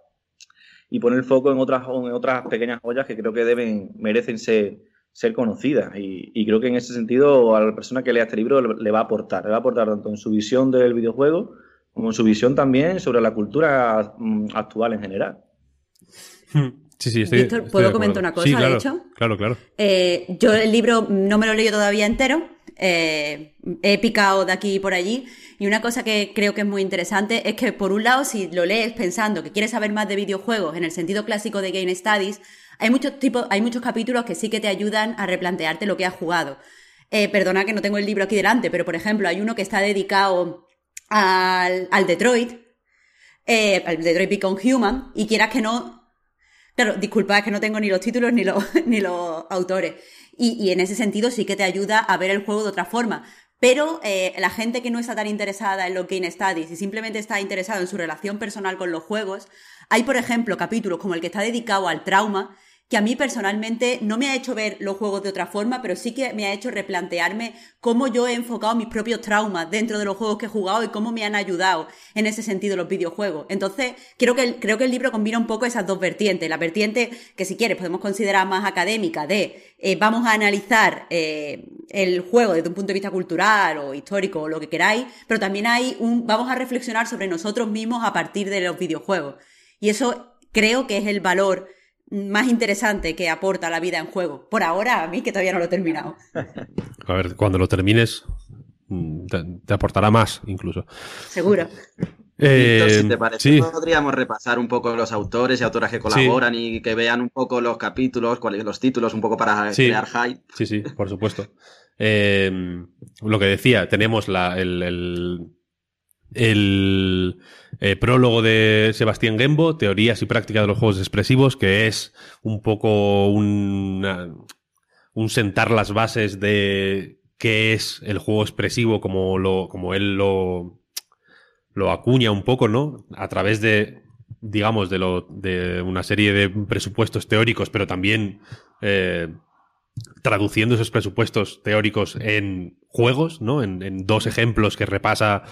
y pone el foco en otras, en otras pequeñas joyas que creo que deben, merecen ser, ser conocidas. Y, y creo que en ese sentido a la persona que lea este libro le, le va a aportar, le va a aportar tanto en su visión del videojuego como en su visión también sobre la cultura mm, actual en general. (laughs) Sí, sí, estoy, Víctor, estoy ¿puedo comentar una cosa, Sí, de claro, hecho? Claro, claro. Eh, yo el libro no me lo he leído todavía entero, eh, he picado de aquí y por allí, y una cosa que creo que es muy interesante es que, por un lado, si lo lees pensando que quieres saber más de videojuegos en el sentido clásico de Game Studies, hay muchos, tipos, hay muchos capítulos que sí que te ayudan a replantearte lo que has jugado. Eh, perdona que no tengo el libro aquí delante, pero por ejemplo, hay uno que está dedicado al, al Detroit, eh, al Detroit Become Human, y quieras que no, Claro, disculpa, es que no tengo ni los títulos ni los, (laughs) ni los autores. Y, y en ese sentido sí que te ayuda a ver el juego de otra forma. Pero eh, la gente que no está tan interesada en los game studies y simplemente está interesada en su relación personal con los juegos, hay, por ejemplo, capítulos como el que está dedicado al trauma, que a mí personalmente no me ha hecho ver los juegos de otra forma, pero sí que me ha hecho replantearme cómo yo he enfocado mis propios traumas dentro de los juegos que he jugado y cómo me han ayudado en ese sentido los videojuegos. Entonces, creo que el, creo que el libro combina un poco esas dos vertientes. La vertiente que si quieres podemos considerar más académica de eh, vamos a analizar eh, el juego desde un punto de vista cultural o histórico o lo que queráis, pero también hay un vamos a reflexionar sobre nosotros mismos a partir de los videojuegos. Y eso creo que es el valor más interesante que aporta la vida en juego. Por ahora, a mí que todavía no lo he terminado. (laughs) A ver, cuando lo termines, mm, te, te aportará más, incluso. Seguro. Eh, Víctor, si te parece, sí, podríamos repasar un poco los autores y autoras que colaboran y que vean un poco los capítulos, cuáles los títulos, un poco para Sí. crear hype. sí, sí, por supuesto. Eh, lo que decía, tenemos la, el, el, el, eh, prólogo de Sebastián Gembo, Teorías y prácticas de los juegos expresivos, que es un poco un sentar las bases de qué es el juego expresivo como, lo, como él lo, acuña un poco, ¿no? A través de, digamos, de, lo, de una serie de presupuestos teóricos, pero también eh, traduciendo esos presupuestos teóricos en juegos, ¿no? En, en dos ejemplos que repasa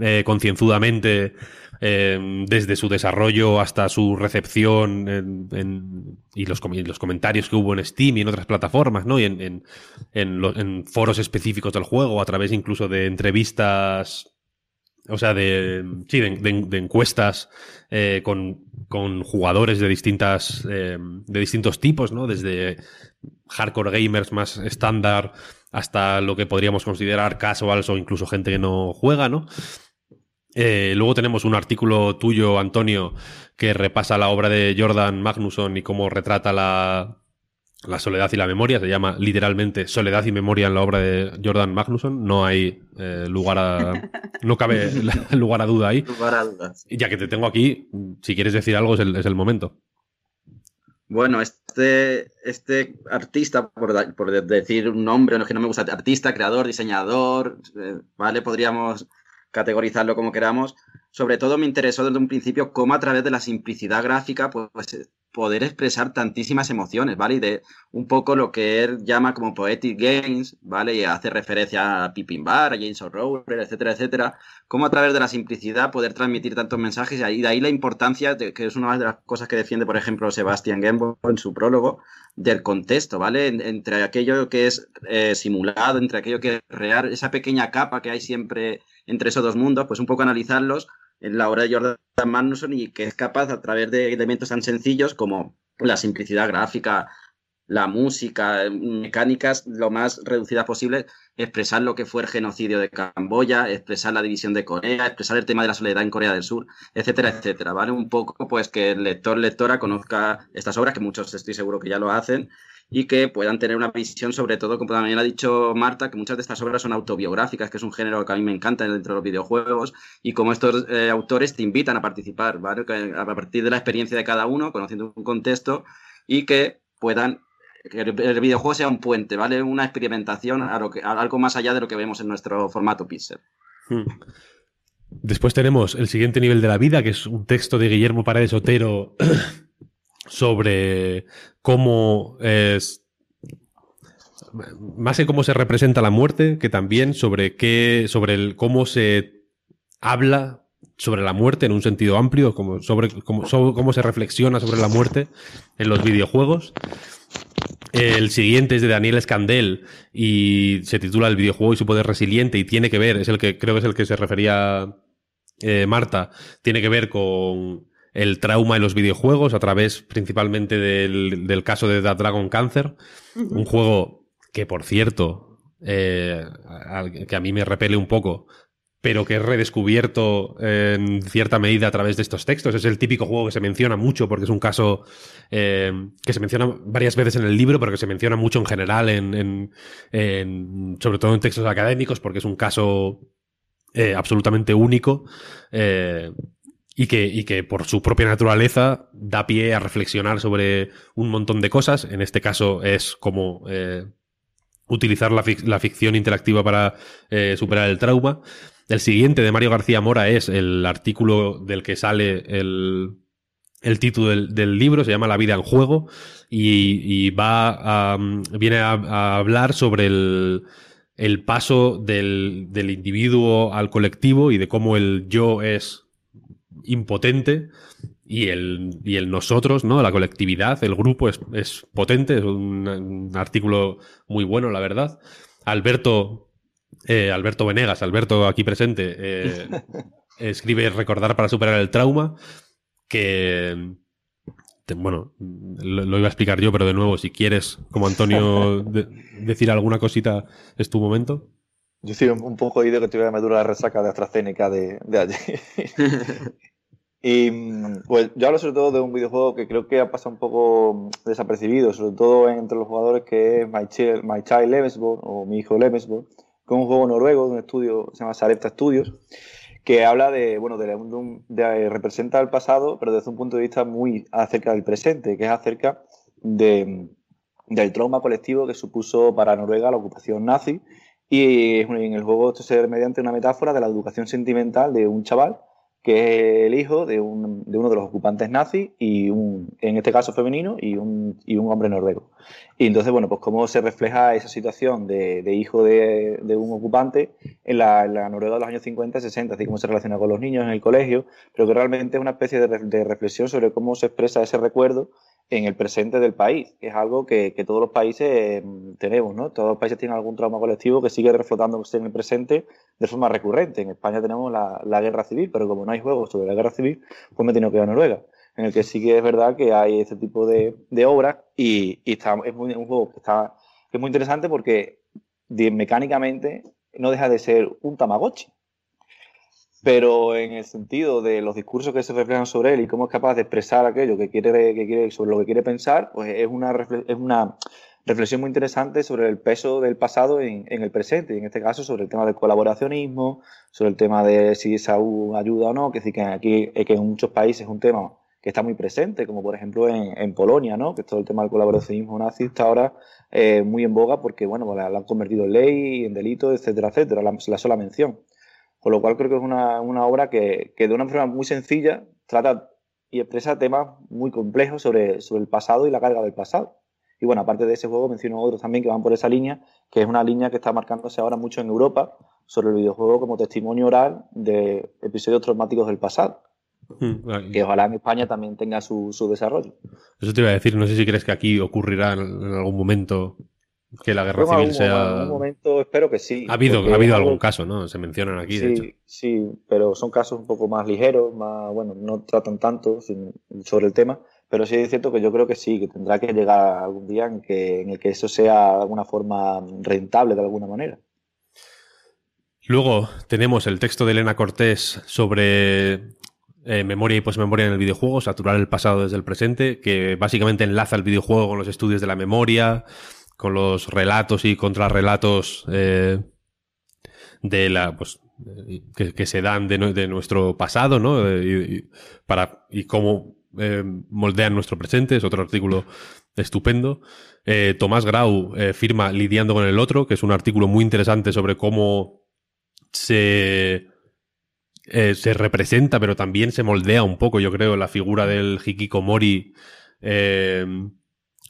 eh, concienzudamente eh, desde su desarrollo hasta su recepción en- en- y los, comentarios que hubo en Steam y en otras plataformas, ¿no? Y en, en, lo- foros específicos del juego, a través incluso de entrevistas o sea, de, sí, de, encuestas eh, con, jugadores de distintas eh, de distintos tipos, ¿no? Desde hardcore gamers más estándar hasta lo que podríamos considerar casuals o incluso gente que no juega, ¿no? Eh, luego tenemos un artículo tuyo, Antonio, que repasa la obra de Jordan Magnusson y cómo retrata la, la soledad y la memoria. Se llama literalmente Soledad y Memoria en la obra de Jordan Magnusson. No hay eh, lugar a. (laughs) No cabe lugar a duda ahí. Lugar a dudas. Ya que te tengo aquí, si quieres decir algo, es el, es el momento. Bueno, este, este artista, por, por decir un nombre, no es que no me gusta, artista, creador, diseñador, eh, ¿vale? Podríamos categorizarlo como queramos. Sobre todo me interesó desde un principio cómo a través de la simplicidad gráfica, pues, poder expresar tantísimas emociones, ¿vale? Y de un poco lo que él llama como poetic games, ¿vale? Y hace referencia a Pippin Bar, a James O'Rourke, etcétera, etcétera. Cómo a través de la simplicidad poder transmitir tantos mensajes y de ahí la importancia, de, que es una de las cosas que defiende, por ejemplo, Sebastian Gembo en su prólogo, del contexto, ¿vale? entre aquello que es eh, simulado, entre aquello que es real, esa pequeña capa que hay siempre entre esos dos mundos, pues un poco analizarlos en la obra de Jordan Magnusson y que es capaz a través de elementos tan sencillos como la simplicidad gráfica, la música, mecánicas lo más reducidas posible, expresar lo que fue el genocidio de Camboya, expresar la división de Corea, expresar el tema de la soledad en Corea del Sur, etcétera, etcétera, ¿vale? Un poco pues que el lector, lectora conozca estas obras, que muchos estoy seguro que ya lo hacen, y que puedan tener una visión, sobre todo, como también ha dicho Marta, que muchas de estas obras son autobiográficas, que es un género que a mí me encanta dentro de los videojuegos, y como estos eh, autores te invitan a participar, ¿vale? a partir de la experiencia de cada uno, conociendo un contexto, y que puedan que el videojuego sea un puente, ¿vale? Una experimentación a, lo que, algo más allá de lo que vemos en nuestro formato Pixel. Hmm. Después tenemos el siguiente nivel de la vida, que es un texto de Guillermo Paredes Otero sobre cómo es más en cómo se representa la muerte que también sobre qué sobre el cómo se habla sobre la muerte en un sentido amplio como sobre cómo, cómo se reflexiona sobre la muerte en los videojuegos. El siguiente es de Daniel Escandel y se titula El videojuego y su poder resiliente y tiene que ver, es el que creo que es el que se refería eh, Marta, tiene que ver con el trauma en los videojuegos a través principalmente del, caso de The Dragon Cancer, un juego que por cierto, eh, que a mí me repele un poco, pero que es redescubierto en cierta medida a través de estos textos. Es el típico juego que se menciona mucho porque es un caso eh, que se menciona varias veces en el libro, pero que se menciona mucho en general, en, sobre todo en textos académicos, porque es un caso eh, absolutamente único. Y que, y que por su propia naturaleza da pie a reflexionar sobre un montón de cosas. En este caso es como eh, utilizar la, ficción interactiva para eh, superar el trauma. El siguiente de Mario García Mora es el artículo del que sale el, el título del, libro, se llama La vida en juego y, va a, viene a, hablar sobre el, el paso del, del individuo al colectivo y de cómo el yo es impotente y el, y el nosotros, ¿no? La colectividad, el grupo es, es potente, es un, artículo muy bueno, la verdad. Alberto, eh, Alberto Venegas, Alberto aquí presente, eh, (laughs) escribe Recordar para superar el trauma, que, bueno, lo, iba a explicar yo, pero de nuevo, si quieres, como Antonio, (laughs) decir alguna cosita, es tu momento. Yo estoy un, poco oído que dura la resaca de AstraZeneca de, de ayer. (laughs) y pues yo hablo sobre todo de un videojuego que creo que ha pasado un poco desapercibido, sobre todo entre los jugadores, que es My Child, My Child o Mi Hijo Lemesborn, que es un juego noruego de un estudio se llama Sarepta Studios, que habla de, bueno, de, de, representa el pasado, pero desde un punto de vista muy acerca del presente, que es acerca de, del trauma colectivo que supuso para Noruega la ocupación nazi. Y en el juego esto se mediante una metáfora de la educación sentimental de un chaval que es el hijo de, un, de uno de los ocupantes nazis y un, en este caso femenino y un, y un hombre noruego. Y entonces, bueno, pues cómo se refleja esa situación de, de hijo de, de, un ocupante en la, la, Noruega de los años 50 y 60, así como se relaciona con los niños en el colegio, pero que realmente es una especie de, de reflexión sobre cómo se expresa ese recuerdo en el presente del país, que es algo que, que, todos los países mm, tenemos, ¿no? Todos los países tienen algún trauma colectivo que sigue reflotándose en el presente de forma recurrente. En España tenemos la, la, guerra civil, pero como no hay juegos sobre la guerra civil, pues me he tenido que ir a Noruega, en el que sí que es verdad que hay este tipo de, de obras y, y está, es muy, un juego que, está, que es muy interesante porque mecánicamente no deja de ser un Tamagotchi pero en el sentido de los discursos que se reflejan sobre él y cómo es capaz de expresar aquello que quiere, que quiere sobre lo que quiere pensar, pues es una, es una reflexión muy interesante sobre el peso del pasado en, en, el presente, y en este caso sobre el tema del colaboracionismo, sobre el tema de si esa ayuda o no, que sí que aquí que en muchos países es un tema que está muy presente, como por ejemplo en, Polonia, ¿no? que todo el tema del colaboracionismo nazi está ahora eh, muy en boga porque bueno, la, han convertido en ley, en delito, etcétera, etcétera, la, sola mención. Con lo cual creo que es una, obra que, de una forma muy sencilla trata y expresa temas muy complejos sobre, sobre el pasado y la carga del pasado. Y bueno, aparte de ese juego, menciono otros también que van por esa línea, que es una línea que está marcándose ahora mucho en Europa sobre el videojuego como testimonio oral de episodios traumáticos del pasado. Hmm, que ojalá en España también tenga su, desarrollo. Eso te iba a decir, no sé si crees que aquí ocurrirá en, algún momento que la guerra civil sea. En algún momento espero que sí. Ha habido, ha habido algún caso, ¿no? Se mencionan aquí, sí, de hecho. Sí, pero son casos un poco más ligeros, más, bueno, no tratan tanto sobre el tema, pero sí es cierto que yo creo que sí, que tendrá que llegar algún día en, que, en el que eso sea de alguna forma rentable de alguna manera. Luego tenemos el texto de Elena Cortés sobre eh, memoria y posmemoria en el videojuego, saturar el pasado desde el presente, que básicamente enlaza el videojuego con los estudios de la memoria, con los relatos y contrarrelatos eh, de la, pues, que, se dan de, nuestro pasado, ¿no? Y, para, y cómo eh, moldean nuestro presente, es otro artículo estupendo. Tomás Grau firma Lidiando con el otro, que es un artículo muy interesante sobre cómo se eh, se representa, pero también se moldea un poco, yo creo, la figura del Hikikomori eh,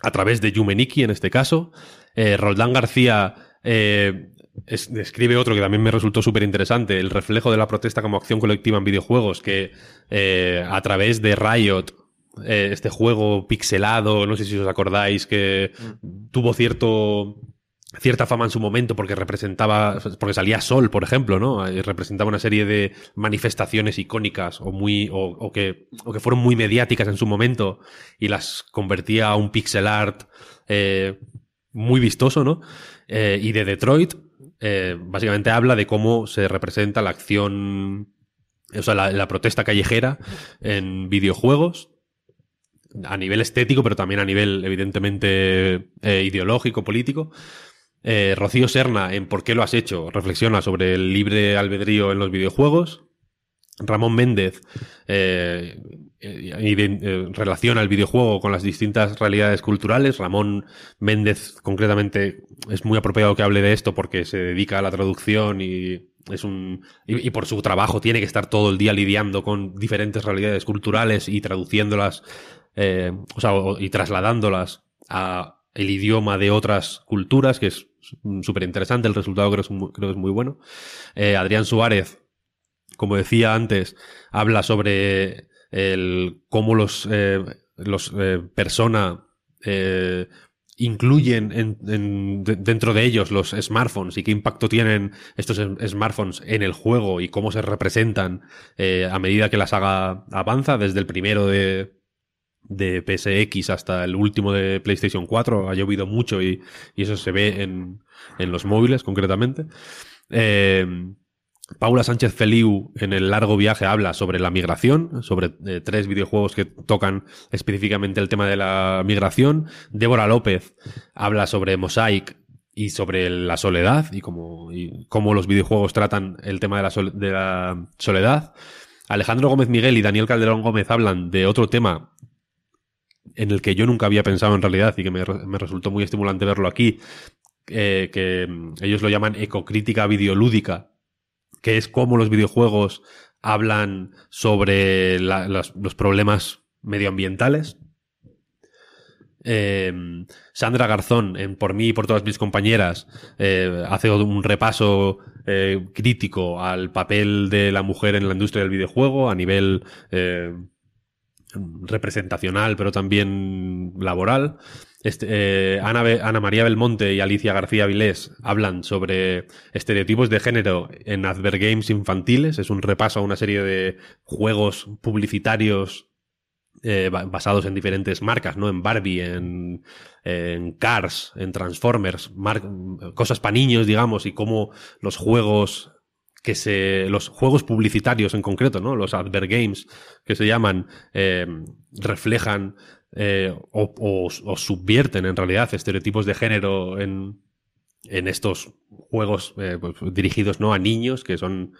a través de Yumeniki en este caso. Eh, Roldán García describe otro que también me resultó súper interesante, el reflejo de la protesta como acción colectiva en videojuegos, que a través de Riot, este juego pixelado, no sé si os acordáis, que mm. tuvo cierto cierta fama en su momento porque representaba, porque salía Sol, por ejemplo, ¿no? Representaba una serie de manifestaciones icónicas o muy, o, que, o que fueron muy mediáticas en su momento y las convertía a un pixel art eh, muy vistoso, ¿no? Eh, y de Detroit, eh, básicamente habla de cómo se representa la acción, o sea, la protesta callejera en videojuegos a nivel estético, pero también a nivel, evidentemente, ideológico, político. Eh, Rocío Serna, en ¿Por qué lo has hecho? reflexiona sobre el libre albedrío en los videojuegos. Ramón Méndez eh, eh, relaciona el videojuego con las distintas realidades culturales. Ramón Méndez, concretamente, es muy apropiado que hable de esto porque se dedica a la traducción y es un y, por su trabajo tiene que estar todo el día lidiando con diferentes realidades culturales y traduciéndolas, o sea, y trasladándolas a el idioma de otras culturas, que es súper interesante, el resultado creo, creo, que es muy bueno. Eh, Adrián Suárez, como decía antes, habla sobre el, cómo los, eh, los eh, persona incluyen en, dentro de ellos los smartphones y qué impacto tienen estos smartphones en el juego y cómo se representan a medida que la saga avanza, desde el primero de, de PSX hasta el último de PlayStation 4 ha llovido mucho y, eso se ve en, los móviles concretamente. Eh, Paula Sánchez Feliu en el largo viaje habla sobre la migración, sobre eh, tres videojuegos que tocan específicamente el tema de la migración. Débora López habla sobre Mosaic y sobre la soledad y cómo, y cómo los videojuegos tratan el tema de la, de la soledad. Alejandro Gómez Miguel y Daniel Calderón Gómez hablan de otro tema en el que yo nunca había pensado en realidad y que me, resultó muy estimulante verlo aquí, eh, que mm, ellos lo llaman ecocrítica videolúdica, que es cómo los videojuegos hablan sobre los, problemas medioambientales. Eh, Sandra Garzón, Por mí y por todas mis compañeras, eh, hace un repaso crítico al papel de la mujer en la industria del videojuego a nivel representacional, pero también laboral. Este, eh, Ana, María Belmonte y Alicia García Vilés hablan sobre estereotipos de género en Games infantiles. Es un repaso a una serie de juegos publicitarios eh, basados en diferentes marcas, ¿no? En Barbie, en, en Cars, en Transformers, cosas para niños, digamos, y cómo los juegos que se. los juegos publicitarios en concreto, ¿no? Los advert games que se llaman, eh, reflejan eh, o, subvierten en realidad estereotipos de género en, en estos juegos eh, pues, dirigidos no a niños que son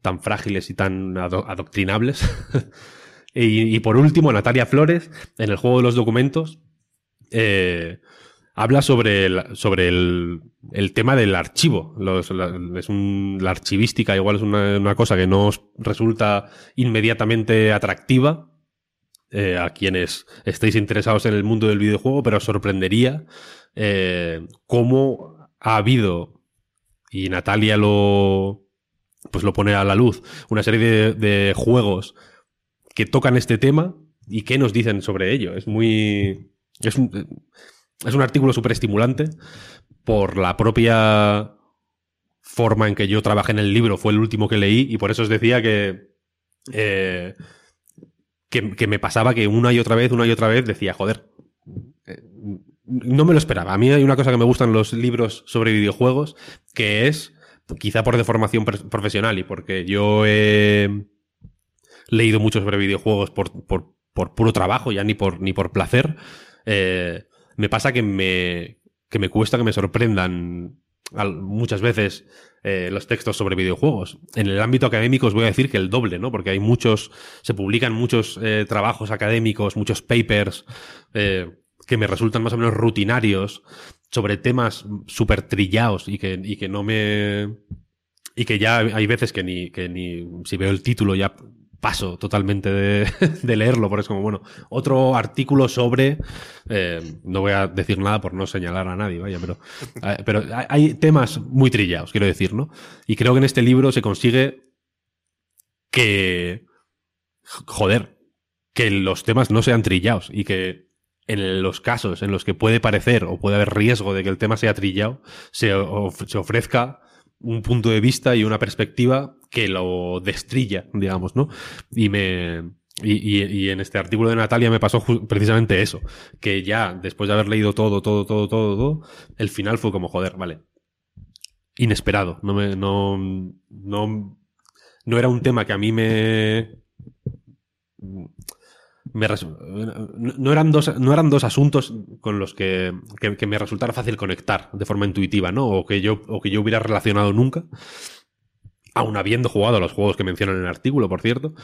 tan frágiles y tan adoctrinables. (laughs) Y, por último, Natalia Flores, en el juego de los documentos, habla sobre el, sobre el, el tema del archivo. La, archivística igual es una, cosa que no os resulta inmediatamente atractiva eh, a quienes estéis interesados en el mundo del videojuego, pero os sorprendería eh, cómo ha habido, y Natalia lo, pues lo pone a la luz, una serie de, juegos que tocan este tema y qué nos dicen sobre ello. Es muy... Es es un artículo súper estimulante por la propia forma en que yo trabajé en el libro. Fue el último que leí y por eso os decía que... eh, que, me pasaba que una y otra vez, una y otra vez decía, joder, eh, no me lo esperaba. A mí hay una cosa que me gustan los libros sobre videojuegos, que es, quizá por deformación profesional y porque yo he leído mucho sobre videojuegos por, por, por puro trabajo, ya ni por, ni por placer, eh, me pasa que me, que me cuesta que me sorprendan muchas veces eh, los textos sobre videojuegos. En el ámbito académico os voy a decir que el doble, ¿no? Porque hay muchos, se publican muchos eh, trabajos académicos, muchos papers eh, que me resultan más o menos rutinarios sobre temas súper trillados y que, y que no me... Y que ya hay veces que ni, que ni si veo el título ya paso totalmente de, (laughs) de leerlo, porque es como, bueno, otro artículo sobre, eh, no voy a decir nada por no señalar a nadie, vaya, pero, eh, pero hay- temas muy trillados, quiero decir, ¿no? Y creo que en este libro se consigue que, joder, que los temas no sean trillados y que en los casos en los que puede parecer o puede haber riesgo de que el tema sea trillado, se, se ofrezca un punto de vista y una perspectiva que lo destrilla, digamos, ¿no? Y me. Y, en este artículo de Natalia me pasó precisamente eso, que ya después de haber leído todo, todo, todo, todo, todo, el final fue como, joder, vale. Inesperado. No me. No. No. No era un tema que a mí me. No, eran dos, no eran dos asuntos con los que, que, me resultara fácil conectar de forma intuitiva, ¿no? O que yo, o que yo hubiera relacionado nunca. Aún habiendo jugado a los juegos que mencionan en el artículo, por cierto.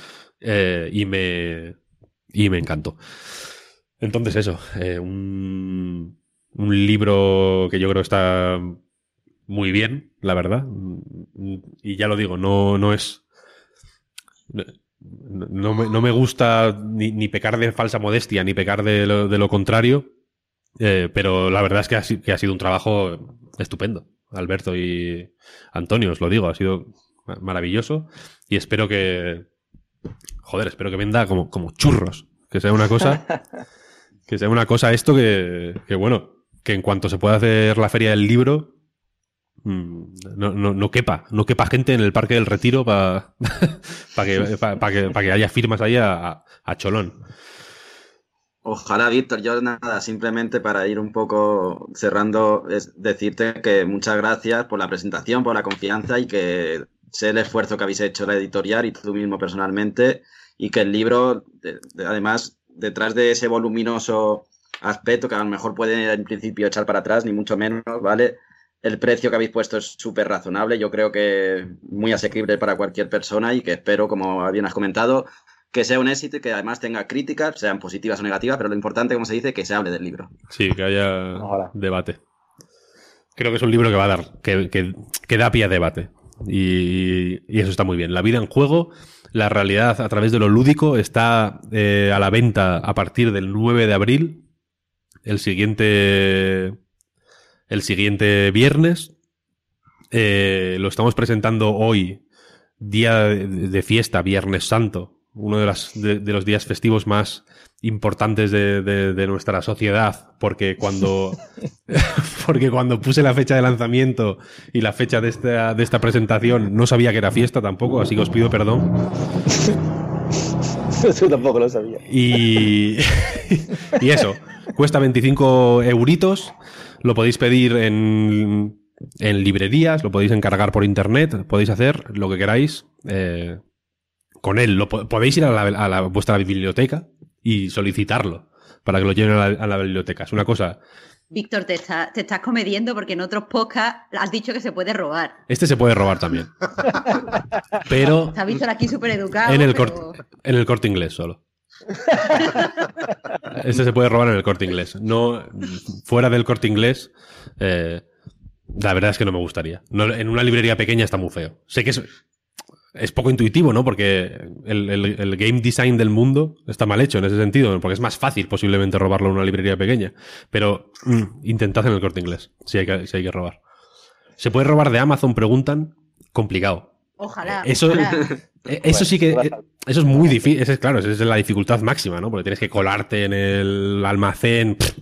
eh, y me. Y me encantó. Entonces, eso. eh, un, un libro que yo creo está muy bien, la verdad. Y ya lo digo, no, no es. No, me, no me gusta ni, ni pecar de falsa modestia, ni pecar de lo, de lo contrario. eh, pero la verdad es que ha, que ha sido un trabajo estupendo. Alberto y Antonio, os lo digo, ha sido ma- maravilloso. Y espero que. Joder, espero que venda como, como churros. Que sea una cosa. (laughs) que sea una cosa esto que, que, bueno, que en cuanto se pueda hacer la feria del libro, no, no, no quepa, no quepa gente en el Parque del Retiro para (laughs) que, pa- que, pa que haya firmas ahí a, a- cholón. Ojalá, Víctor, yo nada, simplemente para ir un poco cerrando, es decirte que muchas gracias por la presentación, por la confianza y que sé el esfuerzo que habéis hecho la editorial y tú mismo personalmente y que el libro, de- de- además, detrás de ese voluminoso aspecto que a lo mejor puede en principio echar para atrás, ni mucho menos, ¿vale? El precio que habéis puesto es súper razonable, yo creo que muy asequible para cualquier persona y que espero, como bien has comentado, que sea un éxito y que además tenga críticas, sean positivas o negativas, pero lo importante, como se dice, que se hable del libro. Sí, que haya debate. Creo que es un libro que va a dar, que, que, que da pie a debate. Y, y eso está muy bien. La vida en juego, la realidad a través de lo lúdico, está eh, a la venta a partir del 9 de abril. El siguiente. El siguiente viernes. Eh, lo estamos presentando hoy, día de, fiesta, Viernes Santo. Uno de, las, de, de los días festivos más importantes de, nuestra sociedad, porque cuando, (laughs) porque cuando puse la fecha de lanzamiento y la fecha de esta, de esta presentación no sabía que era fiesta tampoco, así que os pido perdón. (laughs) Eso tampoco lo sabía. Y, (laughs) y eso, cuesta 25 euritos, lo podéis pedir en, en librerías, lo podéis encargar por internet, podéis hacer lo que queráis eh, con él. Lo, po- podéis ir a, la, a la- vuestra biblioteca y solicitarlo para que lo lleven a la, a la biblioteca. Es una cosa... Víctor, te, está- te estás comediendo porque en otros podcasts has dicho que se puede robar. Este se puede robar también. (laughs) Pero has visto aquí súper educado. en el, pero- corte, en el corte inglés solo. Este se puede robar en el corte inglés. No, fuera del corte inglés, eh, la verdad es que no me gustaría. No, en una librería pequeña está muy feo. Sé que es, es poco intuitivo, ¿no? Porque el, el- el game design del mundo está mal hecho en ese sentido, porque es más fácil posiblemente robarlo en una librería pequeña. Pero mm, intentad en el corte inglés, si hay, que, si hay que robar. ¿Se puede robar de Amazon? Preguntan. Complicado. Ojalá. Eso, ojalá. eh, eso sí que. Eh, Eso es muy difícil. Eso es claro, esa es la dificultad máxima, ¿no? Porque tienes que colarte en el almacén. pff,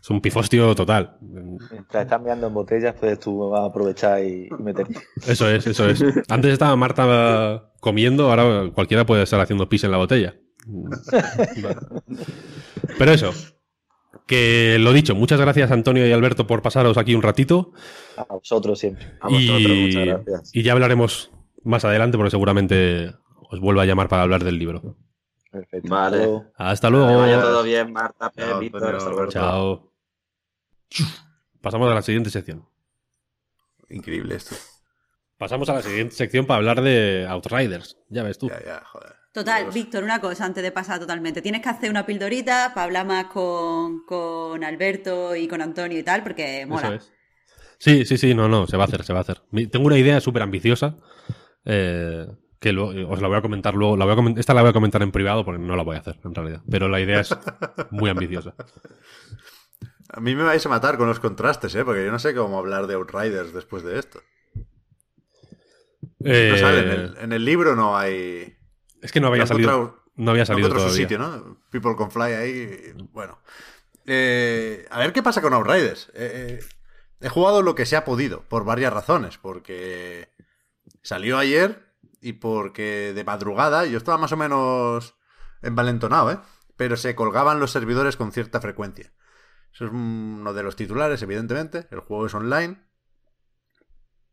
es un pifostio total. Mientras estás mirando en botellas, pues tú vas a aprovechar y y meterte. Eso es, eso es. Antes estaba Marta comiendo, ahora cualquiera puede estar haciendo pis en la botella. Pero eso. Que lo dicho, muchas gracias Antonio y Alberto por pasaros aquí un ratito. A vosotros siempre. A vosotros, y, muchas gracias. y ya hablaremos más adelante porque seguramente os vuelva a llamar para hablar del libro. Perfecto. Vale. Hasta luego. Hasta Que luego. vaya todo bien, Marta, Chao, Víctor, Antonio, hasta luego. Chao. Pasamos a la siguiente sección. Increíble esto. Pasamos a la siguiente sección para hablar de Outriders. Ya ves tú. Ya, ya, joder. Total, Dios. Víctor, una cosa antes de pasar totalmente. Tienes que hacer una pildorita para hablar más con, con Alberto y con Antonio y tal, porque mola. Eso es. Sí, sí, sí, no, no, se va a hacer, se va a hacer. Tengo una idea súper ambiciosa eh, que lo- os la voy a comentar luego. La voy a esta la voy a comentar en privado porque no la voy a hacer, en realidad. Pero la idea es muy ambiciosa. (laughs) A mí me vais a matar con los contrastes, ¿eh? Porque yo no sé cómo hablar de Outriders después de esto. Eh, No sale, en, el, en el libro no hay... Es que no había no salido, no había no salido su todavía. sitio, ¿no? People can fly ahí. Bueno. Eh, a ver qué pasa con Outriders. Eh, eh, he jugado lo que se ha podido, por varias razones. Porque salió ayer y porque de madrugada yo estaba más o menos envalentonado, ¿eh? Pero se colgaban los servidores con cierta frecuencia. Eso es uno de los titulares, evidentemente. El juego es online.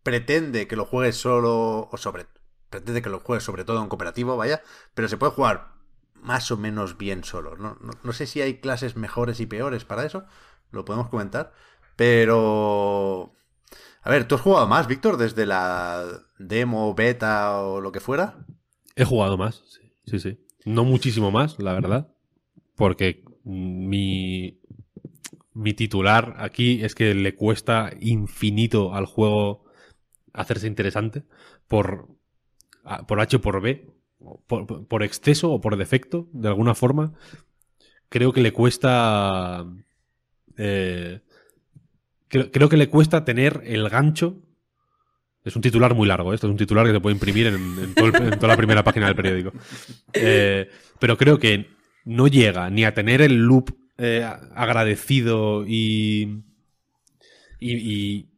Pretende que lo juegues solo o sobre... Pretende que lo juegues sobre todo en cooperativo, vaya. Pero se puede jugar más o menos bien solo. No, no- no sé si hay clases mejores y peores para eso. Lo podemos comentar. Pero... A ver, ¿tú has jugado más, Víctor, desde la demo, beta o lo que fuera? He jugado más, sí, sí, sí. No muchísimo más, la verdad. Porque mi, mi titular aquí es que le cuesta infinito al juego hacerse interesante por, por H o por B, por, por exceso o por defecto, de alguna forma. Creo que le cuesta. eh, creo, creo que le cuesta tener el gancho. Es un titular muy largo, ¿eh? esto es un titular que se puede imprimir en, en todo el- en toda la primera página del periódico. Eh, pero creo que no llega ni a tener el loop eh, agradecido y, y, y,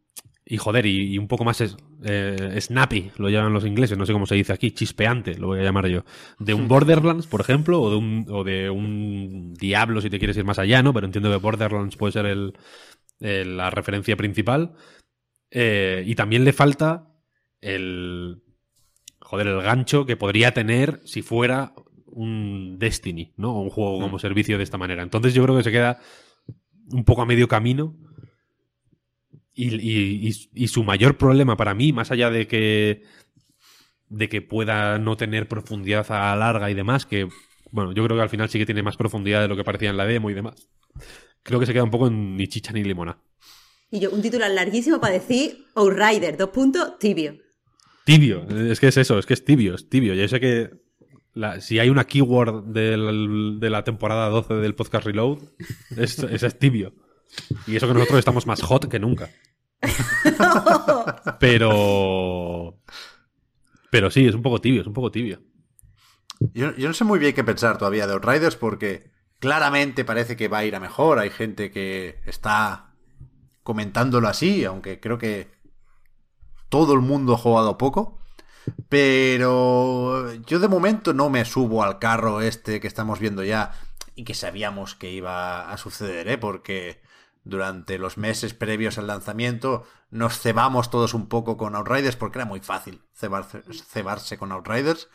y, joder, y, y un poco más es- eh, snappy, lo llaman los ingleses, no sé cómo se dice aquí, chispeante, lo voy a llamar yo. De un (laughs) Borderlands, por ejemplo, o de un, o de un Diablo, si te quieres ir más allá, ¿no? Pero entiendo que Borderlands puede ser el, el- la referencia principal. Eh, y también le falta el. Joder, el gancho que podría tener si fuera un Destiny, ¿no? O un juego como servicio de esta manera. Entonces yo creo que se queda un poco a medio camino. Y, y- y- y su mayor problema para mí, más allá de que. de que pueda no tener profundidad a la larga y demás, que. Bueno, yo creo que al final sí que tiene más profundidad de lo que parecía en la demo y demás. Creo que se queda un poco en ni chicha ni limona. Y yo, un titular larguísimo para decir Outrider, dos puntos, tibio. Tibio, es que es eso, es que es tibio, es tibio. Yo sé que la- si hay una keyword del- de la temporada 12 del podcast Reload, es, esa es tibio. Y eso que nosotros estamos más hot que nunca. (laughs) Pero. Pero sí, es un poco tibio, es un poco tibio. Yo, yo no sé muy bien qué pensar todavía de Outriders porque claramente parece que va a ir a mejor. Hay gente que está comentándolo así, aunque creo que todo el mundo ha jugado poco. Pero yo de momento no me subo al carro este que estamos viendo ya y que sabíamos que iba a suceder, ¿eh? Porque durante los meses previos al lanzamiento nos cebamos todos un poco con Outriders porque era muy fácil cebarse, cebarse con Outriders.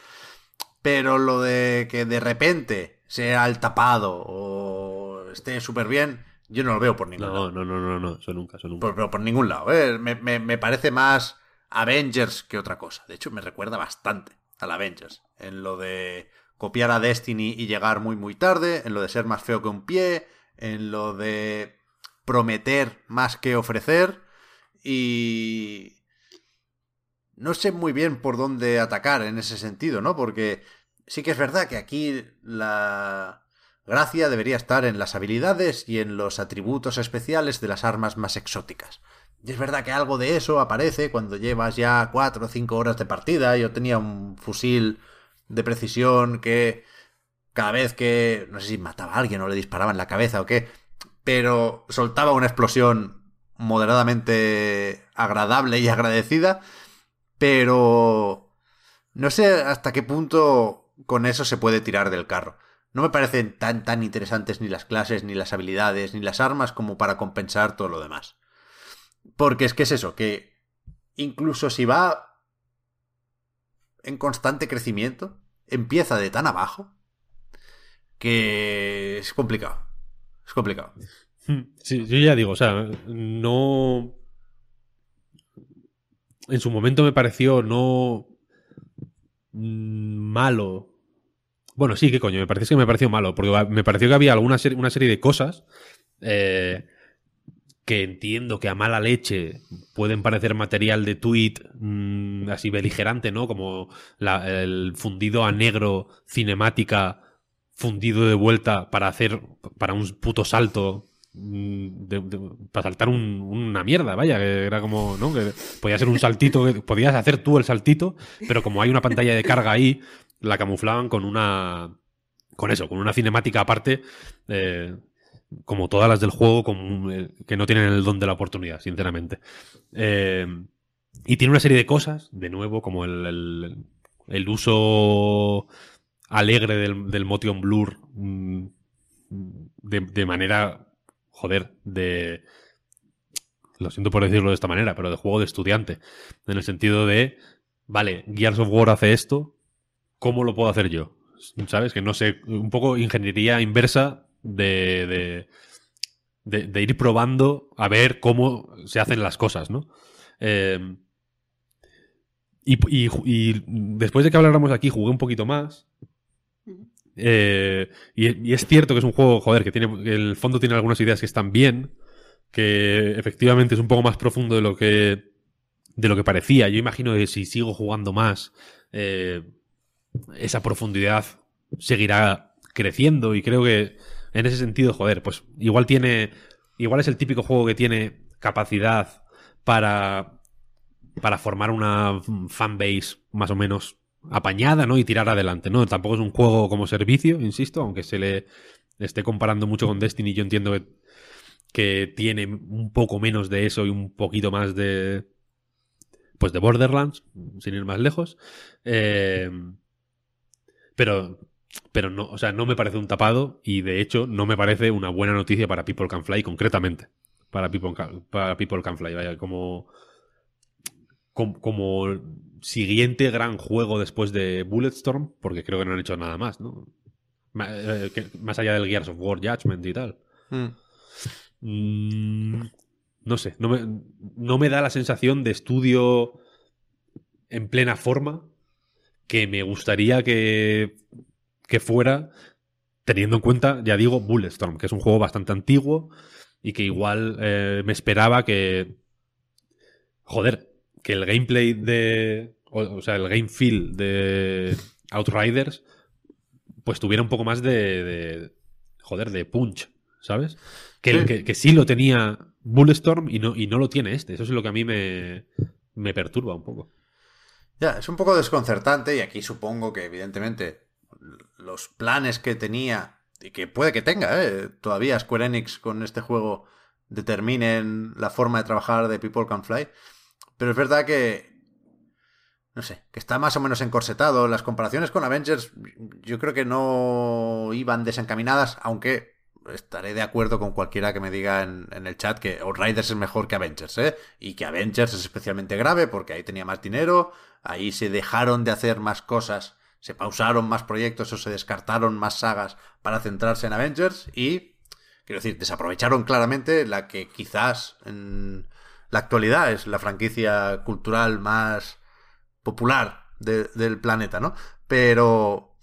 Pero lo de que de repente sea el tapado o esté súper bien, yo no lo veo por ningún lado. No, no, no, no, no, eso nunca, eso nunca. Por, pero por ningún lado. ¿eh? Me, me- me parece más Avengers que otra cosa. De hecho, me recuerda bastante al Avengers. En lo de copiar a Destiny y llegar muy muy tarde, en lo de ser más feo que un pie, en lo de prometer más que ofrecer y no sé muy bien por dónde atacar en ese sentido, ¿no? Porque sí que es verdad que aquí la gracia debería estar en las habilidades y en los atributos especiales de las armas más exóticas. Y es verdad que algo de eso aparece cuando llevas ya cuatro o cinco horas de partida. Yo tenía un fusil de precisión que cada vez que, no sé si mataba a alguien o le disparaba en la cabeza o qué, pero soltaba una explosión moderadamente agradable y agradecida, pero no sé hasta qué punto con eso se puede tirar del carro. No me parecen tan tan interesantes ni las clases, ni las habilidades, ni las armas como para compensar todo lo demás. Porque es que es eso, que incluso si va en constante crecimiento, empieza de tan abajo que es complicado. Es complicado. (laughs) Sí, yo ya digo, o sea, no. En su momento me pareció no. Malo. Bueno, sí, qué coño, me parece que me pareció malo, porque me pareció que había alguna una serie de cosas eh, que entiendo que a mala leche pueden parecer material de tweet mm, así beligerante, ¿no? Como el fundido a negro cinemática fundido de vuelta para hacer para un puto salto mm, para saltar una mierda, vaya, que era como, ¿no? Podía ser un saltito, podías hacer tú el saltito, pero como hay una pantalla de carga ahí, la camuflaban con una con eso, con una cinemática aparte eh, como todas las del juego, eh, que no tienen el don de la oportunidad, sinceramente. Eh, y tiene una serie de cosas, de nuevo, como el, el, uso alegre del, del motion blur mm, de, de, manera, joder, de... Lo siento por decirlo de esta manera, pero de juego de estudiante. En el sentido de, vale, Gears of War hace esto, ¿cómo lo puedo hacer yo? ¿Sabes? Que no sé, un poco ingeniería inversa de, de, ir probando a ver cómo se hacen las cosas, ¿no? Eh, y, después de que habláramos aquí, jugué un poquito más. Eh, y, es cierto que es un juego, joder, que tiene, el fondo tiene algunas ideas que están bien, que efectivamente es un poco más profundo de lo que, de lo que parecía. Yo imagino que si sigo jugando más, eh, esa profundidad seguirá creciendo y creo que en ese sentido, joder, pues igual tiene. Igual es el típico juego que tiene capacidad para. para formar una fanbase más o menos apañada, ¿no? Y tirar adelante, ¿no? Tampoco es un juego como servicio, insisto, aunque se le esté comparando mucho con Destiny, yo entiendo que, que tiene un poco menos de eso y un poquito más de. Pues de Borderlands, sin ir más lejos. Eh, pero pero no, o sea, no me parece un tapado y de hecho no me parece una buena noticia para People Can Fly concretamente. Para People Can, para People Can Fly, vaya, como, como, siguiente gran juego después de Bulletstorm, porque creo que no han hecho nada más, ¿no? Eh, más allá del Gears of War Judgment y tal. Hmm. Mm, no sé, no me, no me da la sensación de estudio en plena forma que me gustaría que que fuera, teniendo en cuenta, ya digo, Bulletstorm, que es un juego bastante antiguo y que igual eh, me esperaba que. Joder, que el gameplay de. O, sea, el game feel de Outriders, pues tuviera un poco más de. joder, de punch, ¿sabes? Que, que, sí lo tenía Bulletstorm y no, y no lo tiene este. Eso es lo que a mí me, me perturba un poco. Ya, es un poco desconcertante y aquí supongo que evidentemente los planes que tenía y que puede que tenga, ¿eh? todavía Square Enix con este juego determinen la forma de trabajar de People Can Fly. Pero es verdad que, no sé, que está más o menos encorsetado. Las comparaciones con Avengers yo creo que no iban desencaminadas, aunque estaré de acuerdo con cualquiera que me diga en, el chat que Outriders es mejor que Avengers, ¿eh? Y que Avengers es especialmente grave porque ahí tenía más dinero, ahí se dejaron de hacer más cosas se pausaron más proyectos o se descartaron más sagas para centrarse en Avengers y, quiero decir, desaprovecharon claramente la que quizás la actualidad es la franquicia cultural más popular del planeta, ¿no? Pero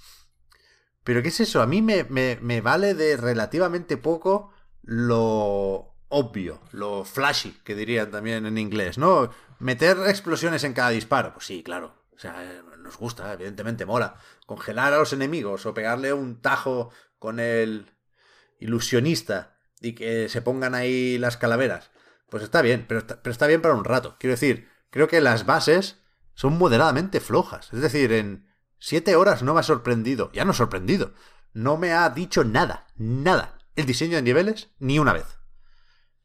Pero ¿qué es eso? A mí me, me, vale de relativamente poco lo obvio, lo flashy, que dirían también en inglés, ¿no? Meter explosiones en cada disparo. Pues sí, claro. O sea, nos gusta, evidentemente mola. Congelar a los enemigos o pegarle un tajo con el ilusionista y que se pongan ahí las calaveras. Pues está bien, pero está, pero está bien para un rato. Quiero decir, creo que las bases son moderadamente flojas. Es decir, en siete horas no me ha sorprendido. Ya no sorprendido. No me ha dicho nada. Nada. El diseño de niveles, ni una vez.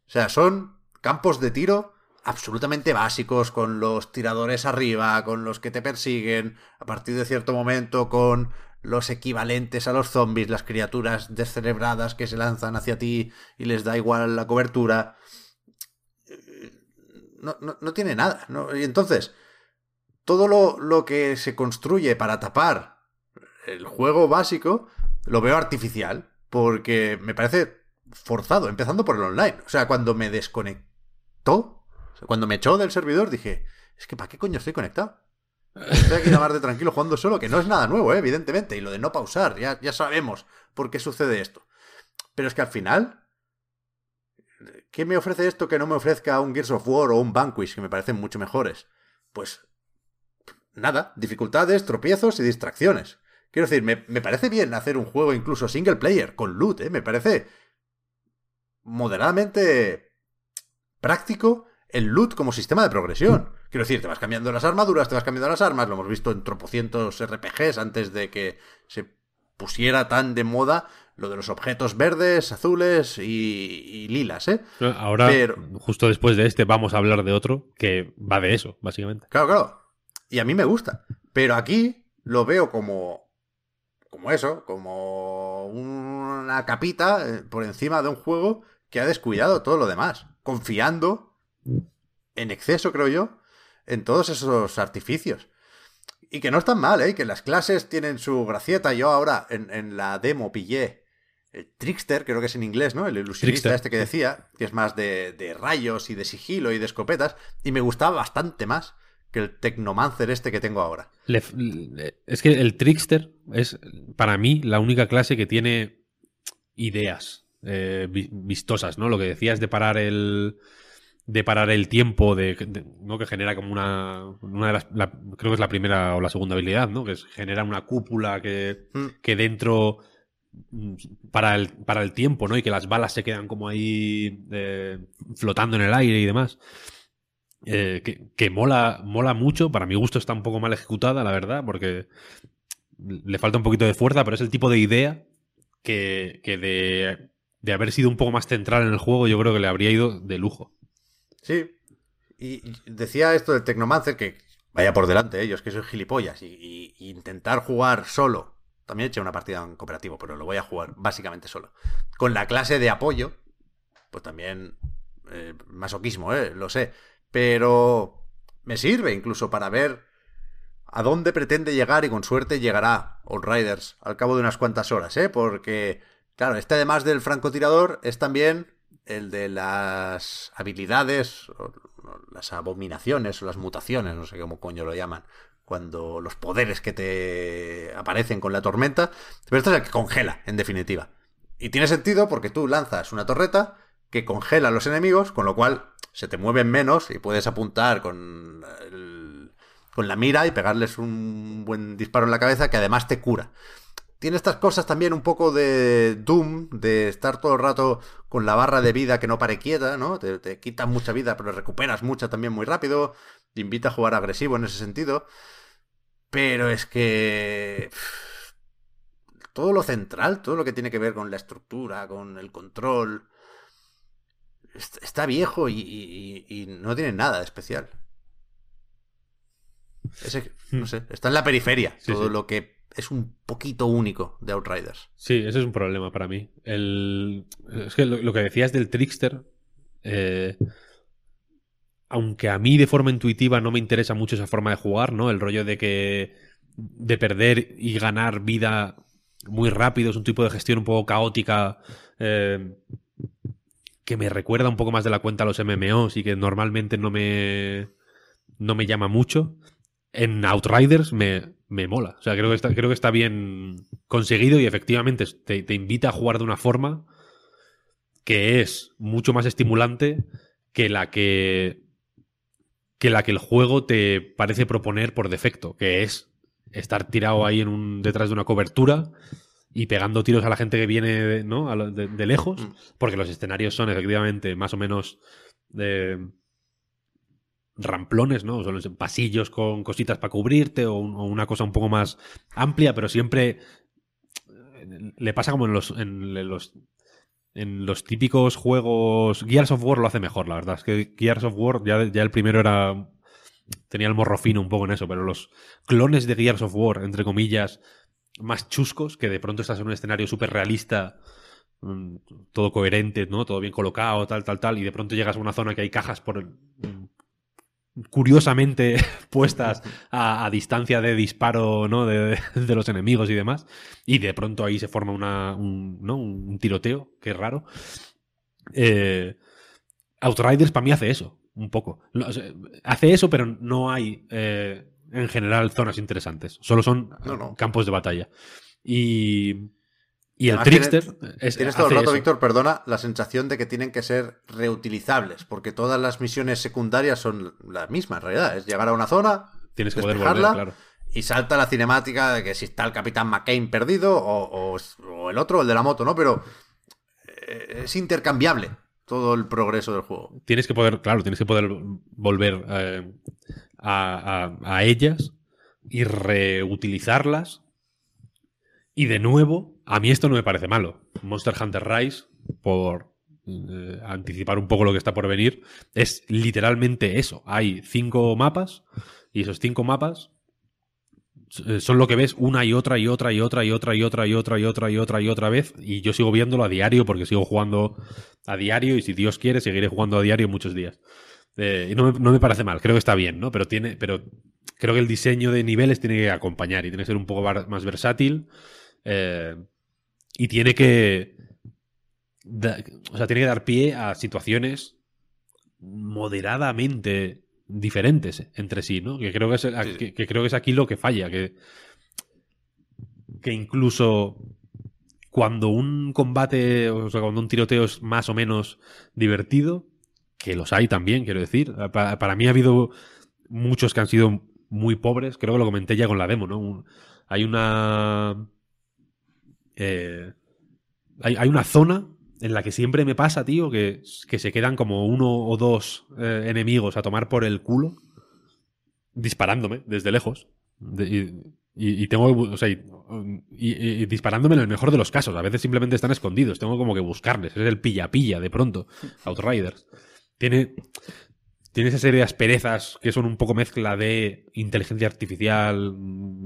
O sea, son campos de tiro absolutamente básicos, con los tiradores arriba, con los que te persiguen, a partir de cierto momento con los equivalentes a los zombies, las criaturas descerebradas que se lanzan hacia ti y les da igual la cobertura. No, no, tiene nada. Y entonces, todo lo, lo que se construye para tapar el juego básico, lo veo artificial, porque me parece forzado, empezando por el online. O sea, cuando me desconectó, cuando me echó del servidor, dije, es que ¿para qué coño estoy conectado? Estoy aquí más de tranquilo jugando solo, que no es nada nuevo, ¿eh? evidentemente. Y lo de no pausar, ya, ya sabemos por qué sucede esto. Pero es que al final, ¿qué me ofrece esto que no me ofrezca un Gears of War o un Vanquish, que me parecen mucho mejores? Pues nada, dificultades, tropiezos y distracciones. Quiero decir, me, me, parece bien hacer un juego incluso single player, con loot, ¿eh? Me parece moderadamente práctico el loot como sistema de progresión. Quiero decir, te vas cambiando las armaduras, te vas cambiando las armas, lo hemos visto en tropocientos RPGs antes de que se pusiera tan de moda lo de los objetos verdes, azules y, y lilas, ¿eh? Ahora, Pero... justo después de este, vamos a hablar de otro que va de eso, básicamente. Claro, claro. Y a mí me gusta. Pero aquí lo veo como. como eso, como una capita por encima de un juego que ha descuidado todo lo demás. Confiando en exceso, creo yo, en todos esos artificios. Y que no están mal, ¿eh? Que las clases tienen su gracieta. Yo ahora en, en la demo pillé el Trickster, creo que es en inglés, ¿no? El ilusionista Trickster. este que decía, que es más de, de, rayos y de sigilo y de escopetas, y me gustaba bastante más que el Tecnomancer este que tengo ahora. Le, le, es que el Trickster es, para mí, la única clase que tiene ideas eh, vistosas, ¿no? Lo que decías de parar el, de parar el tiempo, de, de, ¿no? que genera como una, una de las, la, creo que es la primera o la segunda habilidad, ¿no? que genera una cúpula que, mm. que dentro para el, para el tiempo, ¿no? Y que las balas se quedan como ahí eh, flotando en el aire y demás. Eh, que, que, mola, mola mucho. Para mi gusto está un poco mal ejecutada, la verdad, porque le falta un poquito de fuerza, pero es el tipo de idea que, que de, de haber sido un poco más central en el juego, yo creo que le habría ido de lujo. Sí. Y decía esto del Tecnomancer que vaya por delante ellos, que soy gilipollas. Y, intentar jugar solo. También hecho una partida en cooperativo, pero lo voy a jugar básicamente solo. Con la clase de apoyo, pues también eh, masoquismo, ¿eh? Lo sé. Pero me sirve incluso para ver a dónde pretende llegar y con suerte llegará All Riders al cabo de unas cuantas horas, ¿eh? Porque, claro, este además del francotirador es también el de las habilidades, o las abominaciones o las mutaciones, no sé cómo coño lo llaman, cuando los poderes que te aparecen con la tormenta, pero este es el que congela, en definitiva. Y tiene sentido porque tú lanzas una torreta que congela a los enemigos, con lo cual se te mueven menos y puedes apuntar con, con la mira y pegarles un buen disparo en la cabeza que además te cura tiene estas cosas también un poco de Doom, de estar todo el rato con la barra de vida que no pare quieta, ¿no? Te, te mucha vida, pero recuperas mucha también muy rápido. Te invita a jugar agresivo en ese sentido. Pero es que. Todo lo central, todo lo que tiene que ver con la estructura, con el control. Está viejo y, y, y no tiene nada de especial. Ese, no sé, está en la periferia. Sí, todo sí. lo que es un poquito único de Outriders. Sí, ese es un problema para mí. El... Es que lo, lo que decías del Trickster, eh, aunque a mí de forma intuitiva no me interesa mucho esa forma de jugar, ¿no? El rollo de que de perder y ganar vida muy rápido es un tipo de gestión un poco caótica eh, que me recuerda un poco más de la cuenta a los MMOs y que normalmente no me no me llama mucho en Outriders me, me mola. O sea, creo que está, creo que está bien conseguido y efectivamente te, te invita a jugar de una forma que es mucho más estimulante que la que que la que el juego te parece proponer por defecto, que es estar tirado ahí en un, detrás de una cobertura y pegando tiros a la gente que viene de, ¿no? A lo- de, de lejos, Mm. porque los escenarios son efectivamente más o menos de ramplones, ¿no? Son pasillos con cositas para cubrirte o, un- o una cosa un poco más amplia, pero siempre eh, le pasa como en los, en los en los típicos juegos Gears of War lo hace mejor, la verdad. Es que Gears of War ya, el primero era tenía el morro fino un poco en eso, pero los clones de Gears of War, entre comillas, más chuscos, que de pronto estás en un escenario súper realista, mm, todo coherente, ¿no? Todo bien colocado, tal, tal, tal, y de pronto llegas a una zona que hay cajas por mm, curiosamente (laughs) puestas a, a distancia de disparo, ¿no? De, de los enemigos y demás, y de pronto ahí se forma una, un, ¿no? un tiroteo, que es raro. Eh, Outriders para mí hace eso, un poco. No, o sea, hace eso, pero no hay eh, en general zonas interesantes. Solo son No, campos de batalla. Y, y el Además, Trickster tienes- es, Tienes todo el rato, eso. Víctor, perdona, la sensación de que tienen que ser reutilizables, porque todas las misiones secundarias son las mismas, en realidad. Es llegar a una zona, Tienes que poder volver, claro. y salta la cinemática de que si está el Capitán McCain perdido o, o- o el otro, el de la moto, ¿no? Pero eh, es intercambiable todo el progreso del juego. Tienes que poder, claro, tienes que poder volver eh, a, a- a ellas y reutilizarlas. Y de nuevo, a mí esto no me parece malo. Monster Hunter Rise, por eh, anticipar un poco lo que está por venir, es literalmente eso. Hay cinco mapas y esos cinco mapas eh, son lo que ves una y otra y otra y otra y otra y otra y otra y otra y otra y otra vez y yo sigo viéndolo a diario porque sigo jugando a diario y si Dios quiere seguiré jugando a diario muchos días. Eh, y no me, parece mal, creo que está bien, ¿no? Pero tiene, pero creo que el diseño de niveles tiene que acompañar y tiene que ser un poco más versátil y tiene que da- o sea, tiene que dar pie a situaciones moderadamente diferentes entre sí, ¿no? Que creo que es, Sí. que, que creo que es aquí lo que falla, que, que incluso cuando un combate, o sea, cuando un tiroteo es más o menos divertido, que los hay también, quiero decir. Pa- Para, mí ha habido muchos que han sido muy pobres, creo que lo comenté ya con la demo, ¿no? Un- hay una... eh, hay, una zona en la que siempre me pasa, tío, que, se quedan como uno o dos eh, enemigos a tomar por el culo disparándome desde lejos. Y, tengo, o sea, y, disparándome en el mejor de los casos. A veces simplemente están escondidos. Tengo como que buscarles. Es el pilla-pilla de pronto. Outriders. Tiene, tiene esa serie de asperezas que son un poco mezcla de inteligencia artificial,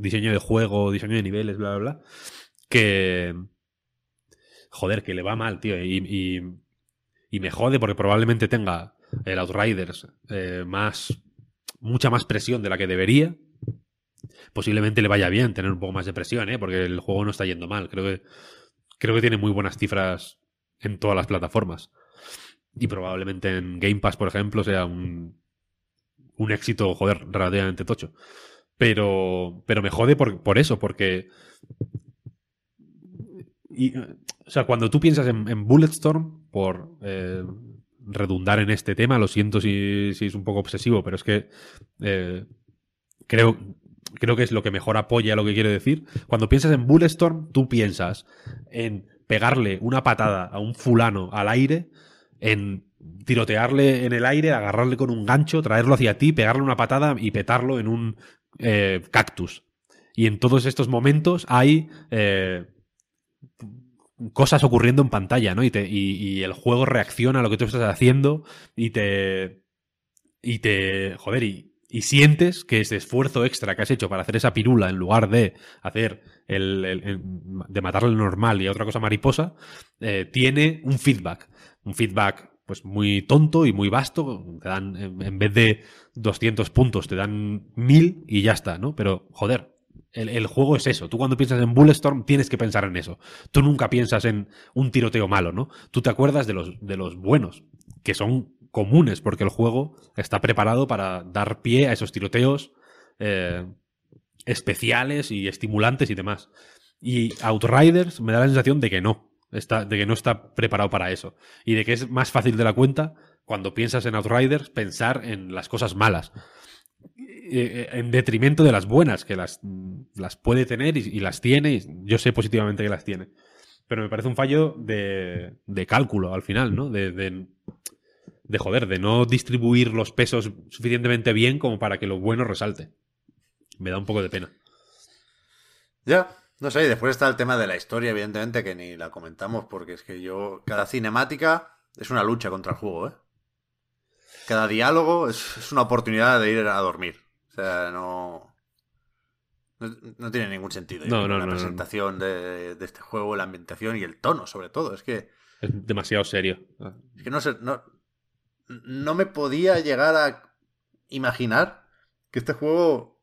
diseño de juego, diseño de niveles, bla, bla, bla. Que. Joder, que le va mal, tío. Y, y, me jode porque probablemente tenga el Outriders eh, más. mucha más presión de la que debería. Posiblemente le vaya bien tener un poco más de presión, ¿eh? porque el juego no está yendo mal. Creo que, creo que tiene muy buenas cifras en todas las plataformas. Y probablemente en Game Pass, por ejemplo, sea un, un éxito, joder, relativamente tocho. Pero, pero me jode por, por eso, porque. Y, eh, o sea, cuando tú piensas en, Bulletstorm, por eh, redundar en este tema, lo siento si, si es un poco obsesivo, pero es que eh, creo, creo que es lo que mejor apoya lo que quiero decir. Cuando piensas en Bulletstorm, tú piensas en pegarle una patada a un fulano al aire, en tirotearle en el aire, agarrarle con un gancho, traerlo hacia ti, pegarle una patada y petarlo en un cactus. Y en todos estos momentos hay cosas ocurriendo en pantalla, ¿no? Y, te, y, el juego reacciona a lo que tú estás haciendo y te. Y te. Joder, y, sientes que ese esfuerzo extra que has hecho para hacer esa pirula en lugar de hacer el, de matarle normal y a otra cosa mariposa, eh, tiene un feedback. Un feedback pues muy tonto y muy vasto. Te dan, en, en vez de 200 puntos, te dan 1000 y ya está, ¿no? Pero, joder, el, juego es eso. Tú cuando piensas en Bulletstorm tienes que pensar en eso. Tú nunca piensas en un tiroteo malo, ¿no? Tú te acuerdas de los, de los buenos, que son comunes, porque el juego está preparado para dar pie a esos tiroteos eh, especiales y estimulantes y demás. Y Outriders me da la sensación de que no. Está, de que no está preparado para eso. Y de que es más fácil de la cuenta cuando piensas en Outriders pensar en las cosas malas. Eh, en detrimento de las buenas, que las, las puede tener y, y las tiene. y yo sé positivamente que las tiene. Pero me parece un fallo de, de cálculo al final, ¿no? De, de, de joder, de no distribuir los pesos suficientemente bien como para que lo bueno resalte. Me da un poco de pena. Ya, no sé, y después está el tema de la historia, evidentemente, que ni la comentamos, porque es que yo, cada cinemática es una lucha contra el juego, ¿eh? Cada diálogo es, es una oportunidad de ir a dormir. O sea, no... No, no tiene ningún sentido. No, no, la presentación de, de este juego, la ambientación y el tono, sobre todo. Es que, Es demasiado serio. es que no sé, no, no me podía llegar a imaginar que este juego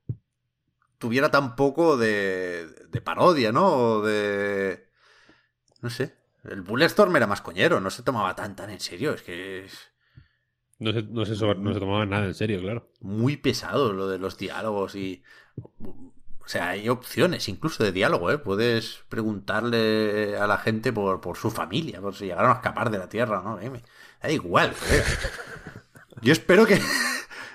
tuviera tan poco de, de parodia, ¿no? O de... No sé. El Bulletstorm era más coñero, no se tomaba tan tan en serio. Es que es No se, no, se sobre- no se tomaba nada en serio, claro. muy pesado lo de los diálogos y... O sea, hay opciones incluso de diálogo, ¿eh? Puedes preguntarle a la gente por, por su familia, por si llegaron a escapar de la Tierra, ¿no? Me da igual. (laughs) Yo espero que...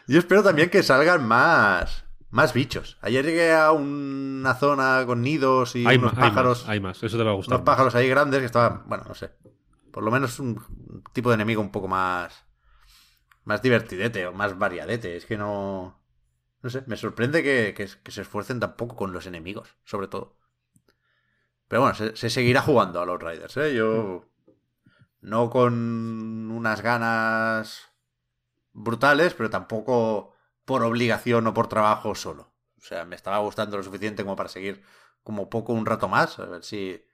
Yo espero también que salgan más... Más bichos. Ayer llegué a una zona con nidos y Hay, unos hay pájaros. más, hay más. Eso te va a gustar. unos pájaros ahí grandes que estaban... Bueno, no sé. Por lo menos un tipo de enemigo un poco más... Más divertidete o más variadete. Es que no... No sé, me sorprende que, que- se esfuercen tan poco con los enemigos, sobre todo. Pero bueno, se, se seguirá jugando a los Riders, ¿eh? Yo. No con unas ganas brutales, pero tampoco por obligación o por trabajo solo. O sea, me estaba gustando lo suficiente como para seguir como poco un rato más, a ver si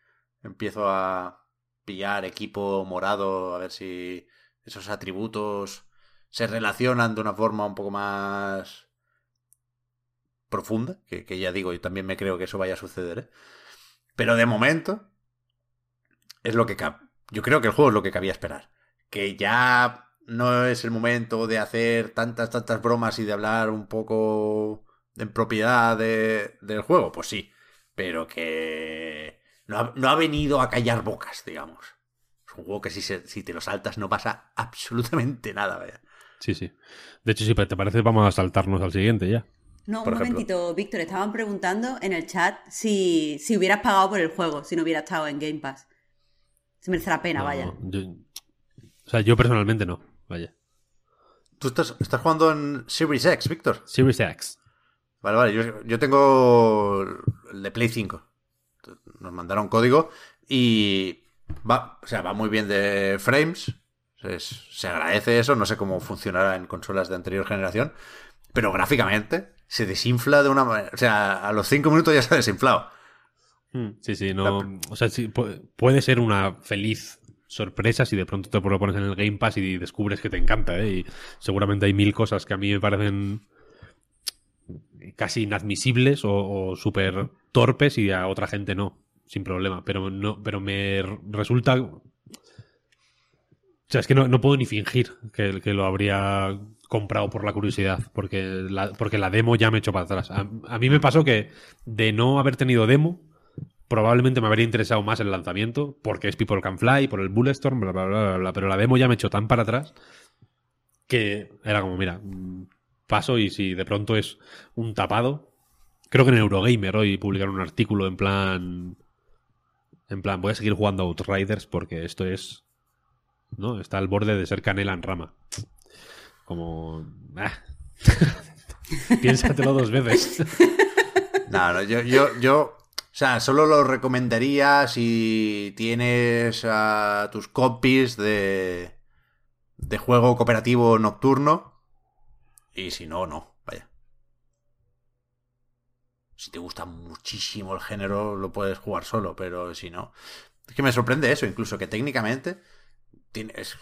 empiezo a pillar equipo morado, a ver si esos atributos se relacionan de una forma un poco más profunda, que, ya digo, yo también me creo que eso vaya a suceder, ¿eh? Pero de momento es lo que yo creo que el juego es lo que cabía esperar. Que ya no es el momento de hacer tantas, tantas bromas y de hablar un poco en propiedad de- del juego, pues sí, pero que no ha, no ha venido a callar bocas, digamos. Es un juego que si, se- si te lo saltas no pasa absolutamente nada, vaya. Sí, sí. De hecho, si te parece, vamos a saltarnos al siguiente ya. No, Por un ejemplo. momentito, Víctor. Estaban preguntando en el chat si, si hubieras pagado por el juego, si no hubiera estado en Game Pass. Se merece la pena, No, vaya. yo- o sea, yo personalmente no. Vaya. Tú estás, estás jugando en Series X, Víctor. Series X. Vale, vale, yo, yo tengo el de Play 5. Nos mandaron código y va, o sea, va muy bien de frames. Es- se agradece eso, no sé cómo funcionará en consolas de anterior generación, pero gráficamente se desinfla de una manera, o sea, a los 5 minutos ya se ha desinflado. Mm, Sí, sí, no. O sea, sí, puede ser una feliz sorpresa si de pronto te lo pones en el Game Pass y descubres que te encanta, ¿eh? Y seguramente hay mil cosas que a mí me parecen casi inadmisibles o, o súper torpes y a otra gente no, sin problema. Pero no, pero me resulta. O sea, es que no, no puedo ni fingir que, que lo habría comprado por la curiosidad, porque la, porque la demo ya me echó para atrás. A, mí me pasó que de no haber tenido demo, probablemente me habría interesado más el lanzamiento, porque es People Can Fly, por el Bulletstorm, bla, bla, bla, bla, bla, pero la demo ya me echó tan para atrás que era como, mira, paso y si de pronto es un tapado, creo que en Eurogamer hoy publicaron un artículo en plan, en plan, voy a seguir jugando Outriders porque esto es, ¿no? Está al borde de ser canela en rama. Como, ah. (laughs) piénsatelo dos veces. No, no, yo, yo, yo, o sea, solo lo recomendaría si tienes a tus copies de, de juego cooperativo nocturno. Y si no, no, vaya. Si te gusta muchísimo el género, lo puedes jugar solo, pero si no. Es que me sorprende eso, incluso que técnicamente es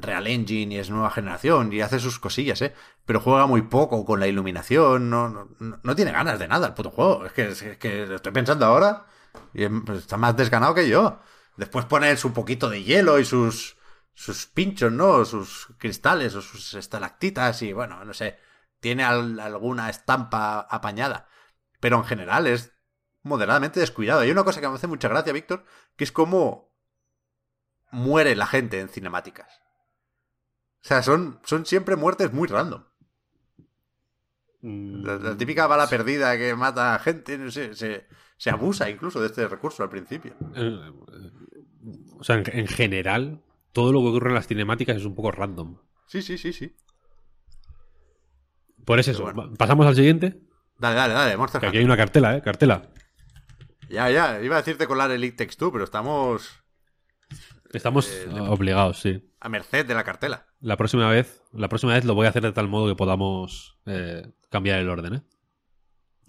Real Engine y es nueva generación y hace sus cosillas, ¿eh? Pero juega muy poco con la iluminación, no, no, no- tiene ganas de nada el puto juego. Es que, es que lo estoy pensando ahora y em- pues, está más desganado que yo. Después pone su poquito de hielo y sus, sus pinchos, ¿no? Sus cristales o sus estalactitas y bueno, no sé. tiene alguna estampa apañada, pero en general es moderadamente descuidado. Hay una cosa que me hace mucha gracia, Víctor, que es cómo muere la gente en cinemáticas. O sea, son, son siempre muertes muy random. La, la, típica bala perdida que mata a gente, no sé, se, se, abusa incluso de este recurso al principio. Eh, o sea, en, en, general, todo lo que ocurre en las cinemáticas es un poco random. Sí, sí, sí, sí. Por eso, bueno. ¿pasamos al siguiente? Dale, dale, dale, Monster que Aquí hay una cartela, ¿eh? Cartela. Ya, ya, iba a decirte colar el Elite Text 2, pero estamos... Estamos eh, obligados, sí. A merced de la cartela. La próxima vez, la próxima vez lo voy a hacer de tal modo que podamos eh, cambiar el orden, ¿eh?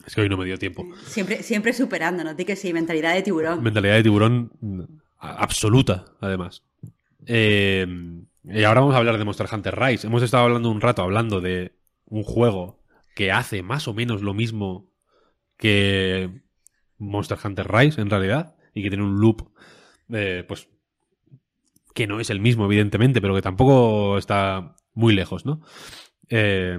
Es que hoy no me dio tiempo. Siempre, siempre superándonos, di que sí, mentalidad de tiburón. Mentalidad de tiburón absoluta, además. Eh, y ahora vamos a hablar de Monster Hunter Rise. Hemos estado hablando un rato hablando de un juego que hace más o menos lo mismo que Monster Hunter Rise, en realidad, y que tiene un loop, eh, pues, que no es el mismo, evidentemente, pero que tampoco está muy lejos, ¿no? Eh,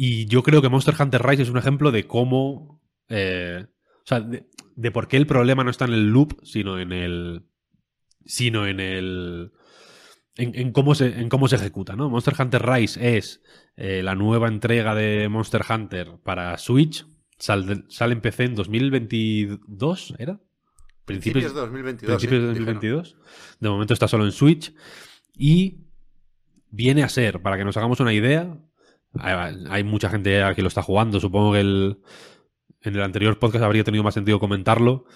y yo creo que Monster Hunter Rise es un ejemplo de cómo. Eh, o sea, de, por qué el problema no está en el loop, sino en el. sino en el. En, cómo, se, en cómo se ejecuta, ¿no? Monster Hunter Rise es eh, la nueva entrega de Monster Hunter para Switch. Sale en PC en 2022, ¿era? Principios, de 2022. Principios sí, de 2022. De momento está solo en Switch. Y viene a ser, para que nos hagamos una idea, hay mucha gente que lo está jugando. Supongo que el, en el anterior podcast habría tenido más sentido comentarlo.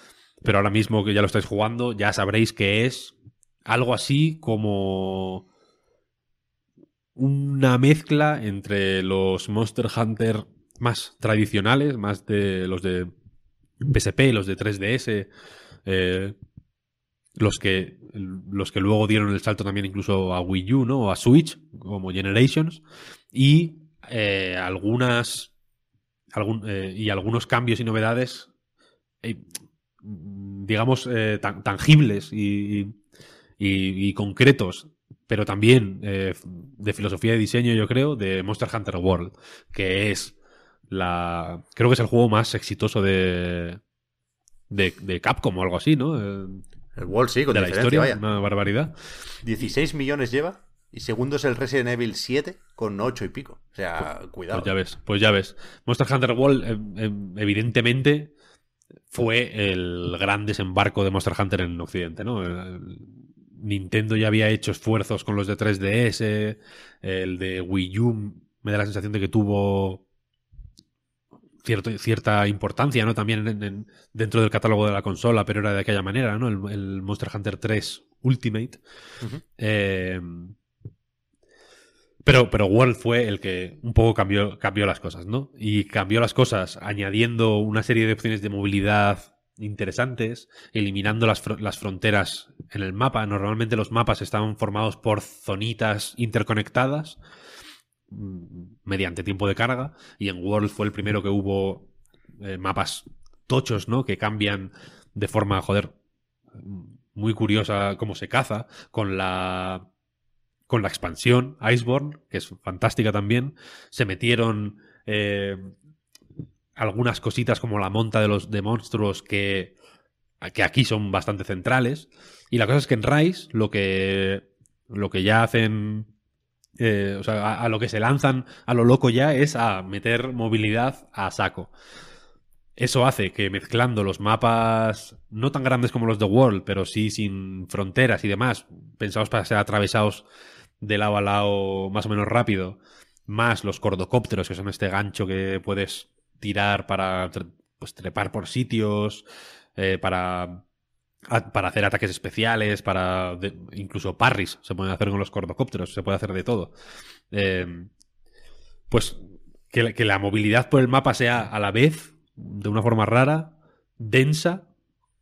Pero ahora mismo que ya lo estáis jugando, ya sabréis que es algo así como una mezcla entre los Monster Hunter más tradicionales, más de los de PSP, los de 3DS, eh, los que los que luego dieron el salto también incluso a Wii U, ¿no? O a Switch, como Generations, y eh, algunas algún, eh, y algunos cambios y novedades, digamos, tan, tangibles y, y, y, concretos, pero también de filosofía de diseño, yo creo, de Monster Hunter World, que es la creo que es el juego más exitoso de de, de Capcom o algo así, ¿no? El World sí, con de la historia, vaya. una barbaridad. 16 millones lleva y segundo es el Resident Evil 7 con 8 y pico. O sea, pues, cuidado. Pues ya ves, pues ya ves. Monster Hunter World, eh, eh, evidentemente, fue el gran desembarco de Monster Hunter en Occidente, ¿no? Nintendo ya había hecho esfuerzos con los de 3DS, el de Wii U me da la sensación de que tuvo cierto, cierta importancia, ¿no? También en, en, dentro del catálogo de la consola, pero era de aquella manera, ¿no? El, el Monster Hunter 3 Ultimate. Uh -huh. eh, pero, pero World fue el que un poco cambió, cambió las cosas, ¿no? Y cambió las cosas añadiendo una serie de opciones de movilidad interesantes, eliminando las, fr las fronteras en el mapa. Normalmente los mapas estaban formados por zonitas interconectadas mediante tiempo de carga y en World fue el primero que hubo eh, mapas tochos, ¿no? Que cambian de forma, joder, muy curiosa cómo se caza con la con la expansión Iceborne, que es fantástica también. Se metieron eh, algunas cositas como la monta de los de monstruos que, que aquí son bastante centrales. Y la cosa es que en Rise lo que, lo que ya hacen eh, o sea, a, lo que se lanzan a lo loco ya es a meter movilidad a saco. Eso hace que mezclando los mapas no tan grandes como los de World, pero sí sin fronteras y demás, pensados para ser atravesados de lado a lado más o menos rápido, más los cordocópteros, que son este gancho que puedes tirar para pues, trepar por sitios, eh, para para hacer ataques especiales, para incluso parries se pueden hacer con los cordocópteros, se puede hacer de todo. Eh, pues que, la movilidad por el mapa sea a la vez, de una forma rara, densa,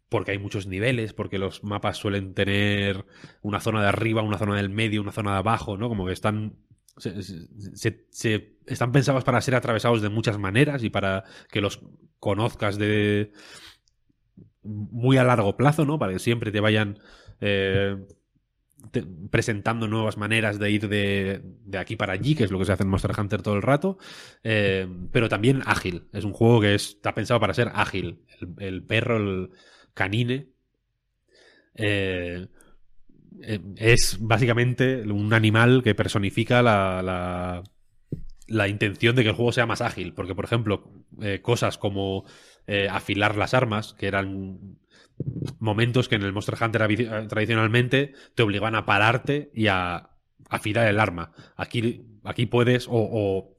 porque hay muchos niveles, porque los mapas suelen tener una zona de arriba, una zona del medio, una zona de abajo, ¿no? Como que están se, están pensados para ser atravesados de muchas maneras y para que los conozcas de muy a largo plazo, ¿no? Para que siempre te vayan eh, presentando nuevas maneras de ir de, de aquí para allí, que es lo que se hace en Monster Hunter todo el rato, eh, pero también ágil. Es un juego que es- está pensado para ser ágil. El, perro, el canine, eh, es básicamente un animal que personifica la, la, la intención de que el juego sea más ágil. Porque, por ejemplo, cosas como eh, afilar las armas, que eran momentos que en el Monster Hunter eh, tradicionalmente te obligaban a pararte y a afilar el arma. Aquí, aquí puedes o, o,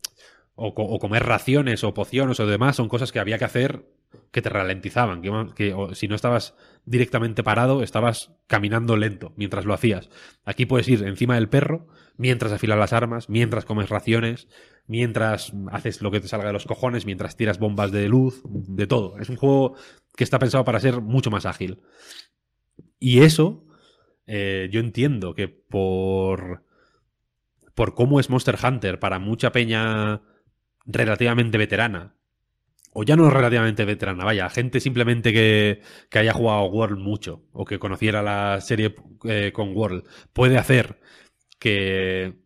o co- o comer raciones o pociones o demás, son cosas que había que hacer que te ralentizaban, que, si no estabas directamente parado, estabas caminando lento mientras lo hacías. Aquí puedes ir encima del perro mientras afilas las armas, mientras comes raciones, mientras haces lo que te salga de los cojones, mientras tiras bombas de luz, de todo. Es un juego que está pensado para ser mucho más ágil. Y eso, eh, yo entiendo que por, por cómo es Monster Hunter para mucha peña relativamente veterana, o ya no relativamente veterana, vaya, gente simplemente que, que haya jugado World mucho, o que conociera la serie eh, con World, puede hacer que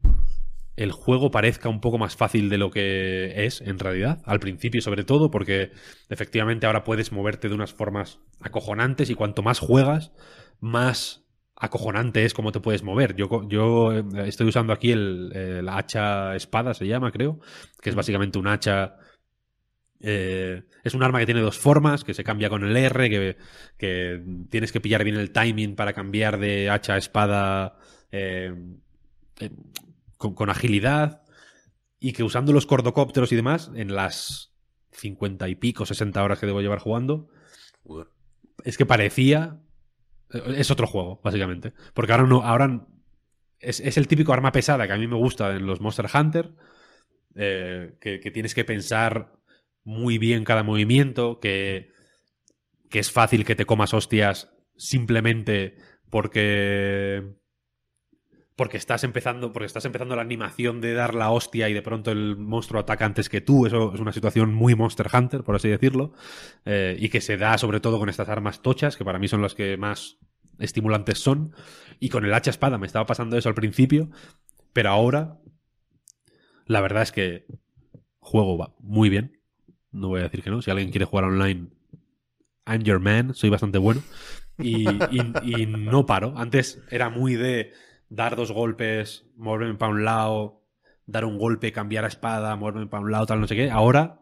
el juego parezca un poco más fácil de lo que es en realidad, al principio sobre todo, porque efectivamente ahora puedes moverte de unas formas acojonantes y cuanto más juegas, más acojonante es cómo te puedes mover. Yo, yo eh, estoy usando aquí el, el hacha espada, se llama, creo, que es básicamente un hacha... eh, es un arma que tiene dos formas, que se cambia con el R, que, que tienes que pillar bien el timing para cambiar de hacha a espada eh, eh, con, con agilidad y que usando los cordocópteros y demás, en las 50 y pico, 60 horas que debo llevar jugando, es que parecía... Es otro juego, básicamente. Porque ahora no... Ahora es, es el típico arma pesada que a mí me gusta en los Monster Hunter, eh, que, que tienes que pensar muy bien cada movimiento, que, que es fácil que te comas hostias simplemente porque porque estás empezando porque estás empezando la animación de dar la hostia y de pronto el monstruo ataca antes que tú. Eso es una situación muy Monster Hunter por así decirlo eh, y que se da sobre todo con estas armas tochas que para mí son las que más estimulantes son. Y con el hacha espada me estaba pasando eso al principio pero ahora la verdad es que juego va muy bien. No voy a decir que no. Si alguien quiere jugar online I'm your man soy bastante bueno. Y, y- y no paro. Antes era muy de dar dos golpes, moverme para un lado, dar un golpe, cambiar a espada, moverme para un lado, tal, no sé qué. Ahora,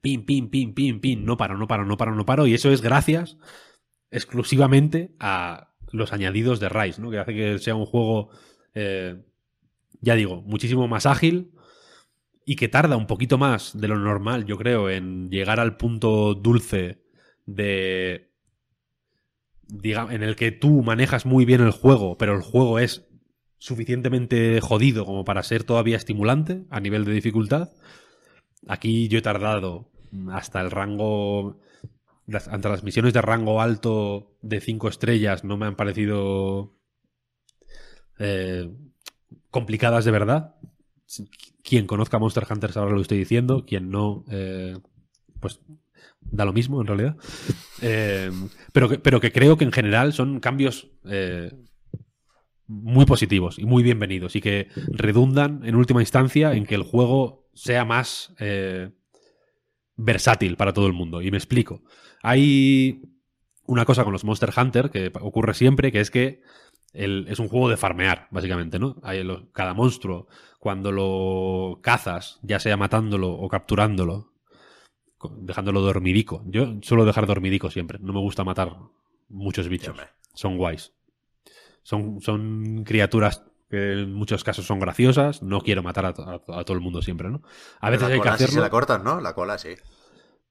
pin, pin, pin, pin, pin, no paro, no paro, no paro, no paro. Y eso es gracias exclusivamente a los añadidos de Rise, ¿no? Que hace que sea un juego, eh, ya digo, muchísimo más ágil y que tarda un poquito más de lo normal, yo creo, en llegar al punto dulce de en el que tú manejas muy bien el juego, pero el juego es suficientemente jodido como para ser todavía estimulante a nivel de dificultad. Aquí yo he tardado hasta el rango. Ante las misiones de rango alto de 5 estrellas no me han parecido eh, complicadas de verdad. Quien conozca Monster Hunter sabrá lo que estoy diciendo. Quien no, eh, pues da lo mismo en realidad. Eh, pero, que, pero que creo que en general son cambios eh, muy positivos y muy bienvenidos y que redundan en última instancia en que el juego sea más eh, versátil para todo el mundo. Y me explico. Hay una cosa con los Monster Hunter que ocurre siempre, que es que es un juego de farmear, básicamente, ¿no? Hay cada monstruo, cuando lo cazas, ya sea matándolo o capturándolo, dejándolo dormidico. Yo suelo dejar dormidico siempre. No me gusta matar muchos bichos. Son guays. Son, son criaturas que en muchos casos son graciosas. No quiero matar a, to- a- a todo el mundo siempre, ¿no? A veces la hay que cola hacerlo. se la cortas, ¿no? La cola sí.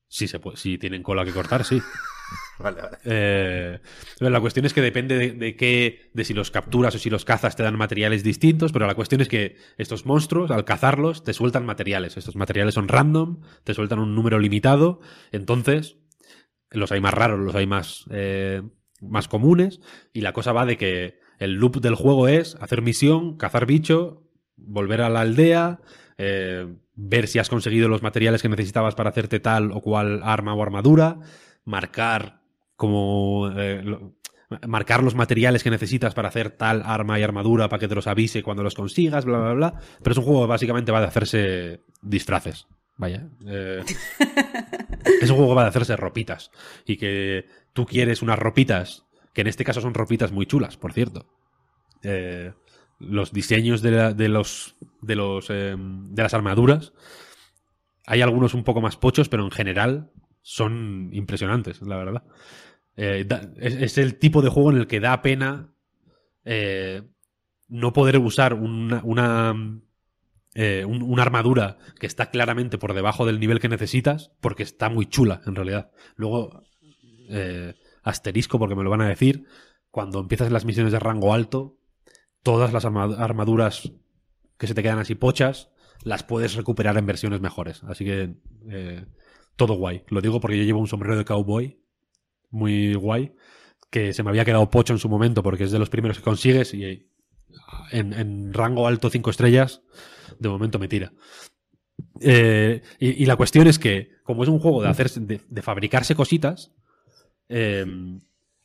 Sí, se puede, si tienen cola que cortar, sí. (laughs) Vale, vale. Eh, la cuestión es que depende de, de qué, de si los capturas o si los cazas te dan materiales distintos, pero la cuestión es que estos monstruos, al cazarlos, te sueltan materiales. Estos materiales son random, te sueltan un número limitado, entonces los hay más raros, los hay más, eh, más comunes, y la cosa va de que el loop del juego es hacer misión, cazar bicho, volver a la aldea, eh, ver si has conseguido los materiales que necesitabas para hacerte tal o cual arma o armadura, marcar como eh, lo- marcar los materiales que necesitas para hacer tal arma y armadura para que te los avise cuando los consigas, bla, bla, bla. Pero es un juego que básicamente va de hacerse disfraces. Vaya. Eh, (laughs) es un juego que va de hacerse ropitas. Y que tú quieres unas ropitas, que en este caso son ropitas muy chulas, por cierto. Eh, los diseños de, la- de los de los eh, de las armaduras hay algunos un poco más pochos pero en general son impresionantes la verdad Eh, es, el tipo de juego en el que da pena eh, no poder usar una, una, eh, un- una armadura que está claramente por debajo del nivel que necesitas porque está muy chula en realidad luego asterisco porque me lo van a decir cuando empiezas las misiones de rango alto todas las arma- armaduras que se te quedan así pochas las puedes recuperar en versiones mejores. Así que todo guay. Lo digo porque yo llevo un sombrero de cowboy muy guay que se me había quedado pocho en su momento porque es de los primeros que consigues y eh, en, rango alto 5 estrellas de momento me tira. Eh, y, la cuestión es que, como es un juego de, hacerse, de, de fabricarse cositas, eh,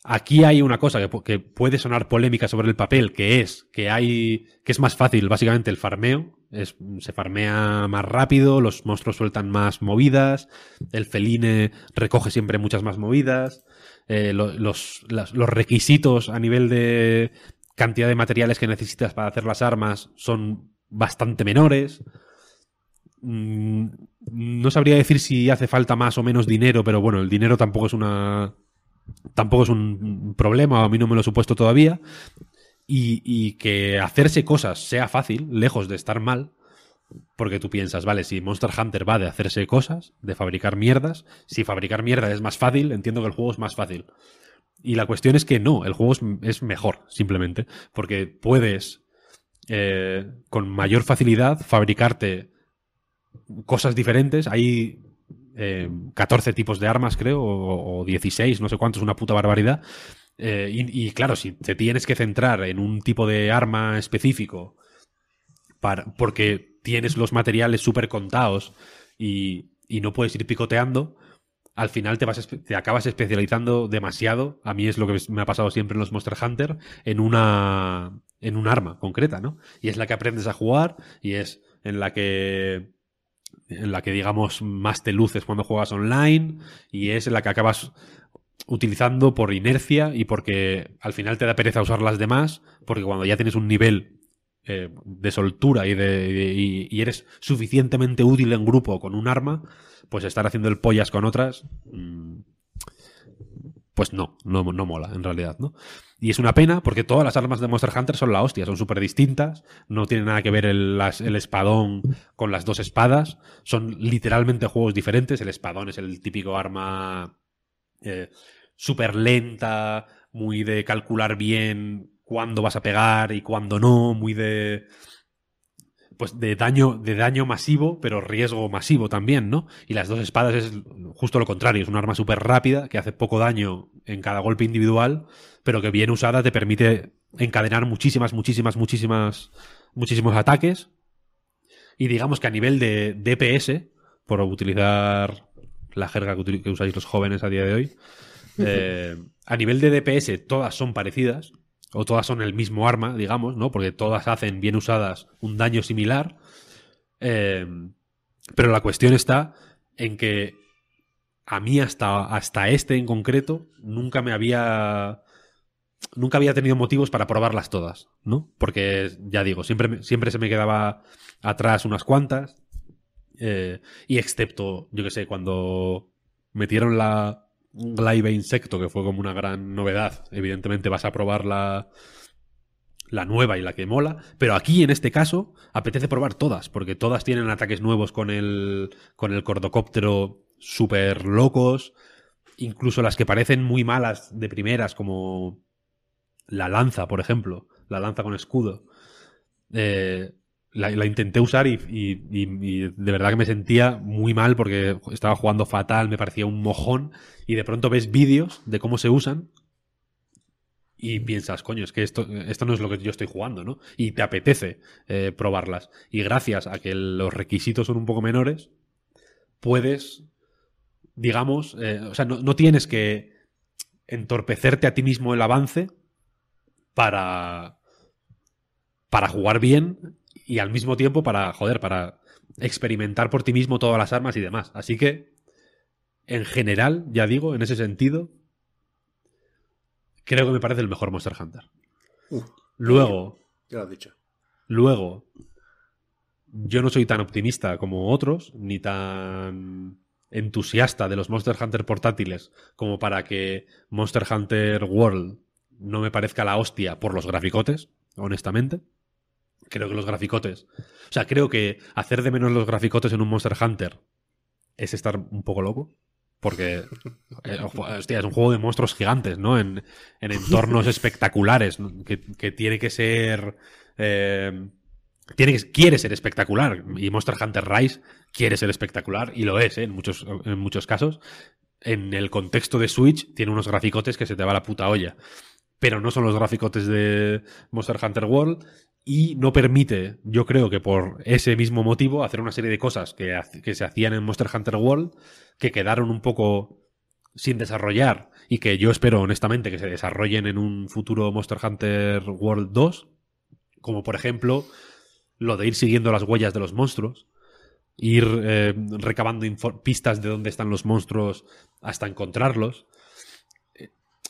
Aquí hay una cosa que, que puede sonar polémica sobre el papel, que es que hay que es más fácil básicamente el farmeo, es, se farmea más rápido, los monstruos sueltan más movidas, el feline recoge siempre muchas más movidas, eh, lo- los, los requisitos a nivel de cantidad de materiales que necesitas para hacer las armas son bastante menores. Mm, No sabría decir si hace falta más o menos dinero, pero bueno, el dinero tampoco es una tampoco es un problema, a mí no me lo he supuesto todavía. Y, y que hacerse cosas sea fácil, lejos de estar mal, porque tú piensas, vale, si Monster Hunter va de hacerse cosas, de fabricar mierdas, si fabricar mierda es más fácil, entiendo que el juego es más fácil. Y la cuestión es que no, el juego es, es mejor, simplemente, porque puedes eh, con mayor facilidad fabricarte cosas diferentes. Hay eh, 14 tipos de armas, creo, o, o 16, no sé cuántos, una puta barbaridad. Eh, y, y claro, si te tienes que centrar en un tipo de arma específico porque tienes los materiales súper contados y, y no puedes ir picoteando, al final te, vas, te acabas especializando demasiado. A mí es lo que me ha pasado siempre en los Monster Hunter, en una, en un arma concreta, ¿no? Y es la que aprendes a jugar y es en la que en la que digamos más te luces cuando juegas online y es en la que acabas utilizando por inercia y porque al final te da pereza usar las demás porque cuando ya tienes un nivel eh, de soltura y, de, y, eres suficientemente útil en grupo con un arma pues estar haciendo el pollas con otras mm, pues no, no, no mola en realidad, ¿no? Y es una pena porque todas las armas de Monster Hunter son la hostia, son súper distintas, no tiene nada que ver el espadón con las dos espadas, son literalmente juegos diferentes, el espadón es el típico arma eh, súper lenta, muy de calcular bien cuándo vas a pegar y cuándo no, muy de pues de daño de daño masivo, pero riesgo masivo también, ¿no? Y las dos espadas es justo lo contrario, es un arma súper rápida que hace poco daño en cada golpe individual, pero que bien usada te permite encadenar muchísimas, muchísimas, muchísimas, muchísimos ataques. Y digamos que a nivel de DPS, por utilizar la jerga que, usáis los jóvenes a día de hoy, (laughs) eh, a nivel de DPS todas son parecidas, o todas son el mismo arma, digamos, ¿no? Porque todas hacen, bien usadas, un daño similar. Eh, pero la cuestión está en que a mí hasta, hasta este en concreto nunca me había nunca había tenido motivos para probarlas todas, ¿no? Porque ya digo, siempre, siempre se me quedaba atrás unas cuantas. eh, y excepto, yo que sé, cuando metieron la Glaive Insecto, que fue como una gran novedad. Evidentemente vas a probar la, la nueva y la que mola. Pero aquí, en este caso, apetece probar todas, porque todas tienen ataques nuevos con el, con el cordocóptero súper locos. Incluso las que parecen muy malas de primeras, como la lanza, por ejemplo. La lanza con escudo. Eh, la, la intenté usar y, y- y- y de verdad que me sentía muy mal porque estaba jugando fatal, me parecía un mojón y de pronto ves vídeos de cómo se usan y piensas, coño, es que esto, esto no es lo que yo estoy jugando, ¿no? Y te apetece eh, probarlas. Y gracias a que los requisitos son un poco menores, puedes, digamos, eh, o sea, no, no tienes que entorpecerte a ti mismo el avance para, para jugar bien y al mismo tiempo para, joder, para experimentar por ti mismo todas las armas y demás. Así que, en general, ya digo, en ese sentido, creo que me parece el mejor Monster Hunter. luego, ya lo has dicho. Luego, yo no soy tan optimista como otros, ni tan entusiasta de los Monster Hunter portátiles como para que Monster Hunter World no me parezca la hostia por los graficotes, honestamente. Creo que los graficotes. O sea, creo que hacer de menos los graficotes en un Monster Hunter es estar un poco loco. Porque eh, (laughs) hostia, es un juego de monstruos gigantes, ¿no? En, entornos (laughs) espectaculares, que, que, tiene que ser. Eh, tiene que, quiere ser espectacular. Y Monster Hunter Rise quiere ser espectacular, y lo es, ¿eh? en, muchos, en muchos casos. En el contexto de Switch, tiene unos graficotes que se te va la puta olla. Pero no son los graficotes de Monster Hunter World y no permite, yo creo que por ese mismo motivo, hacer una serie de cosas que, que, se hacían en Monster Hunter World que quedaron un poco sin desarrollar y que yo espero honestamente que se desarrollen en un futuro Monster Hunter World 2, como por ejemplo lo de ir siguiendo las huellas de los monstruos, ir eh, recabando pistas de dónde están los monstruos hasta encontrarlos.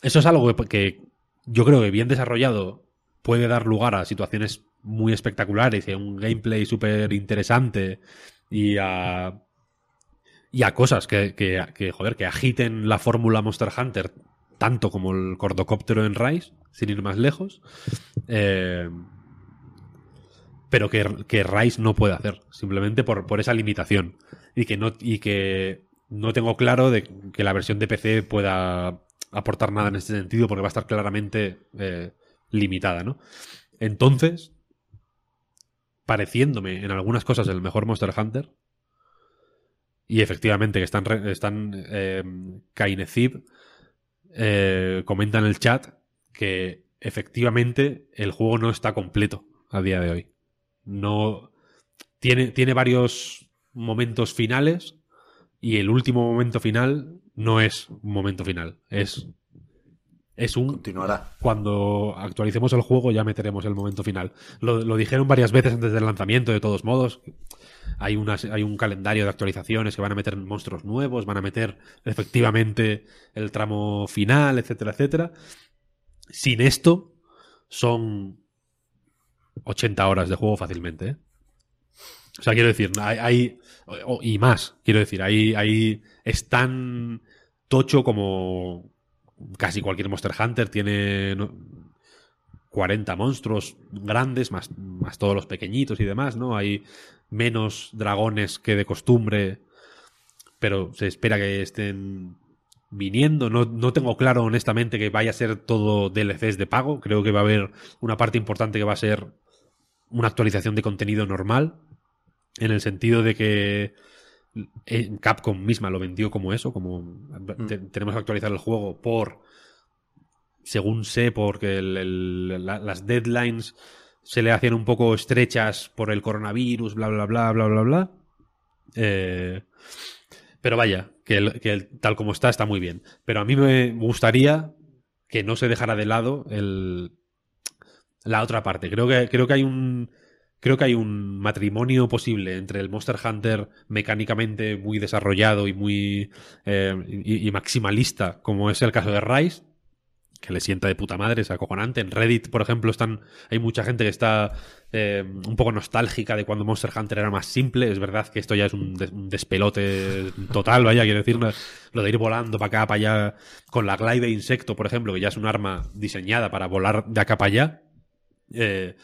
Eso es algo que yo creo que bien desarrollado puede dar lugar a situaciones muy espectaculares y un gameplay súper interesante y a, y a cosas que, que, joder, que agiten la fórmula Monster Hunter tanto como el cordocóptero en Rise, sin ir más lejos. Eh, pero que, que, Rise no puede hacer, simplemente por, por, esa limitación. Y que, no, y que no tengo claro de que la versión de PC pueda aportar nada en este sentido, porque va a estar claramente eh, limitada, ¿no? Entonces, pareciéndome en algunas cosas el mejor Monster Hunter. Y efectivamente, que están, están eh, eh, comenta en el chat que efectivamente el juego no está completo a día de hoy. No. Tiene, tiene varios momentos finales. Y el último momento final no es un momento final. Es es un... Continuará. Cuando actualicemos el juego ya meteremos el momento final. Lo, dijeron varias veces antes del lanzamiento, de todos modos. Hay, hay un calendario de actualizaciones que van a meter monstruos nuevos, van a meter efectivamente el tramo final, etcétera, etcétera. Sin esto, son 80 horas de juego fácilmente. ¿eh? O sea, quiero decir, hay, y más, quiero decir, ahí, ahí es tan tocho como casi cualquier Monster Hunter tiene 40 monstruos grandes, más, más todos los pequeñitos y demás, ¿no? Hay menos dragones que de costumbre, pero se espera que estén viniendo. No, no, tengo claro, honestamente, que vaya a ser todo DLCs de pago. Creo que va a haber una parte importante que va a ser una actualización de contenido normal, en el sentido de que Capcom misma lo vendió como eso, como mm. tenemos que actualizar el juego por, según sé, porque las deadlines se le hacían un poco estrechas por el coronavirus, bla, bla, bla, bla, bla, bla. Eh, pero vaya, que, tal como está, está muy bien. Pero a mí me gustaría que no se dejara de lado el, la otra parte. Creo que, creo que hay un creo que hay un matrimonio posible entre el Monster Hunter mecánicamente muy desarrollado y muy eh, y, maximalista, como es el caso de Rise, que le sienta de puta madre, es acojonante. En Reddit, por ejemplo, están hay mucha gente que está eh, un poco nostálgica de cuando Monster Hunter era más simple. Es verdad que esto ya es un, despelote total, vaya, quiero decir, lo de ir volando para acá, para allá, con la glide insecto, por ejemplo, que ya es un arma diseñada para volar de acá para allá. Eh,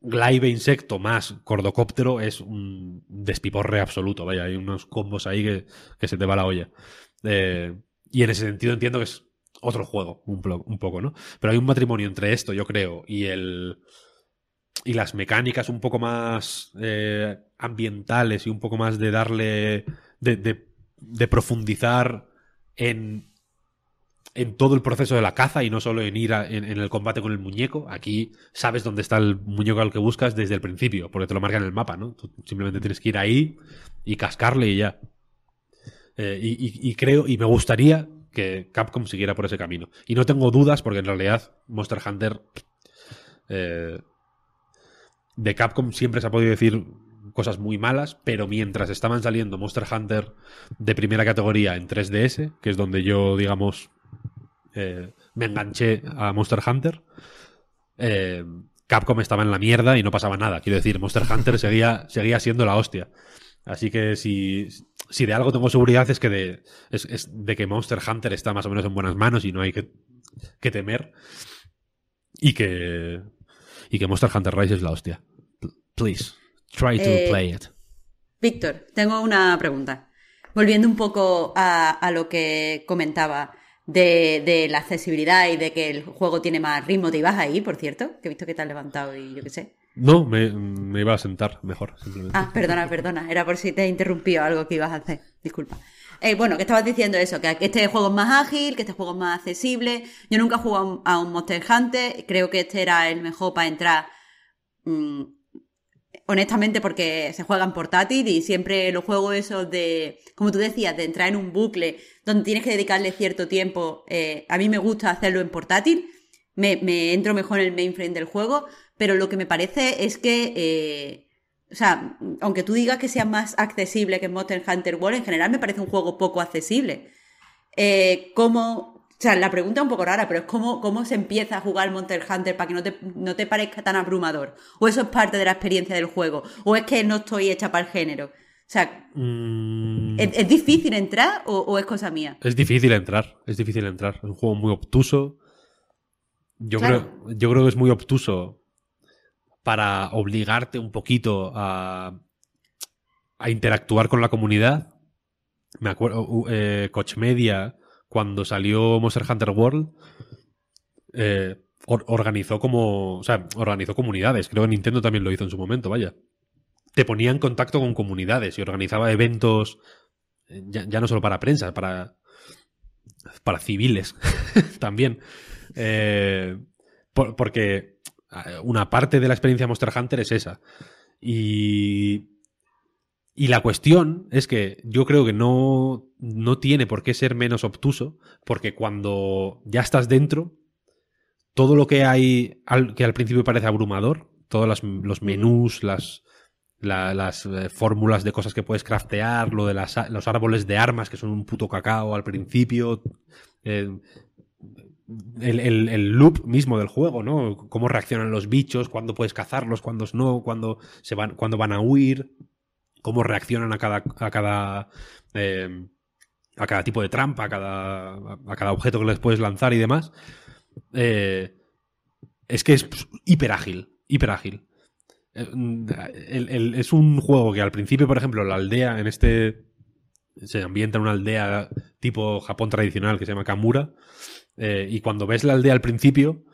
Glaive insecto más cordocóptero es un despiporre absoluto. Vaya, hay unos combos ahí que, se te va la olla. Eh, y en ese sentido entiendo que es otro juego, un, poco, ¿no? Pero hay un matrimonio entre esto, yo creo, y el. Y las mecánicas un poco más eh, ambientales y un poco más de darle. de profundizar en en todo el proceso de la caza y no solo en ir en, el combate con el muñeco. Aquí sabes dónde está el muñeco al que buscas desde el principio, porque te lo marca en el mapa, ¿no? Tú simplemente tienes que ir ahí y cascarle y ya. Eh, y, creo, y me gustaría que Capcom siguiera por ese camino. Y no tengo dudas porque en realidad Monster Hunter eh, de Capcom siempre se ha podido decir cosas muy malas, pero mientras estaban saliendo Monster Hunter de primera categoría en 3DS, que es donde yo, digamos, eh, me enganché a Monster Hunter, eh, Capcom estaba en la mierda y no pasaba nada. Quiero decir, Monster Hunter (laughs) seguía, seguía siendo la hostia. Así que si, si de algo tengo seguridad es que de, es, de que Monster Hunter está más o menos en buenas manos y no hay que, que temer. Y que, y que Monster Hunter Rise es la hostia. Please, try to Eh, play it. Víctor, tengo una pregunta. Volviendo un poco a, a lo que comentaba de, de la accesibilidad y de que el juego tiene más ritmo. ¿Te ibas ahí, por cierto? Que he visto que te has levantado y yo qué sé. No, me, me iba a sentar mejor, simplemente. Ah, perdona, perdona. Era por si te he interrumpido algo que ibas a hacer. Disculpa. Eh, bueno, que estabas diciendo eso, que este juego es más ágil, que este juego es más accesible. Yo nunca he jugado a un, a un Monster Hunter. Creo que este era el mejor para entrar. mm, honestamente, porque se juega en portátil y siempre los juegos esos de, como tú decías, de entrar en un bucle donde tienes que dedicarle cierto tiempo. eh, a mí me gusta hacerlo en portátil. Me, me entro mejor en el mainframe del juego, pero lo que me parece es que, eh, o sea, aunque tú digas que sea más accesible que Monster Hunter World, en general me parece un juego poco accesible. Eh, ¿Cómo, o sea, la pregunta es un poco rara, pero es cómo, cómo se empieza a jugar Monster Hunter para que no te, no te parezca tan abrumador. O eso es parte de la experiencia del juego. O es que no estoy hecha para el género. O sea, Mm, ¿es, es difícil entrar o, o es cosa mía? Es difícil entrar, es difícil entrar. Es un juego muy obtuso. Yo, Claro. creo, yo creo que es muy obtuso para obligarte un poquito a, a interactuar con la comunidad. Me acuerdo, eh, Coach Media, cuando salió Monster Hunter World, eh, or- organizó como. O sea, organizó comunidades. Creo que Nintendo también lo hizo en su momento, vaya. Te ponía en contacto con comunidades y organizaba eventos eh, ya, ya no solo para prensa, para, para civiles (laughs) también. Eh, por- porque una parte de la experiencia Monster Hunter es esa. Y, y la cuestión es que yo creo que no, no tiene por qué ser menos obtuso, porque cuando ya estás dentro, todo lo que hay que al principio parece abrumador, todos los menús, las, la- las eh, fórmulas de cosas que puedes craftear, lo de las los árboles de armas que son un puto cacao al principio, eh, el, loop mismo del juego, ¿no? Cómo reaccionan los bichos, cuándo puedes cazarlos, cuándo no, cuándo se van, cuándo van a huir, cómo reaccionan a cada, a cada, eh, a cada tipo de trampa, a cada, a cada objeto que les puedes lanzar y demás. Eh, es que es pues, hiper ágil, hiper ágil. Eh, es un juego que al principio, por ejemplo, la aldea en este se ambienta en una aldea tipo Japón tradicional que se llama Kamura. eh, y cuando ves la aldea al principio,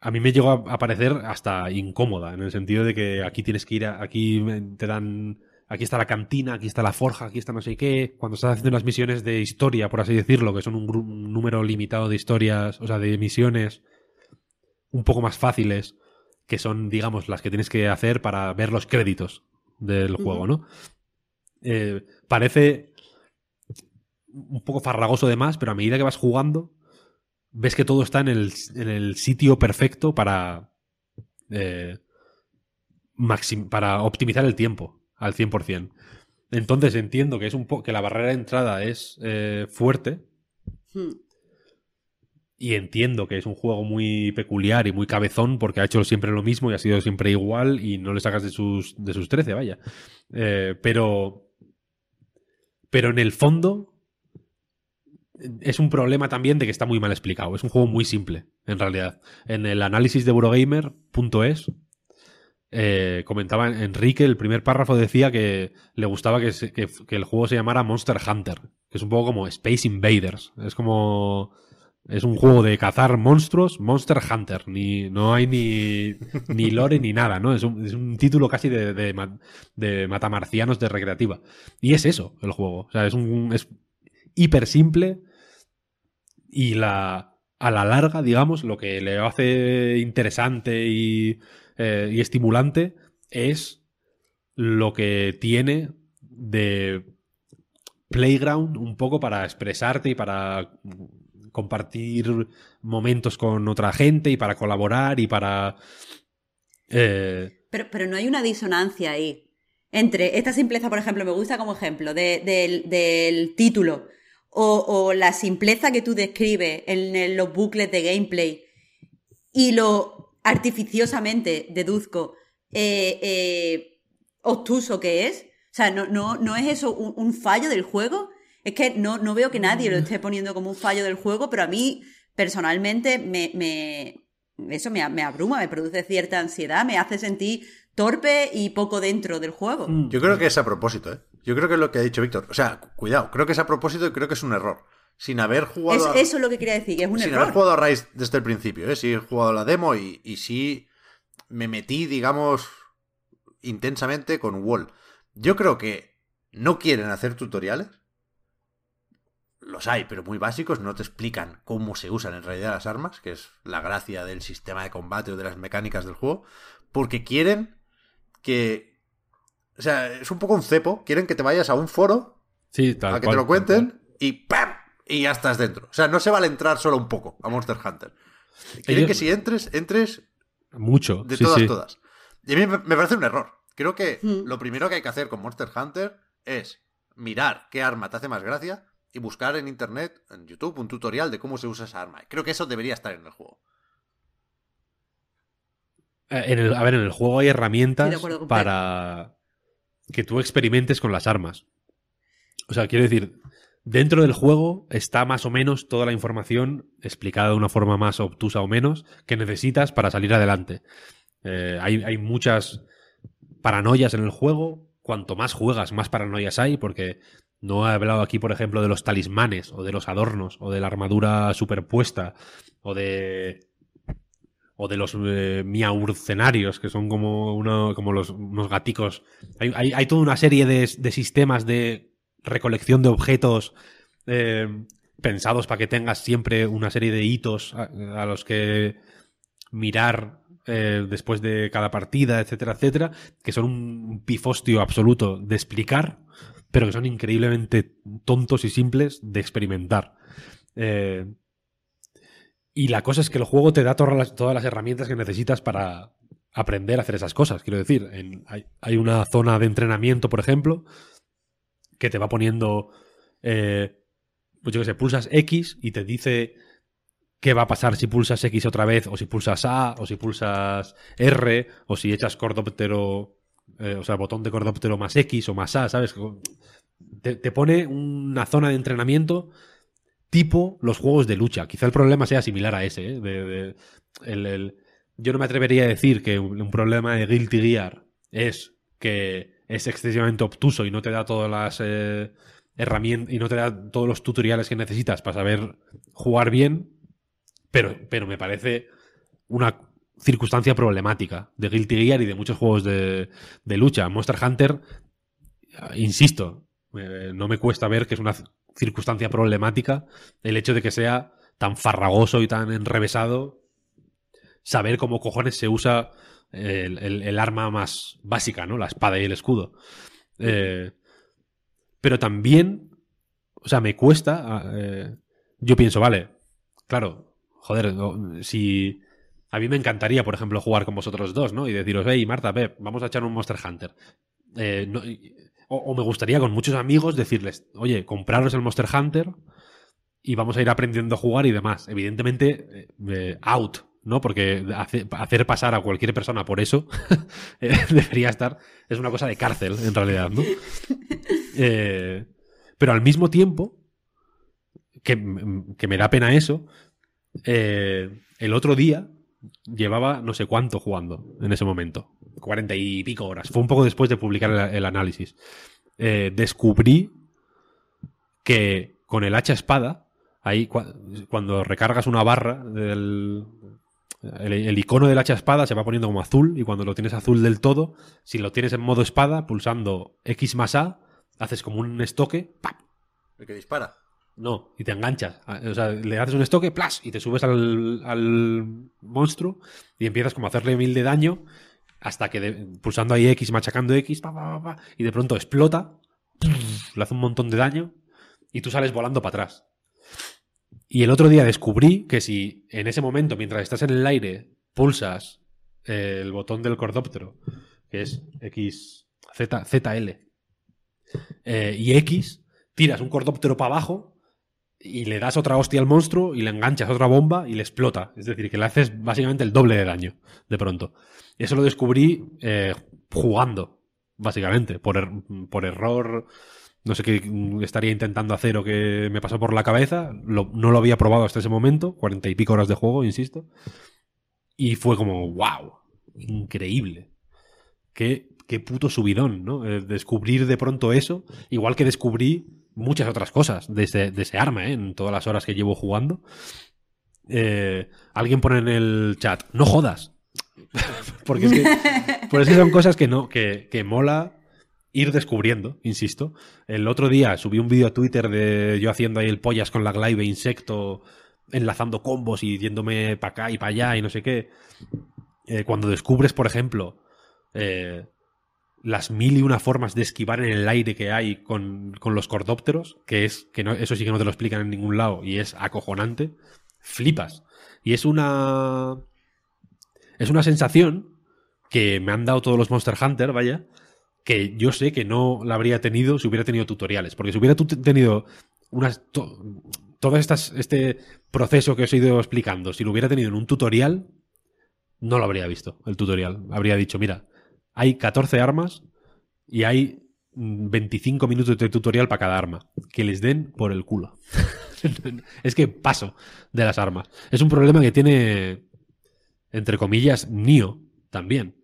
a mí me llegó a, a parecer hasta incómoda, en el sentido de que aquí tienes que ir, a- aquí te dan, aquí está la cantina, aquí está la forja, aquí está no sé qué. Cuando estás haciendo las misiones de historia, por así decirlo, que son un, número limitado de historias, o sea, de misiones un poco más fáciles, que son, digamos, las que tienes que hacer para ver los créditos del juego, ¿no? Eh, parece un poco farragoso de más, pero a medida que vas jugando, ves que todo está en el, en el sitio perfecto para, eh, para optimizar el tiempo al 100%. Entonces entiendo que, es un que la barrera de entrada es eh, fuerte Hmm. y entiendo que es un juego muy peculiar y muy cabezón porque ha hecho siempre lo mismo y ha sido siempre igual y no le sacas de sus, de sus 13, vaya. Eh, pero, pero en el fondo es un problema también de que está muy mal explicado. Es un juego muy simple, en realidad. En el análisis de Eurogamer.es eh, comentaba Enrique, el primer párrafo decía que le gustaba que, se- que- que el juego se llamara Monster Hunter, que es un poco como Space Invaders. Es como... Es un juego de cazar monstruos, Monster Hunter. Ni, no hay ni, (laughs) ni lore ni nada, ¿no? Es un, es un título casi de, de, de matamarcianos de recreativa. Y es eso, el juego. O sea, es un... Es hiper simple y la a la larga, digamos, lo que le hace interesante y, eh, y estimulante es lo que tiene de playground un poco para expresarte y para compartir momentos con otra gente y para colaborar y para... eh, Pero, pero no hay una disonancia ahí. Entre esta simpleza, por ejemplo, me gusta como ejemplo de- del, del título o, o la simpleza que tú describes en los bucles de gameplay y lo artificiosamente, deduzco, eh, eh, obtuso que es. O sea, no, no, no es eso un, un fallo del juego. Es que no, no veo que nadie lo esté poniendo como un fallo del juego, pero a mí personalmente me, me- eso me, me abruma, me produce cierta ansiedad, me hace sentir torpe y poco dentro del juego. Yo creo que es a propósito, ¿eh? Yo creo que es lo que ha dicho Víctor. O sea, cuidado, creo que es a propósito y creo que es un error. Sin haber Es- jugado. a- eso es lo que quería decir, que es un sin error. haber jugado a Rise desde el principio, ¿eh? Sí he jugado a la demo y, y sí me metí, digamos, intensamente con Wall. Yo creo que no quieren hacer tutoriales. Los hay, pero muy básicos, no te explican cómo se usan en realidad las armas, que es la gracia del sistema de combate o de las mecánicas del juego, porque quieren que... O sea, es un poco un cepo, quieren que te vayas a un foro sí, tal a que cual, te lo cuenten y ¡pam! Y ya estás dentro. O sea, no se vale entrar solo un poco a Monster Hunter. Quieren Ellos- que si entres, entres Mucho. de sí, todas, sí. todas. Y a mí me parece un error. Creo que Mm. lo primero que hay que hacer con Monster Hunter es mirar qué arma te hace más gracia y buscar en internet, en YouTube, un tutorial de cómo se usa esa arma. Creo que eso debería estar en el juego. Eh, en el- a ver, en el juego hay herramientas para que tú experimentes con las armas. O sea, quiero decir, dentro del juego está más o menos toda la información explicada de una forma más obtusa o menos que necesitas para salir adelante. Eh, hay, hay muchas paranoias en el juego. Cuanto más juegas, más paranoias hay, porque no he hablado aquí, por ejemplo, de los talismanes, o de los adornos, o de la armadura superpuesta, o de o de los eh, miaurcenarios, que son como, uno, como los, unos gaticos. Hay, hay- toda una serie de sistemas de recolección de objetos eh, pensados para que tengas siempre una serie de hitos a, los que mirar eh, después de cada partida, etcétera, etcétera, que son un pifostio absoluto de explicar, pero que son increíblemente tontos y simples de experimentar. Eh, y la cosa es que el juego te da todas las, todas las herramientas que necesitas para aprender a hacer esas cosas. Quiero decir, en- hay una zona de entrenamiento, por ejemplo, que te va poniendo, eh, pues yo que sé, pulsas X y te dice qué va a pasar si pulsas X otra vez, o si pulsas A, o si pulsas R, o si echas cordóptero, eh, o sea, botón de cordóptero más X o más A, ¿sabes? Te, pone una zona de entrenamiento tipo los juegos de lucha. Quizá el problema sea similar a ese. ¿eh? De- yo no me atrevería a decir que un, un problema de Guilty Gear es que es excesivamente obtuso y no te da todas las herramientas y no te da todos los tutoriales que necesitas para saber jugar bien, pero, pero me parece una circunstancia problemática de Guilty Gear y de muchos juegos de, de lucha. Monster Hunter, insisto, eh, no me cuesta ver que es una circunstancia problemática el hecho de que sea tan farragoso y tan enrevesado saber cómo cojones se usa el, el- el arma más básica, ¿no? La espada y el escudo. Eh, pero también, o sea, me cuesta. ah, eh, yo pienso, vale, claro, joder, si. A mí me encantaría, por ejemplo, jugar con vosotros dos, ¿no? Y deciros, hey, Marta, Pep, vamos a echar un Monster Hunter. Eh, no- o, o me gustaría con muchos amigos decirles, oye, compraros el Monster Hunter y vamos a ir aprendiendo a jugar y demás. Evidentemente, out, ¿no? Porque hace- hacer pasar a cualquier persona por eso (laughs) eh, (laughs) debería estar. Es una cosa de cárcel, en realidad, ¿no? (laughs) Eh, pero al mismo tiempo, que, que me da pena eso, eh, el otro día llevaba no sé cuánto jugando en ese momento. Cuarenta y pico horas. Fue un poco después de publicar el, el análisis. Eh, descubrí que con el hacha espada, ahí cua- cuando recargas una barra del. El, el icono del hacha espada se va poniendo como azul y cuando lo tienes azul del todo, si lo tienes en modo espada, pulsando X más A, haces como un estoque, ¡pap! El que dispara. No, y te enganchas. Ah, O sea, le haces un estoque, ¡plas! Y te subes al, al monstruo y empiezas como a hacerle mil de daño hasta que de- pulsando ahí X, machacando X, pa, pa, pa, pa, y de pronto explota, le hace un montón de daño y tú sales volando para atrás. Y el otro día descubrí que si en ese momento, mientras estás en el aire, pulsas eh, el botón del cordóptero, que es X, Z, ZL, eh, y X, tiras un cordóptero para abajo y le das otra hostia al monstruo y le enganchas otra bomba y le explota. Es decir, que le haces básicamente el doble de daño, de pronto. Eso lo descubrí eh, jugando, básicamente, por, er- por error. No sé qué estaría intentando hacer o qué me pasó por la cabeza. No lo había probado hasta ese momento. Cuarenta y pico horas de juego, insisto. Y fue como, wow, increíble. Qué, qué puto subidón, ¿no? Eh, descubrir de pronto eso, igual que descubrí muchas otras cosas de ese, de ese arma, ¿eh? En todas las horas que llevo jugando. Eh, alguien pone en el chat, no jodas. (laughs) porque, es que, porque es que son cosas que no, que, que mola ir descubriendo, insisto. El otro día subí un vídeo a Twitter de yo haciendo ahí el pollas con la glaive insecto, enlazando combos y yéndome para acá y para allá y no sé qué. Eh, cuando descubres, por ejemplo, eh, las mil y una formas de esquivar en el aire que hay con, con los cordópteros, que es que no, eso sí que no te lo explican en ningún lado y es acojonante, flipas. Y es una es una sensación que me han dado todos los Monster Hunter, vaya, que yo sé que no la habría tenido si hubiera tenido tutoriales, porque si hubiera tenido unas to- todo estas, este proceso que os he ido explicando, si lo hubiera tenido en un tutorial, no lo habría visto, el tutorial. Habría dicho, mira, hay 14 armas y hay mm, 25 minutos de tutorial para cada arma. Que les den por el culo. (laughs) es que paso de las armas. Es un problema que tiene, entre comillas, Nio también.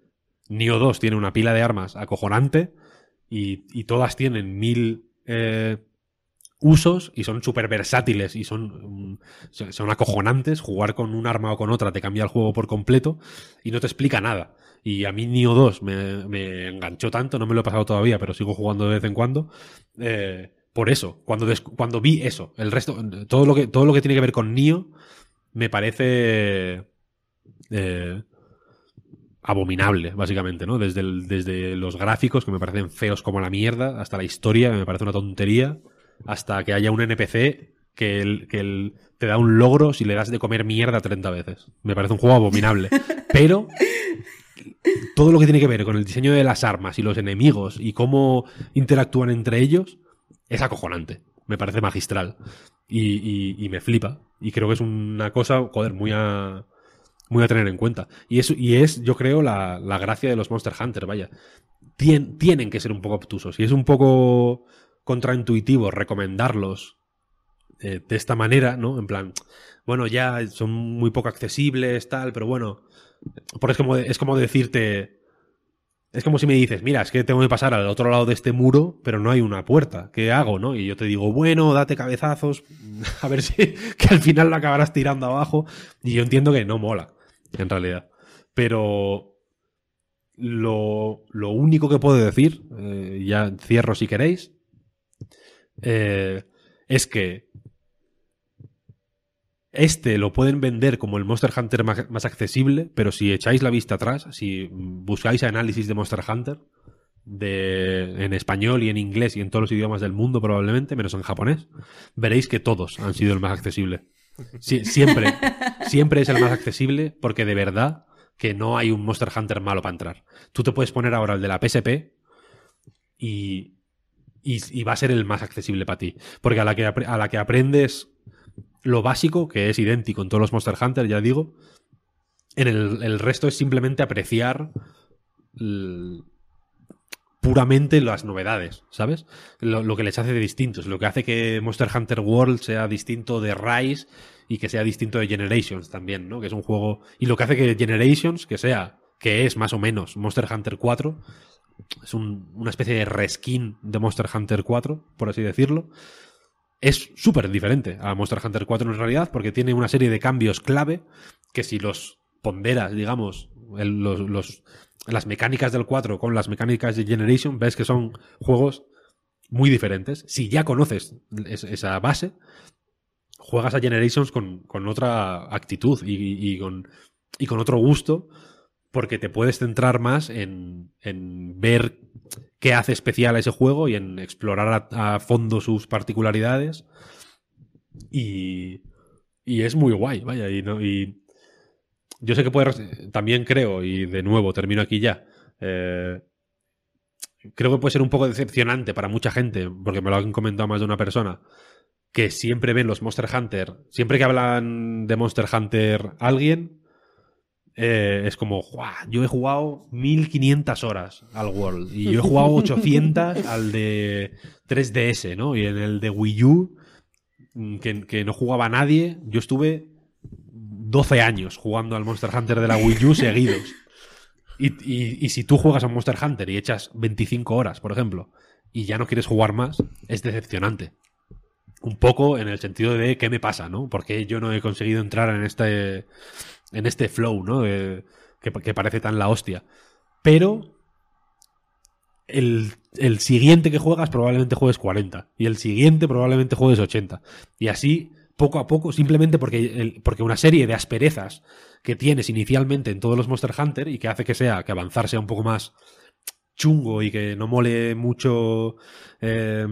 Nio 2 tiene una pila de armas acojonante y, todas tienen mil eh, usos y son súper versátiles y son, mm, son acojonantes. Jugar con un arma o con otra te cambia el juego por completo y no te explica nada. Y a mí Nio 2 me, enganchó tanto, no me lo he pasado todavía, pero sigo jugando de vez en cuando. eh, por eso, cuando, cuando vi eso, el resto, todo lo que, todo lo que tiene que ver con Nio, me parece eh, abominable, básicamente, ¿no? Desde, el- desde los gráficos, que me parecen feos como la mierda, hasta la historia, que me parece una tontería, hasta que haya un NPC que, el- que el- te da un logro si le das de comer mierda 30 veces. Me parece un juego abominable. (laughs) Pero todo lo que tiene que ver con el diseño de las armas y los enemigos y cómo interactúan entre ellos es acojonante. Me parece magistral. Y, y- y me flipa. Y creo que es una cosa, joder, muy a, muy a tener en cuenta. Y es, y es yo creo, la, la gracia de los Monster Hunter, vaya. Tien- tienen que ser un poco obtusos. Y es un poco contraintuitivo recomendarlos eh, de esta manera, ¿no? En plan, bueno, ya son muy poco accesibles, tal, pero bueno. Porque es como, es como decirte. Es como si me dices, mira, es que tengo que pasar al otro lado de este muro, pero no hay una puerta. ¿Qué hago, no? Y yo te digo, bueno, date cabezazos, (laughs) a ver si que al final lo acabarás tirando abajo. Y yo entiendo que no mola, en realidad. Pero lo, lo único que puedo decir, eh, ya cierro si queréis, eh, es que este lo pueden vender como el Monster Hunter más, accesible, pero si echáis la vista atrás, si buscáis análisis de Monster Hunter de, en español y en inglés y en todos los idiomas del mundo probablemente, menos en japonés, veréis que todos han sido el más accesible. Siempre, (laughs) siempre es el más accesible porque de verdad que no hay un Monster Hunter malo para entrar. Tú te puedes poner ahora el de la PSP y, y, va a ser el más accesible para ti. Porque a la que, a la que aprendes lo básico, que es idéntico en todos los Monster Hunter, ya digo, en el, el resto es simplemente apreciar puramente las novedades, ¿sabes? Lo, lo que les hace de distintos, lo que hace que Monster Hunter World sea distinto de Rise y que sea distinto de Generations también, ¿no? Que es un juego... Y lo que hace que Generations, que sea, que es más o menos Monster Hunter 4, es un- una especie de reskin de Monster Hunter 4, por así decirlo, es súper diferente a Monster Hunter 4 en realidad, porque tiene una serie de cambios clave que si los ponderas, digamos, las mecánicas del 4 con las mecánicas de Generation, ves que son juegos muy diferentes. Si ya conoces es- esa base, juegas a Generations con, con otra actitud y, y con, y con otro gusto porque te puedes centrar más en, en ver qué hace especial a ese juego y en explorar a, fondo sus particularidades. Y, y es muy guay, vaya, y, no, y yo sé que puede, también creo, y de nuevo termino aquí ya, eh, creo que puede ser un poco decepcionante para mucha gente, porque me lo han comentado más de una persona, que siempre ven los Monster Hunter, siempre que hablan de Monster Hunter alguien, eh, es como, "Guau, yo he jugado 1500 horas al World y yo he jugado 800 (laughs) al de 3DS, ¿no? Y en el de Wii U, mm, que, que no jugaba nadie, yo estuve 12 años jugando al Monster Hunter de la Wii U seguidos. Y, y- y si tú juegas a Monster Hunter y echas 25 horas, por ejemplo, y ya no quieres jugar más, es decepcionante. Un poco en el sentido de qué me pasa, ¿no? Porque yo no he conseguido entrar en este, en este flow, ¿no? Que, parece tan la hostia. Pero el, el siguiente que juegas probablemente juegues 40 y el siguiente probablemente juegues 80. Y así, poco a poco, simplemente porque, porque una serie de asperezas que tienes inicialmente en todos los Monster Hunter y que hace que sea que avanzar sea un poco más chungo y que no mole mucho eh,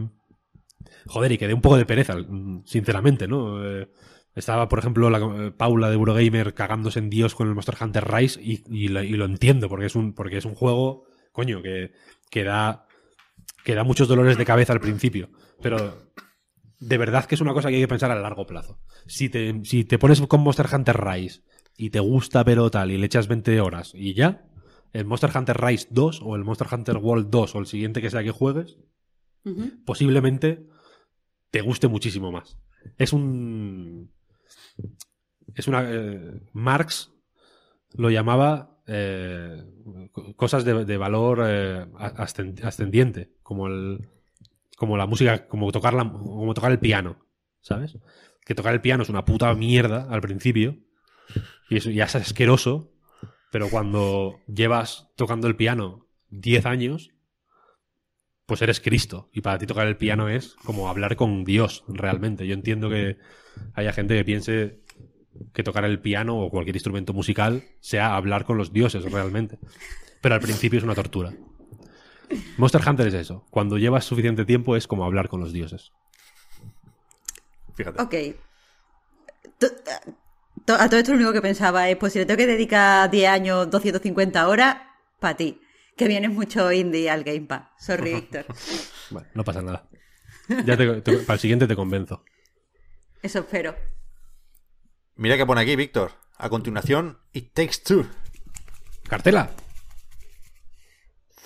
joder y que dé un poco de pereza sinceramente no Eh, estaba por ejemplo la, eh, Paula de Eurogamer cagándose en Dios con el Monster Hunter Rise y, y lo, y lo entiendo porque es un porque es un juego coño que, que da que da muchos dolores de cabeza al principio. Pero de verdad que es una cosa que hay que pensar a largo plazo. Si te, si te pones con Monster Hunter Rise y te gusta pero tal y le echas 20 horas y ya, el Monster Hunter Rise 2 o el Monster Hunter World 2 o el siguiente que sea que juegues, posiblemente te guste muchísimo más. Es un... Es una... eh, Marx lo llamaba eh, co- cosas de, valor eh, ascend- ascendiente, como el como la música, como tocar la, como tocar el piano, ¿sabes? Que tocar el piano es una puta mierda al principio y ya es asqueroso, pero cuando llevas tocando el piano 10 años, pues eres Cristo. Y para ti tocar el piano es como hablar con Dios, realmente. Yo entiendo que haya gente que piense que tocar el piano o cualquier instrumento musical sea hablar con los dioses, realmente. Pero al principio es una tortura. Monster Hunter es eso. Cuando llevas suficiente tiempo es como hablar con los dioses. Fíjate. Ok. A todo esto lo único que pensaba es, pues si le tengo que dedicar 10 años, 250 horas, para ti. Que vienes mucho indie al Game Pass. Sorry, (laughs) Víctor. Bueno, no pasa nada. Ya te- te- para el siguiente te convenzo. Eso espero. Mira que pone aquí, Víctor. A continuación, It Takes Two. ¡Cartela!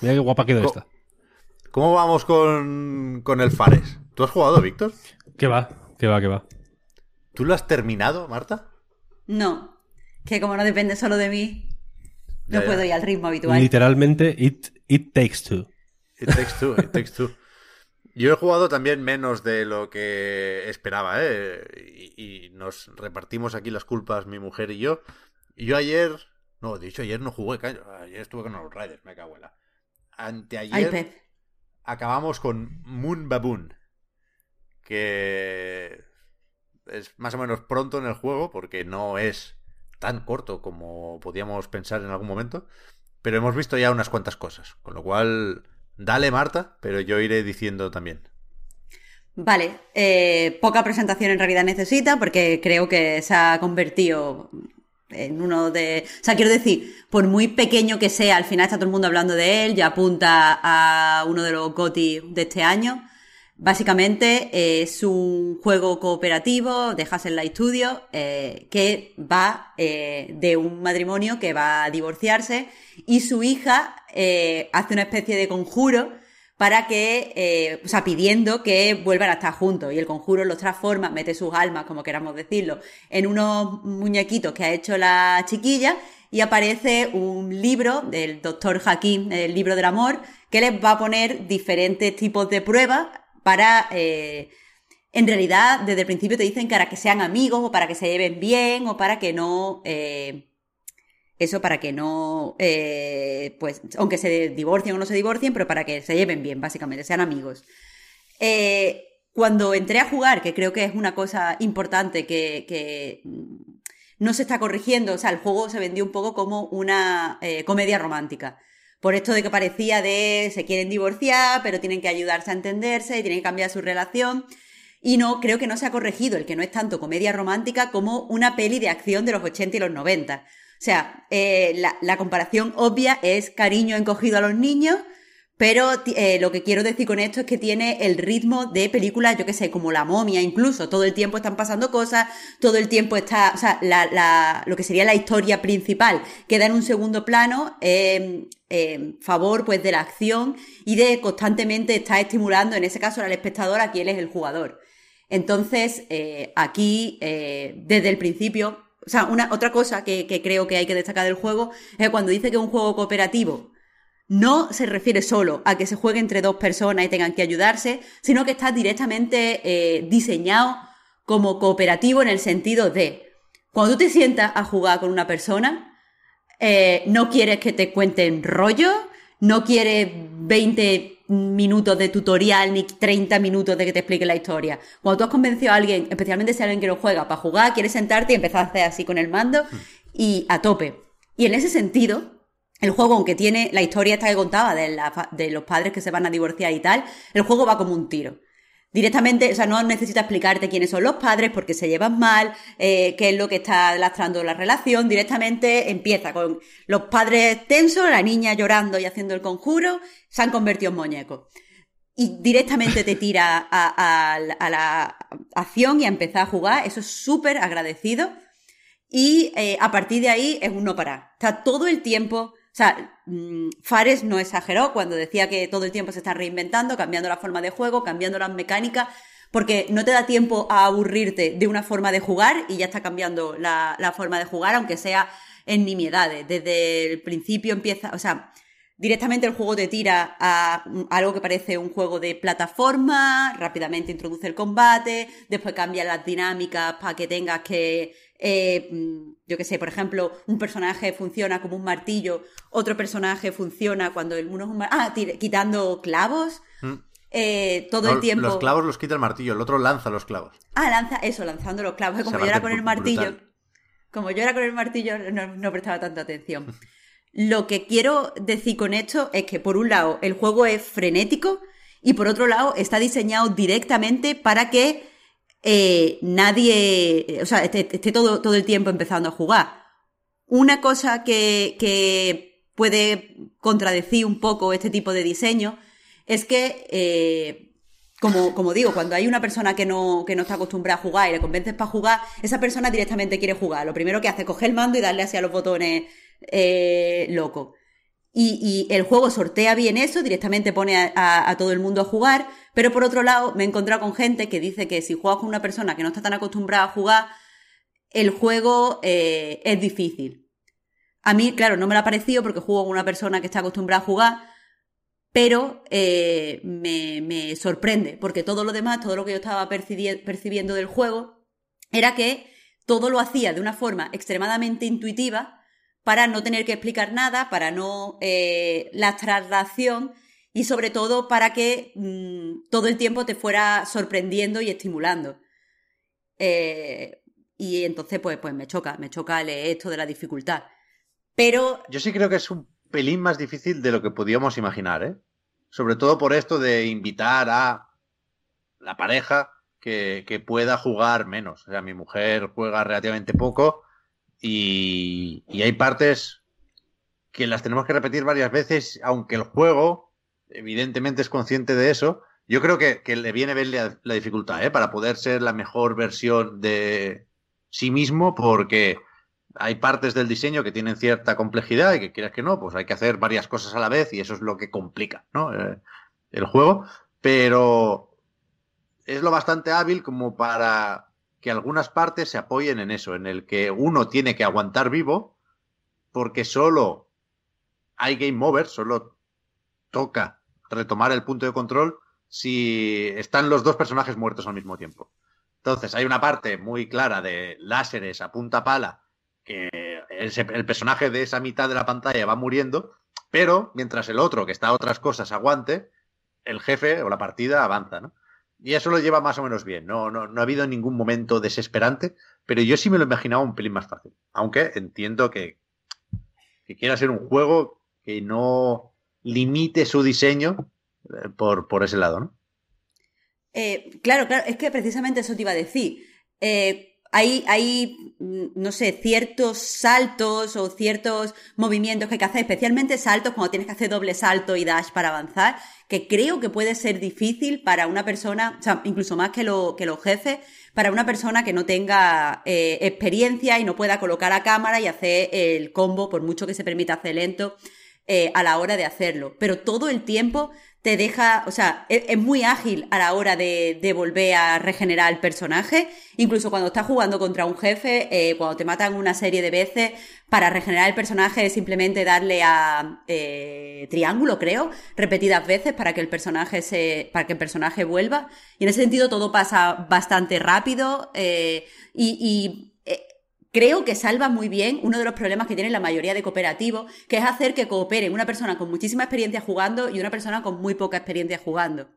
Mira qué guapa quedó Co- esta. ¿Cómo vamos con, con el Fares? ¿Tú has jugado, Víctor? ¿Qué va? ¿Qué va? ¿Qué va? ¿Tú lo has terminado, Marta? No. Que como no depende solo de mí, no Ya, puedo ir al ritmo habitual. Literalmente, it, it takes two. It Takes Two, It Takes Two. Yo he jugado también menos de lo que esperaba, ¿eh? Y, y nos repartimos aquí las culpas, mi mujer y yo. Y yo ayer... No, de hecho ayer no jugué, caño. Ayer estuve con los Riders, me cago en la... Anteayer... Ay, acabamos con Moon Baboon, que es más o menos pronto en el juego, porque no es tan corto como podíamos pensar en algún momento, pero hemos visto ya unas cuantas cosas, con lo cual, dale Marta, pero yo iré diciendo también. Vale, eh, poca presentación en realidad necesita porque creo que se ha convertido en uno de... O sea, quiero decir, por muy pequeño que sea, al final está todo el mundo hablando de él, ya apunta a uno de los GOTY de este año. Básicamente eh, es un juego cooperativo de Hassel Light Studio eh, que va eh, de un matrimonio que va a divorciarse y su hija eh, hace una especie de conjuro para que, o sea, pidiendo que vuelvan a estar juntos. Y el conjuro los transforma, mete sus almas, como queramos decirlo, en unos muñequitos que ha hecho la chiquilla y aparece un libro del doctor Hakim, el libro del amor, que les va a poner diferentes tipos de pruebas para... eh, en realidad, desde el principio te dicen que para que sean amigos o para que se lleven bien o para que no... eh, eso para que no, eh, pues, aunque se divorcien o no se divorcien, pero para que se lleven bien, básicamente, sean amigos. Eh, cuando entré a jugar, que creo que es una cosa importante que, que, no se está corrigiendo. O sea, el juego se vendió un poco como una eh, comedia romántica. Por esto de que parecía de se quieren divorciar, pero tienen que ayudarse a entenderse y tienen que cambiar su relación. Y no, creo que no se ha corregido el que no es tanto comedia romántica como una peli de acción de los 80 y los 90. O sea, eh, la, la comparación obvia es cariño encogido a los niños pero eh, lo que quiero decir con esto es que tiene el ritmo de películas, yo qué sé, como La momia incluso. Todo el tiempo están pasando cosas, todo el tiempo está, o sea, lo que sería la historia principal queda en un segundo plano en favor pues de la acción y de constantemente estar estimulando, en ese caso al espectador, a quien es el jugador. Entonces, eh, aquí, eh, desde el principio, o sea, una, otra cosa que, que creo que hay que destacar del juego es cuando dice que es un juego cooperativo no se refiere solo a que se juegue entre dos personas y tengan que ayudarse, sino que está directamente eh, diseñado como cooperativo en el sentido de cuando tú te sientas a jugar con una persona, eh, no quieres que te cuenten rollo, no quieres 20 minutos de tutorial ni 30 minutos de que te explique la historia. Cuando tú has convencido a alguien, especialmente si alguien que no juega para jugar, quieres sentarte y empezar a hacer así con el mando y a tope. Y en ese sentido, el juego, aunque tiene la historia esta que contaba de, los padres que se van a divorciar y tal, el juego va como un tiro. Directamente, o sea, no necesita explicarte quiénes son los padres, porque se llevan mal, eh, qué es lo que está lastrando la relación. Directamente empieza con los padres tensos, la niña llorando y haciendo el conjuro, se han convertido en muñecos. Y directamente te tira a, la acción y a empezar a jugar. Eso es súper agradecido. Y eh, a partir de ahí es un no parar. Está todo el tiempo o sea, mm, Fares no exageró cuando decía que todo el tiempo se está reinventando, cambiando la forma de juego, cambiando las mecánicas, porque no te da tiempo a aburrirte de una forma de jugar y ya está cambiando la, forma de jugar, aunque sea en nimiedades. Desde el principio empieza, o sea, directamente el juego te tira a algo que parece un juego de plataforma, rápidamente introduce el combate, después cambia las dinámicas para que tengas que eh, mm, yo qué sé, por ejemplo, un personaje funciona como un martillo, otro personaje funciona cuando el uno es un Ah, quitando clavos. Mm. Eh, todo el tiempo. Los clavos los quita el martillo, el otro lanza los clavos. Ah, lanza eso, lanzando los clavos. Como yo era con el martillo. Como yo era con el martillo, no, prestaba tanta atención. Lo que quiero decir con esto es que, por un lado, el juego es frenético y por otro lado, está diseñado directamente para que eh, nadie, o sea, esté, todo, todo el tiempo empezando a jugar. Una cosa que, que puede contradecir un poco este tipo de diseño es que, eh, como, como, digo, cuando hay una persona que no, que no está acostumbrada a jugar y le convences para jugar, esa persona directamente quiere jugar. Lo primero que hace es coger el mando y darle hacia los botones eh, loco. Y, el juego sortea bien eso, directamente pone a, todo el mundo a jugar, pero por otro lado me he encontrado con gente que dice que si juegas con una persona que no está tan acostumbrada a jugar, el juego eh, es difícil. A mí, claro, no me lo ha parecido porque juego con una persona que está acostumbrada a jugar, pero eh, me, sorprende, porque todo lo demás, todo lo que yo estaba percibiendo del juego, era que todo lo hacía de una forma extremadamente intuitiva, para no tener que explicar nada, para no eh, la traslación y sobre todo para que mm, todo el tiempo te fuera sorprendiendo y estimulando. Eh, y entonces, pues, pues me choca, me choca esto de la dificultad. Pero. Yo sí creo que es un pelín más difícil de lo que podíamos imaginar, ¿eh? Sobre todo por esto de invitar a la pareja que, que pueda jugar menos. O sea, mi mujer juega relativamente poco y, hay partes que las tenemos que repetir varias veces, aunque el juego, evidentemente, es consciente de eso. Yo creo que, le viene bien la, dificultad, ¿eh? Para poder ser la mejor versión de sí mismo, porque hay partes del diseño que tienen cierta complejidad y que quieras que no, pues hay que hacer varias cosas a la vez y eso es lo que complica, ¿no? Eh, el juego. Pero es lo bastante hábil como para que algunas partes se apoyen en eso, en el que uno tiene que aguantar vivo, porque solo hay game over, solo toca retomar el punto de control si están los dos personajes muertos al mismo tiempo. Entonces, hay una parte muy clara de láseres a punta pala, que el, personaje de esa mitad de la pantalla va muriendo, pero mientras el otro, que está a otras cosas, aguante, el jefe o la partida avanza, ¿no? Y eso lo lleva más o menos bien. No, no, no ha habido ningún momento desesperante, pero yo sí me lo imaginaba un pelín más fácil. Aunque entiendo que, que quiera ser un juego que no limite su diseño eh, por, por ese lado, ¿no? Eh, claro, claro, es que precisamente eso te iba a decir. Eh, hay, hay, no sé, ciertos saltos o ciertos movimientos que hay que hacer, especialmente saltos cuando tienes que hacer doble salto y dash para avanzar, que creo que puede ser difícil para una persona, o sea, incluso más que, lo, que los jefes, para una persona que no tenga eh, experiencia y no pueda colocar a cámara y hacer el combo, por mucho que se permita hacer lento, eh, a la hora de hacerlo. Pero todo el tiempo te deja, o sea, es, es muy ágil a la hora de, de, volver a regenerar el personaje. Incluso cuando estás jugando contra un jefe, eh, cuando te matan una serie de veces, para regenerar el personaje es simplemente darle a eh, triángulo, creo, repetidas veces para que el personaje se, para que el personaje vuelva. Y en ese sentido todo pasa bastante rápido eh, y, y creo que salva muy bien uno de los problemas que tienen la mayoría de cooperativos, que es hacer que cooperen una persona con muchísima experiencia jugando y una persona con muy poca experiencia jugando.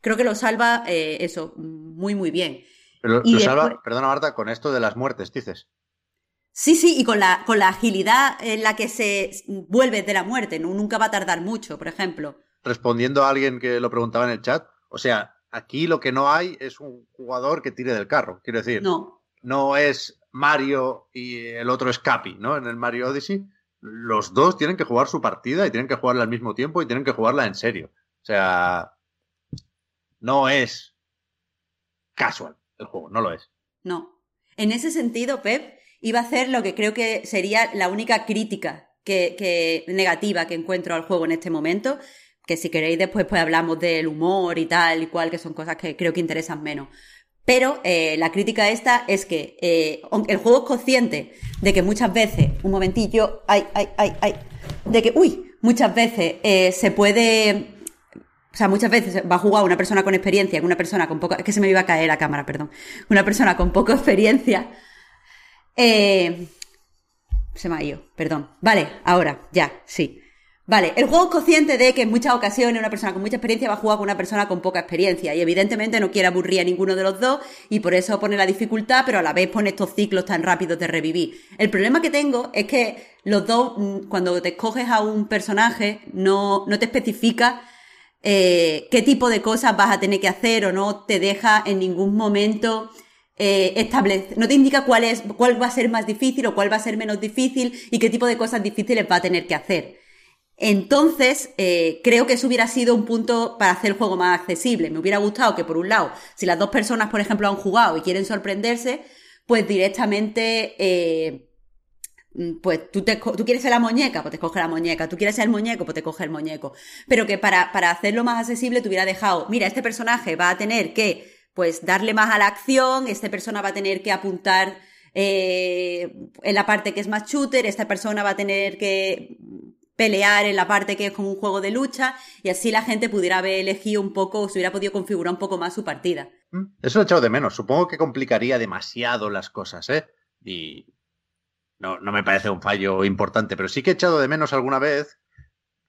Creo que lo salva eh, eso muy, muy bien. Pero lo, después... salva, perdona Marta, con esto de las muertes, dices. Sí, sí, y con la, con la agilidad en la que se vuelve de la muerte, ¿no? nunca va a tardar mucho, por ejemplo. Respondiendo a alguien que lo preguntaba en el chat, o sea, aquí lo que no hay es un jugador que tire del carro, quiero decir. No. No es Mario y el otro es Capi, ¿no? En el Mario Odyssey, los dos tienen que jugar su partida y tienen que jugarla al mismo tiempo y tienen que jugarla en serio. O sea, no es casual el juego, no lo es. No. En ese sentido, Pep iba a hacer lo que creo que sería la única crítica que, negativa que encuentro al juego en este momento, que si queréis después pues hablamos del humor y tal y cual, que son cosas que creo que interesan menos. Pero eh, la crítica esta es que eh, el juego es consciente de que muchas veces, un momentillo, ay, ay, ay, ay, de que, uy, muchas veces eh, se puede, o sea, muchas veces va a jugar una persona con experiencia, una persona con poca, es que se me iba a caer la cámara, perdón, una persona con poca experiencia, se me ha ido, perdón. Vale, ahora, ya, sí. Vale, el juego es consciente de que en muchas ocasiones una persona con mucha experiencia va a jugar con una persona con poca experiencia y evidentemente no quiere aburrir a ninguno de los dos y por eso pone la dificultad, pero a la vez pone estos ciclos tan rápidos de revivir. El problema que tengo es que los dos, mm, cuando te escoges a un personaje, no, no te especifica eh, qué tipo de cosas vas a tener que hacer o no te deja en ningún momento eh, establece, no te indica cuál es, cuál va a ser más difícil o cuál va a ser menos difícil y qué tipo de cosas difíciles va a tener que hacer. Entonces, eh, creo que eso hubiera sido un punto para hacer el juego más accesible. Me hubiera gustado que, por un lado, si las dos personas, por ejemplo, han jugado y quieren sorprenderse, pues directamente, eh, pues tú, te, tú quieres ser la muñeca, pues te coge la muñeca. Tú quieres ser el muñeco, pues te coge el muñeco. Pero que para, para hacerlo más accesible te hubiera dejado, mira, este personaje va a tener que, pues, darle más a la acción, esta persona va a tener que apuntar eh, en la parte que es más shooter, esta persona va a tener que pelear en la parte que es como un juego de lucha y así la gente pudiera haber elegido un poco, se hubiera podido configurar un poco más su partida. Mm, eso lo he echado de menos. Supongo que complicaría demasiado las cosas, ¿eh? Y no, no me parece un fallo importante, pero sí que he echado de menos alguna vez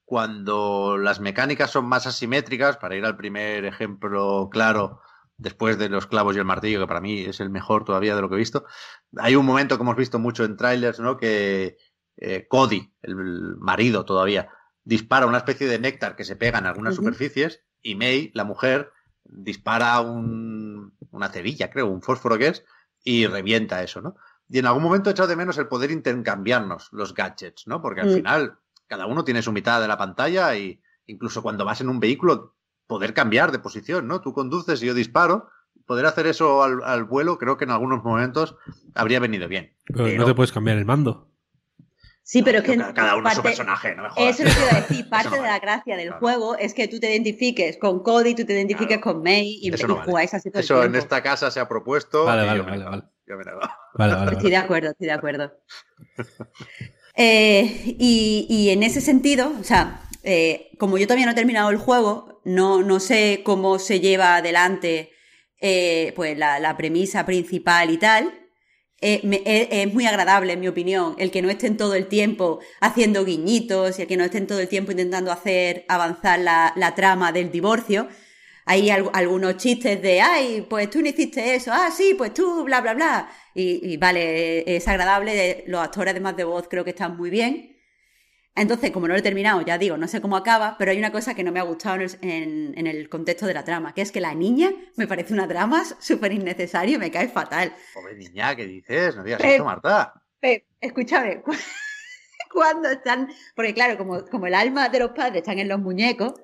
cuando las mecánicas son más asimétricas, para ir al primer ejemplo claro, después de los clavos y el martillo, que para mí es el mejor todavía de lo que he visto, hay un momento que hemos visto mucho en trailers, ¿no? Que eh, Cody, el marido todavía, dispara una especie de néctar que se pega en algunas uh -huh. superficies y May, la mujer, dispara un, una cerilla, creo, un fósforo que es, y revienta eso, ¿no? Y en algún momento he echado de menos el poder intercambiarnos los gadgets, ¿no? Porque al uh -huh. final cada uno tiene su mitad de la pantalla y incluso cuando vas en un vehículo poder cambiar de posición, ¿no? Tú conduces y yo disparo. Poder hacer eso al, al vuelo creo que en algunos momentos habría venido bien. Pero, Pero no te puedes cambiar el mando. Sí, pero es que. Cada uno parte, su personaje, no me jodas. (laughs) Eso lo quiero decir. Parte no de la gracia del claro. juego es que tú te identifiques con Cody, tú te identifiques claro. con May y, eso y no vale. jugáis así todo Eso el en esta casa se ha propuesto. Vale, vale, vale, vale. Vale, vale, Estoy de acuerdo, estoy de acuerdo. (laughs) eh, y, y, en ese sentido, o sea, eh, como yo todavía no he terminado el juego, no, no sé cómo se lleva adelante eh, pues la, la premisa principal y tal. Eh, me, es, muy agradable, en mi opinión, el que no estén todo el tiempo haciendo guiñitos y el que no estén todo el tiempo intentando hacer avanzar la, la trama del divorcio. hay algunos chistes de, ay, pues tú no hiciste eso, ah, sí, pues tú, bla, bla, bla. Y, vale, es agradable, los actores además de voz creo que están muy bien. Entonces, como no lo he terminado, ya digo, no sé cómo acaba, pero hay una cosa que no me ha gustado en el, contexto de la trama, que es que la niña me parece una trama súper innecesaria y me cae fatal. Pobre niña, ¿qué dices? No digas eso, Marta. escúchame, (laughs) cuando están, porque claro, como, como el alma de los padres están en los muñecos,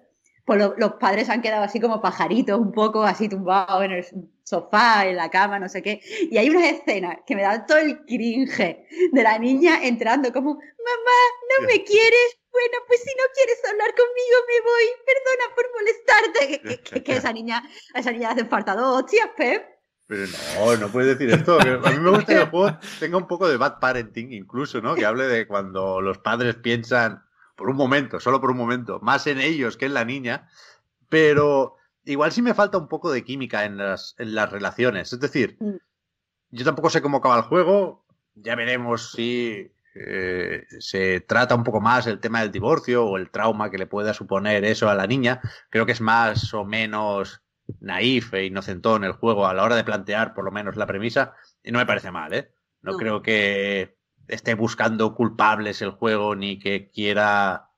pues los padres han quedado así como pajaritos, un poco así tumbados en el sofá, en la cama, no sé qué. Y hay unas escenas que me dan todo el cringe de la niña entrando como, mamá, ¿no me (laughs) quieres? Bueno, pues si no quieres hablar conmigo me voy, perdona por molestarte. Que, esa niña, esa niña hace falta dos hostias, Pep. Pero no, no puedes decir esto. A mí me gusta que el juego tenga un poco de bad parenting incluso, ¿no? Que hable de cuando los padres piensan por un momento, solo por un momento, más en ellos que en la niña, pero igual sí me falta un poco de química en las, en las relaciones. Es decir, mm. yo tampoco sé cómo acaba el juego, ya veremos si eh, se trata un poco más el tema del divorcio o el trauma que le pueda suponer eso a la niña. Creo que es más o menos naif e inocentón el juego a la hora de plantear por lo menos la premisa y no me parece mal, ¿eh? no. creo que esté buscando culpables el juego ni que quiera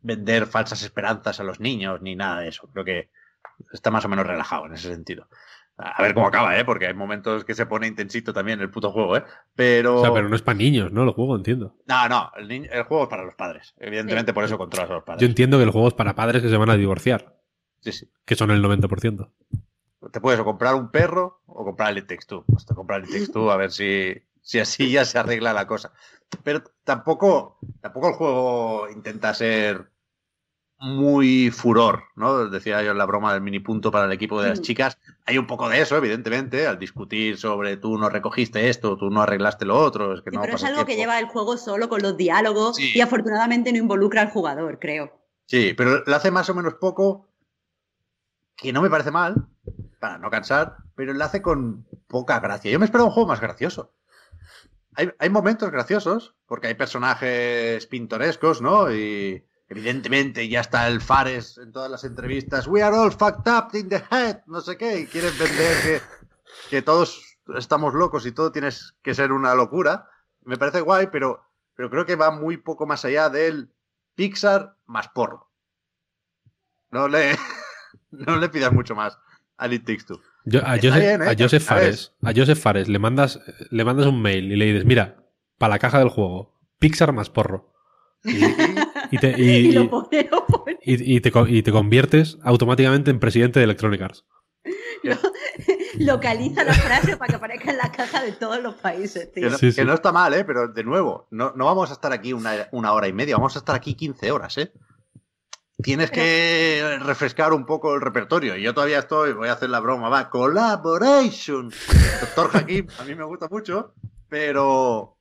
vender falsas esperanzas a los niños ni nada de eso. Creo que está más o menos relajado en ese sentido. A ver cómo acaba, ¿eh? Porque hay momentos que se pone intensito también el puto juego, ¿eh? Pero... O sea, pero no es para niños, ¿no? El juego, entiendo. No, no, el, juego es para los padres. Evidentemente por eso controlas a los padres. Yo entiendo que el juego es para padres que se van a divorciar. Sí, sí. Que son el 90%. Te puedes o comprar un perro o comprar el Text 2. Pues te comprar el Text 2 a ver si, si así ya se arregla la cosa. Pero tampoco, tampoco el juego intenta ser muy furor, ¿no? Decía yo en la broma del mini punto para el equipo de las mm. chicas. Hay un poco de eso, evidentemente, al discutir sobre tú no recogiste esto, tú no arreglaste lo otro. Es que no pero es algo que lleva el juego solo con los diálogos y afortunadamente no involucra al jugador, creo. Sí, pero lo hace más o menos poco, que no me parece mal, para no cansar, pero lo hace con poca gracia. Yo me espero un juego más gracioso hay, momentos graciosos, porque hay personajes pintorescos, ¿no? Y evidentemente ya está el Fares en todas las entrevistas. We are all fucked up in the head, no sé qué, y quieren vender que, todos estamos locos y todo tiene que ser una locura. Me parece guay, pero, pero creo que va muy poco más allá del Pixar más porro. No le, (laughs) no le pidas mucho más a It Takes a, Joseph, ¿eh? Fares, a Joseph Fares le mandas, le mandas un mail y le dices, mira, para la caja del juego, Pixar más porro. Y, te, y, te, conviertes automáticamente en presidente de Electronic Arts. (laughs) localiza la frase para que aparezca en la caja de todos los países, tío. Que no, está mal, ¿eh? Pero de nuevo, no, no vamos a estar aquí una, una, hora y media, vamos a estar aquí 15 horas, ¿eh? Tienes que refrescar un poco el repertorio. Y yo todavía estoy, voy a hacer la broma, va, collaboration. Doctor Hakim, a mí me gusta mucho, pero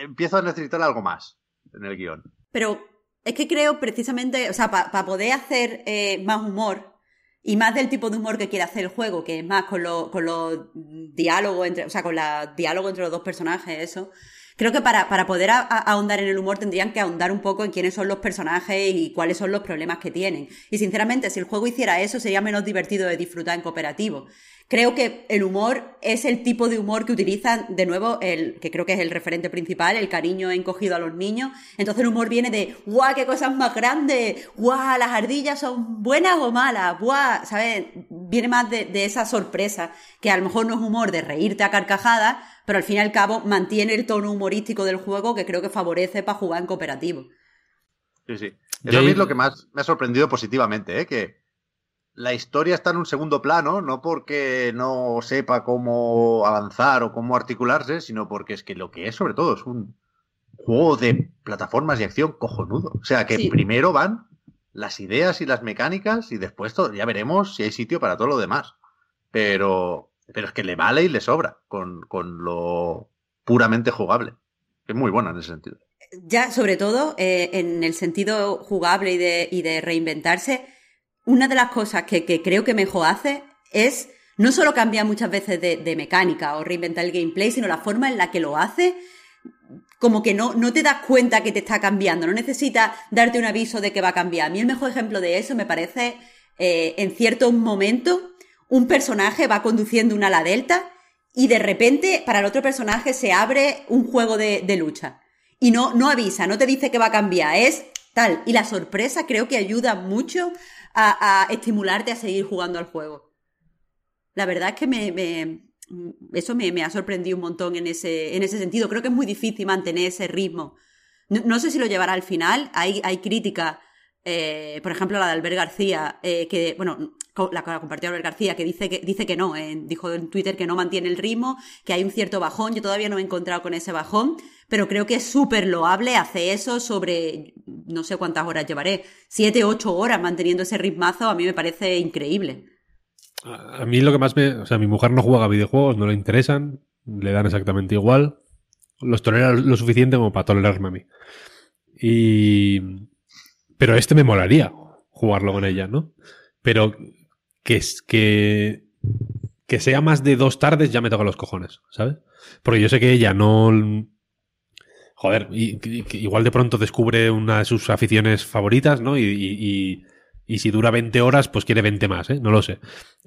empiezo a necesitar algo más en el guion. Pero es que creo precisamente, o sea, para poder hacer eh, más humor y más del tipo de humor que quiere hacer el juego, que es más con los con diálogos entre, o sea, con la diálogo entre los dos personajes, eso. Creo que para, para poder ahondar en el humor tendrían que ahondar un poco en quiénes son los personajes y cuáles son los problemas que tienen. Y sinceramente, si el juego hiciera eso, sería menos divertido de disfrutar en cooperativo. Creo que el humor es el tipo de humor que utilizan, de nuevo, el que creo que es el referente principal, el cariño encogido a los niños. Entonces el humor viene de, ¡guau, qué cosas más grandes! ¡guau, las ardillas son buenas o malas! ¡guau! ¿Sabes? Viene más de, de esa sorpresa, que a lo mejor no es humor de reírte a carcajadas, pero al fin y al cabo mantiene el tono humorístico del juego que creo que favorece para jugar en cooperativo. Sí, sí. Eso es lo que más me ha sorprendido positivamente, ¿eh? que la historia está en un segundo plano, no porque no sepa cómo avanzar o cómo articularse, sino porque es que lo que es sobre todo es un juego de plataformas y acción cojonudo. O sea, que primero van las ideas y las mecánicas y después ya veremos si hay sitio para todo lo demás. Pero, pero es que le vale y le sobra con, con lo puramente jugable. Es muy bueno en ese sentido. Ya, sobre todo, eh, en el sentido jugable y de, y de reinventarse, una de las cosas que, creo que mejor hace es no solo cambiar muchas veces de, mecánica o reinventar el gameplay, sino la forma en la que lo hace, como que no, no te das cuenta que te está cambiando, no necesitas darte un aviso de que va a cambiar. A mí el mejor ejemplo de eso me parece eh, en cierto momento un personaje va conduciendo una ala delta y de repente para el otro personaje se abre un juego de, de lucha. Y no, no avisa, no te dice que va a cambiar, es tal. Y la sorpresa creo que ayuda mucho a, estimularte a seguir jugando al juego. La verdad es que me, me eso me, me, ha sorprendido un montón en ese, en ese sentido. Creo que es muy difícil mantener ese ritmo. No, no sé si lo llevará al final. Hay, hay crítica, eh, por ejemplo, la de Albert García, eh, que, bueno, la, la compartió Albert García, que dice que, dice que no, eh, dijo en Twitter que no mantiene el ritmo, que hay un cierto bajón. Yo todavía no me he encontrado con ese bajón, pero creo que es súper loable hacer eso sobre, no sé cuántas horas llevaré, siete, ocho horas manteniendo ese ritmazo, a mí me parece increíble. A mí lo que más me. O sea, mi mujer no juega videojuegos, no le interesan, le dan exactamente igual. Los tolera lo suficiente como para tolerarme a mí. Y. Pero este me molaría jugarlo con ella, ¿no? Pero que, que, que sea más de dos tardes ya me toca los cojones, ¿sabes? Porque yo sé que ella no. Joder, igual de pronto descubre una de sus aficiones favoritas, ¿no? Y, y, y si dura 20 horas, pues quiere 20 más, ¿eh? No lo sé.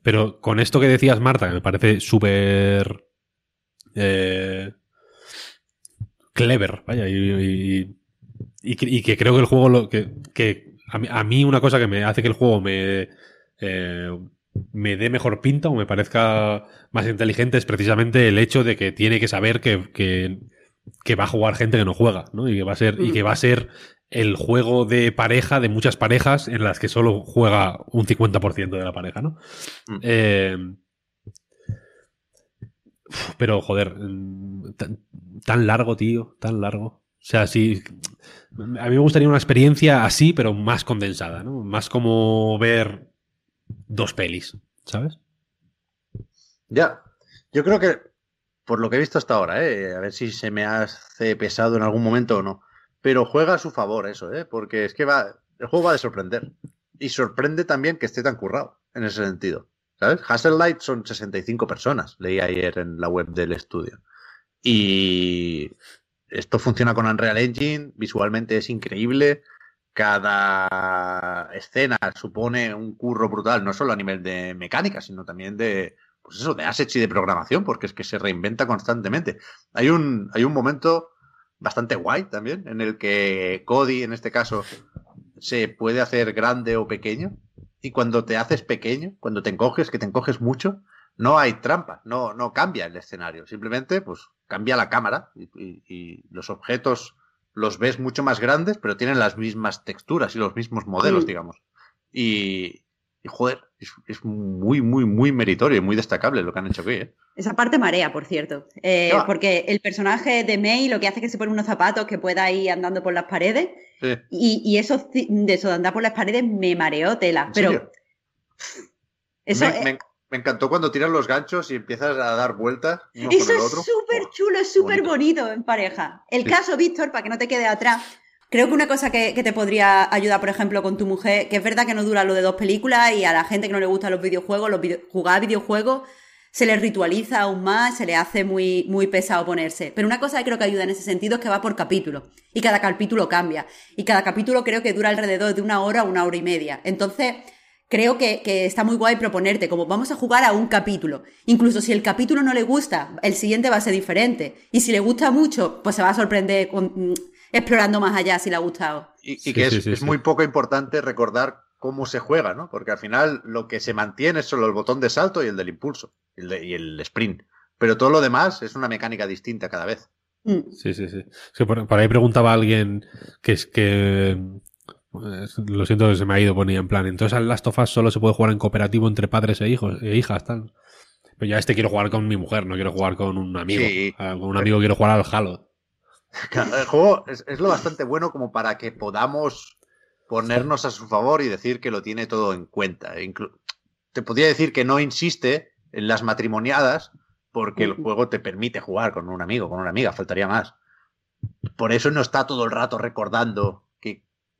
Pero con esto que decías, Marta, que me parece súper... Eh, clever, vaya, y, y, y, que creo que el juego... Lo, que, que a, mí, a, mí, una cosa que me hace que el juego me... Eh, me dé mejor pinta o me parezca más inteligente es precisamente el hecho de que tiene que saber que, que, que va a jugar gente que no juega, ¿no? Y que va a ser, y que va a ser el juego de pareja de muchas parejas en las que solo juega un 50% de la pareja, ¿no? Mm. Eh, pero, joder, tan, tan, largo, tío, tan largo. O sea, sí. A mí me gustaría una experiencia así, pero más condensada, ¿no? Más como ver dos pelis, ¿sabes? Ya. Yo creo que, por lo que he visto hasta ahora, ¿eh? a ver si se me hace pesado en algún momento o no pero juega a su favor eso, ¿eh? Porque es que va, el juego va a sorprender. Y sorprende también que esté tan currado, en ese sentido. ¿Sabes? Hassel Light son 65 personas, leí ayer en la web del estudio. Y esto funciona con Unreal Engine, visualmente es increíble. Cada escena supone un curro brutal, no solo a nivel de mecánica, sino también de, pues eso, de assets y de programación, porque es que se reinventa constantemente. Hay un, hay un momento bastante guay también, en el que Cody, en este caso, se puede hacer grande o pequeño. Y cuando te haces pequeño, cuando te encoges, que te encoges mucho, no hay trampa, no, no cambia el escenario. Simplemente, pues, cambia la cámara y, y, y los objetos los ves mucho más grandes, pero tienen las mismas texturas y los mismos modelos, digamos. Y, y joder, es, es, muy, muy, muy meritorio y muy destacable lo que han hecho aquí. ¿eh? Esa parte marea, por cierto. Eh, porque el personaje de May lo que hace es que se pone unos zapatos que pueda ir andando por las paredes. Sí. Y, y, eso, de eso de andar por las paredes me mareó tela. Pero. Eso, me, me, me, encantó cuando tiras los ganchos y empiezas a dar vueltas. Uno eso es súper chulo, es súper bonito. bonito en pareja. El sí. caso, Víctor, para que no te quede atrás. Creo que una cosa que, que, te podría ayudar, por ejemplo, con tu mujer, que es verdad que no dura lo de dos películas y a la gente que no le gustan los videojuegos, los video, jugar videojuegos se le ritualiza aún más, se le hace muy, muy pesado ponerse. Pero una cosa que creo que ayuda en ese sentido es que va por capítulo. Y cada capítulo cambia. Y cada capítulo creo que dura alrededor de una hora o una hora y media. Entonces, creo que, que, está muy guay proponerte, como vamos a jugar a un capítulo. Incluso si el capítulo no le gusta, el siguiente va a ser diferente. Y si le gusta mucho, pues se va a sorprender con, explorando más allá si le ha gustado. Y, y que sí, es, sí, es muy poco importante recordar cómo se juega, ¿no? Porque al final lo que se mantiene es solo el botón de salto y el del impulso y el, de, y el sprint. Pero todo lo demás es una mecánica distinta cada vez. Mm. Sí, sí, sí. Es que por, por, ahí preguntaba alguien que es que. Lo siento que se me ha ido, ponía en plan. Entonces al Last of Us solo se puede jugar en cooperativo entre padres e hijos e hijas, tal. Pero ya este quiero jugar con mi mujer, no quiero jugar con un amigo. Sí. Con un amigo quiero jugar al Halo. El juego es, es lo bastante bueno como para que podamos ponernos a su favor y decir que lo tiene todo en cuenta. Inclu te podría decir que no insiste en las matrimoniadas porque el juego te permite jugar con un amigo, con una amiga, faltaría más. Por eso no está todo el rato recordando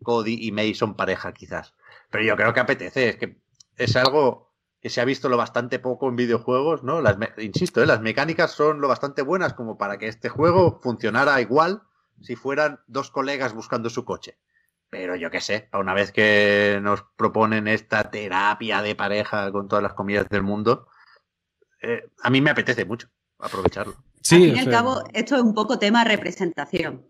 Cody y May son pareja, quizás. Pero yo creo que apetece, es que es algo que se ha visto lo bastante poco en videojuegos, ¿no? Las, insisto, ¿eh? las mecánicas son lo bastante buenas como para que este juego funcionara igual si fueran dos colegas buscando su coche Pero yo qué sé, a una vez que nos proponen esta terapia de pareja con todas las comidas del mundo, eh, a mí me apetece mucho aprovecharlo. Sí, al fin y al cabo, esto es un poco tema de representación.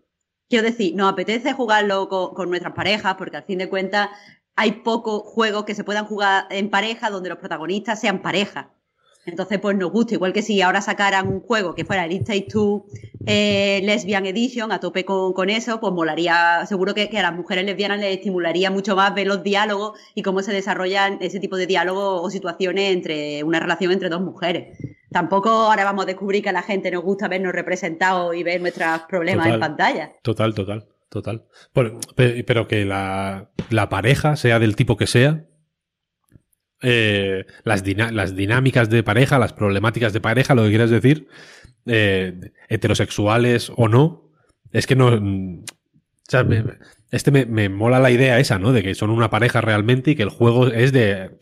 Quiero decir, nos apetece jugarlo con, con, nuestras parejas porque al fin de cuentas hay pocos juegos que se puedan jugar en pareja donde los protagonistas sean pareja. Entonces, pues nos gusta, igual que si ahora sacaran un juego que fuera el It Take Two eh, Lesbian Edition, a tope con, eso, pues molaría, seguro que, a las mujeres lesbianas les estimularía mucho más ver los diálogos y cómo se desarrollan ese tipo de diálogos o situaciones entre una relación entre dos mujeres. Tampoco ahora vamos a descubrir que a la gente nos gusta vernos representados y ver nuestros problemas en pantalla. Total, total, total. Pero, que la, la pareja, sea del tipo que sea, eh, las, las, dinámicas de pareja, las problemáticas de pareja, lo que quieras decir, eh, heterosexuales o no, es que no... O sea, este me, me, mola la idea esa, ¿no? De que son una pareja realmente y que el juego es de...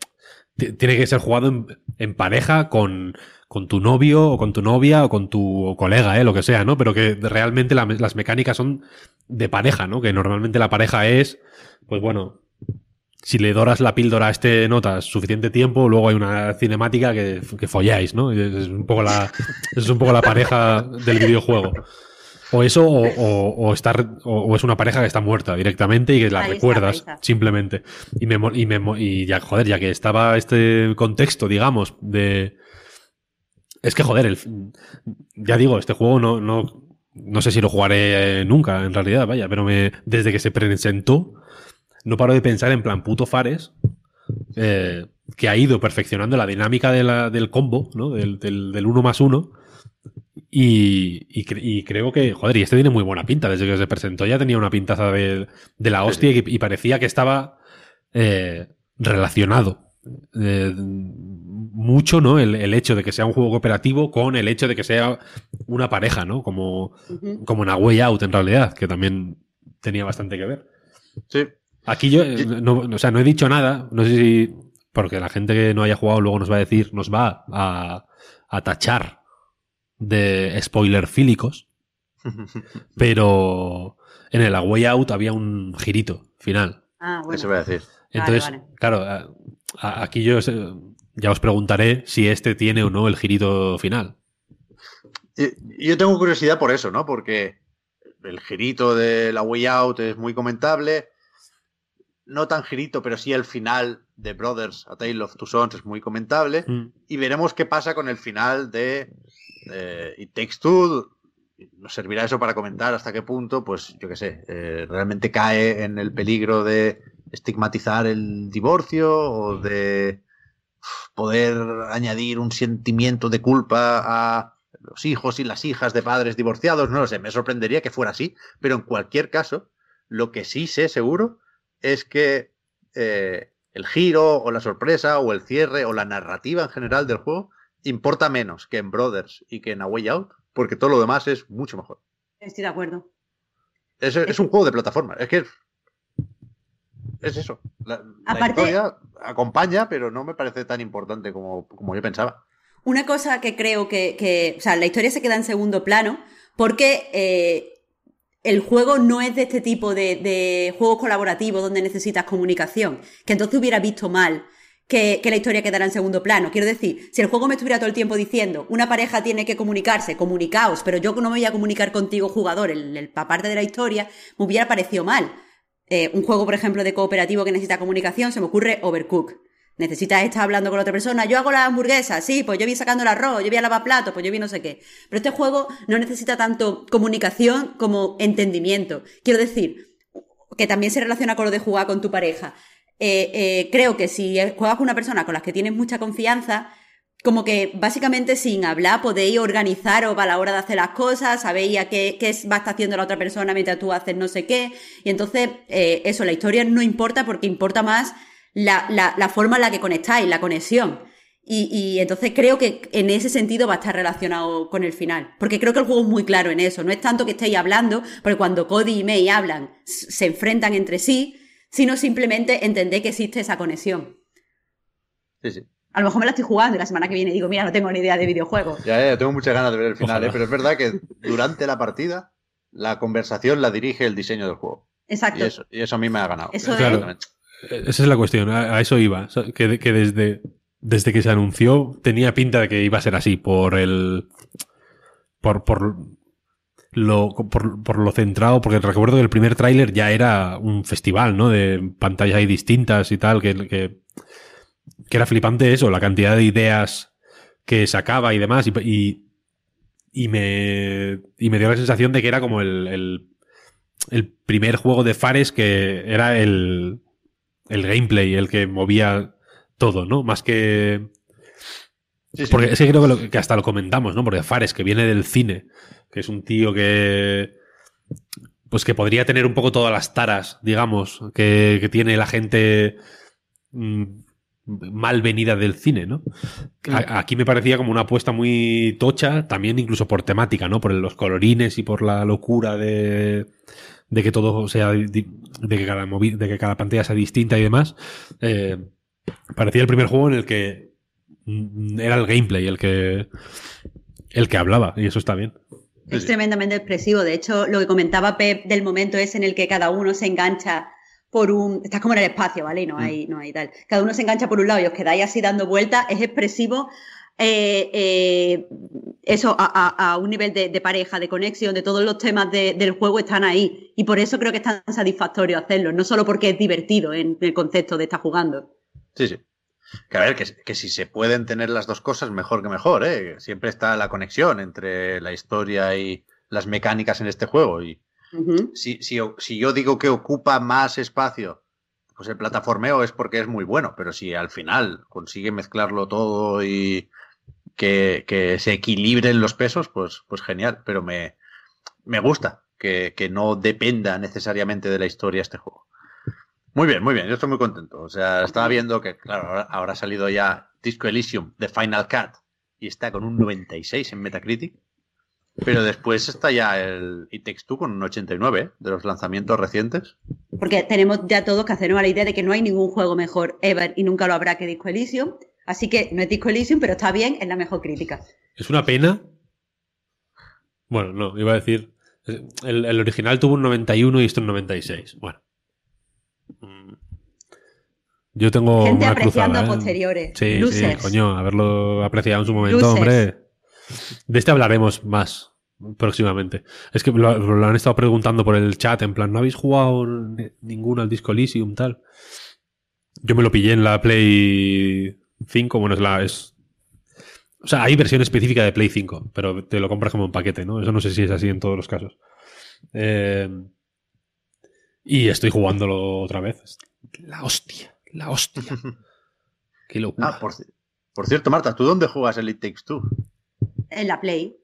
Tiene que ser jugado en, en pareja con, con, tu novio o con tu novia o con tu colega, ¿eh? Lo que sea, ¿no? Pero que realmente las mecánicas son de pareja, ¿no? Que normalmente la pareja es, pues bueno, si le doras la píldora a este notas suficiente tiempo, luego hay una cinemática que, que folláis, ¿no? Es un poco la, es un poco la pareja del videojuego. O eso, o, o, estar, o, es una pareja que está muerta directamente y que la recuerdas simplemente. Y me, y me, y ya, joder, ya que estaba este contexto, digamos, de. Es que, joder, el, ya digo, este juego no, no, no sé si lo jugaré nunca, en realidad, vaya, pero me, desde que se presentó, no paro de pensar en plan puto Fares, eh, que ha ido perfeccionando la dinámica del combo, ¿no? Del, del, uno más uno. Y, creo que, joder, y este tiene muy buena pinta. Desde que se presentó ya tenía una pintaza de, la hostia y, parecía que estaba eh, relacionado. Eh, mucho, ¿no? El, hecho de que sea un juego cooperativo con el hecho de que sea una pareja, ¿no? Como, como en A Way Out, en realidad, que también tenía bastante que ver. Sí, Aquí yo, eh, no, o sea, no he dicho nada, no sé si, porque la gente que no haya jugado luego nos va a decir, nos va a, a tachar de spoiler fílicos, (laughs) pero en el A Way Out había un girito final. Ah, bueno. Eso voy a decir. Entonces, claro, aquí yo ya os preguntaré si este tiene o no el girito final. Yo tengo curiosidad por eso, ¿no? Porque el girito de la Way Out es muy comentable no tan girito, pero sí el final de Brothers, A Tale of Two Sons es muy comentable. Mm. Y veremos qué pasa con el final de eh, It Takes Two. Nos servirá eso para comentar hasta qué punto, pues yo qué sé, eh, realmente cae en el peligro de estigmatizar el divorcio o de poder añadir un sentimiento de culpa a los hijos y las hijas de padres divorciados. No lo sé, me sorprendería que fuera así, pero en cualquier caso, lo que sí sé seguro es que eh, el giro o la sorpresa o el cierre o la narrativa en general del juego importa menos que en Brothers y que en A Way Out, porque todo lo demás es mucho mejor. Estoy de acuerdo. Es, un juego de plataforma. Es que es eso. La, historia acompaña, pero no me parece tan importante como, como yo pensaba. Una cosa que creo que, que, O sea, la historia se queda en segundo plano porque eh, el juego no es de este tipo de, de juegos colaborativos donde necesitas comunicación, que entonces hubiera visto mal que, la historia quedara en segundo plano. Quiero decir, si el juego me estuviera todo el tiempo diciendo, una pareja tiene que comunicarse, comunicaos, pero yo no me voy a comunicar contigo, jugador, el, la parte de la historia, me hubiera parecido mal. Eh, un juego, por ejemplo, de cooperativo que necesita comunicación, se me ocurre Overcook. Necesitas estar hablando con otra persona. Yo hago la hamburguesa, sí, pues yo vi sacando el arroz, yo vi a lavar platos, pues yo vi no sé qué. Pero este juego no necesita tanto comunicación como entendimiento. Quiero decir, que también se relaciona con lo de jugar con tu pareja. Eh, eh, creo que si juegas con una persona con la que tienes mucha confianza, como que básicamente sin hablar podéis organizaros a la hora de hacer las cosas, sabéis a qué, qué va a estar haciendo la otra persona mientras tú haces no sé qué. Y entonces, eh, eso, la historia no importa porque importa más la, la, la forma en la que conectáis, la conexión. Y, y, entonces creo que en ese sentido va a estar relacionado con el final. Porque creo que el juego es muy claro en eso. No es tanto que estéis hablando, porque cuando Cody y May hablan, se enfrentan entre sí, sino simplemente entender que existe esa conexión. Sí, sí. A lo mejor me la estoy jugando y la semana que viene digo, mira, no tengo ni idea de videojuego. Ya, ya, tengo muchas ganas de ver el final, ¿eh? pero es verdad que durante la partida la conversación la dirige el diseño del juego. Exacto. Y eso, y eso a mí me ha ganado. Eso es. Exactamente. Esa es la cuestión, a, a eso iba. Que, que desde, desde que se anunció tenía pinta de que iba a ser así, por el. Por, por, lo, por, por lo centrado, porque recuerdo que el primer tráiler ya era un festival, ¿no? De pantallas ahí distintas y tal, que, que, que era flipante eso, la cantidad de ideas que sacaba y demás, y, y, y me, y me dio la sensación de que era como el, el, el primer juego de Fares que era el, el gameplay, el que movía todo, ¿no? Más que... Sí, sí. Porque es que creo que, lo- que hasta lo comentamos, ¿no? Porque Fares, que viene del cine, que es un tío que... Pues que podría tener un poco todas las taras, digamos, que, que tiene la gente mm, mal venida del cine, ¿no? A- aquí me parecía como una apuesta muy tocha, también incluso por temática, ¿no? Por los colorines y por la locura de, de que todo sea, de que cada movi- de que cada pantalla sea distinta y demás. Eh, parecía el primer juego en el que mm, era el gameplay el que el que hablaba y eso está bien. Es tremendamente expresivo. De hecho, lo que comentaba Pep del momento es en el que cada uno se engancha por un. Estás como en el espacio, ¿vale? Y no hay, no hay tal. Cada uno se engancha por un lado y os quedáis así dando vueltas. Es expresivo. eh, eh, eso a, a- a un nivel de, de pareja, de conexión, de todos los temas de- del juego están ahí. Y por eso creo que es tan satisfactorio hacerlo. No solo porque es divertido en el concepto de estar jugando. Sí, sí. Que a ver, que, que si se pueden tener las dos cosas, mejor que mejor, ¿eh? Siempre está la conexión entre la historia y las mecánicas en este juego. Y Si, si yo digo que ocupa más espacio, pues el plataformeo es porque es muy bueno, pero si al final consigue mezclarlo todo y que, que se equilibren los pesos, pues, pues genial. Pero me, me gusta que, que no dependa necesariamente de la historia este juego. Muy bien, muy bien, yo estoy muy contento. O sea, estaba viendo que, claro, ahora, ahora ha salido ya Disco Elysium de Final Cut y está con un 96 en Metacritic. Pero después está ya el It Takes Two con un 89 ¿eh? de los lanzamientos recientes. Porque tenemos ya todos que hacernos a la idea de que no hay ningún juego mejor ever y nunca lo habrá que Disco Elysium. Así que no es Disco Elysium, pero está bien, es la mejor crítica. Es una pena. Bueno, no, iba a decir. El, el original tuvo un 91 y esto un 96. Bueno. Mm. Yo tengo Gente una apreciando cruzada, ¿eh? posteriores. Sí, sí, coño, haberlo apreciado en su momento, Losers. hombre. De este hablaremos más próximamente. Es que lo, lo han estado preguntando por el chat, en plan, ¿no habéis jugado ni- ninguno al Disco Elysium tal? Yo me lo pillé en la Play 5, bueno, es la... Es, o sea, hay versión específica de Play 5, pero te lo compras como un paquete, ¿no? Eso no sé si es así en todos los casos. Eh, y estoy jugándolo otra vez. La hostia, la hostia. (laughs) Qué locura. Ah, por, por cierto, Marta, ¿tú dónde juegas el It Takes Two? En la Play.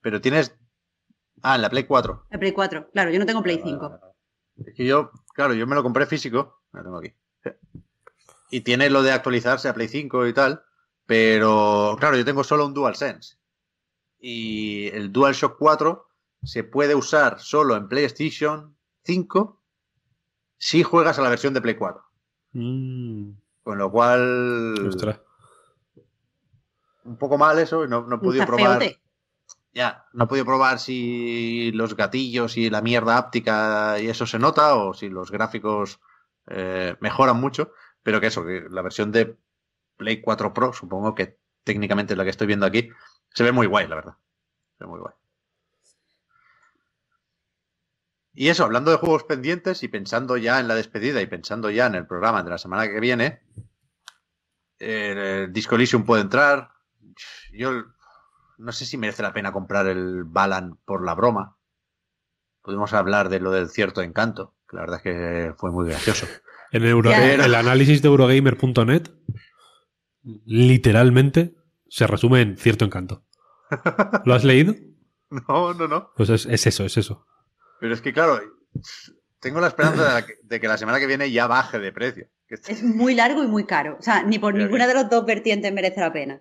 Pero tienes... Ah, en la Play 4. La Play 4. Claro, yo no tengo Play 5. Es que yo, claro, yo me lo compré físico. Lo tengo aquí. Y tiene lo de actualizarse a Play 5 y tal. Pero, claro, yo tengo solo un DualSense. Y el DualShock 4 se puede usar solo en PlayStation 5 si juegas a la versión de Play 4. Mm, Con lo cual, ostras. Un poco mal eso. No, no he podido probar. feote. Ya, no he podido probar si los gatillos y la mierda áptica y eso se nota o si los gráficos eh, mejoran mucho, pero que eso, que la versión de Play 4 Pro, supongo que técnicamente es la que estoy viendo aquí, se ve muy guay, la verdad. Se ve muy guay. Y eso, hablando de juegos pendientes y pensando ya en la despedida y pensando ya en el programa de la semana que viene, el Disco Elysium puede entrar. Yo no sé si merece la pena comprar el Balan por la broma. Podemos hablar de lo del cierto encanto, que la verdad es que fue muy gracioso. (laughs) En Euro- Ya. el análisis de Eurogamer.net literalmente se resume en cierto encanto. (laughs) ¿Lo has leído? No, no, no. Pues es, es eso, es eso. Pero es que, claro, tengo la esperanza de, la que, de que la semana que viene ya baje de precio. Es muy largo y muy caro. O sea, ni por ninguna de las dos vertientes merece la pena.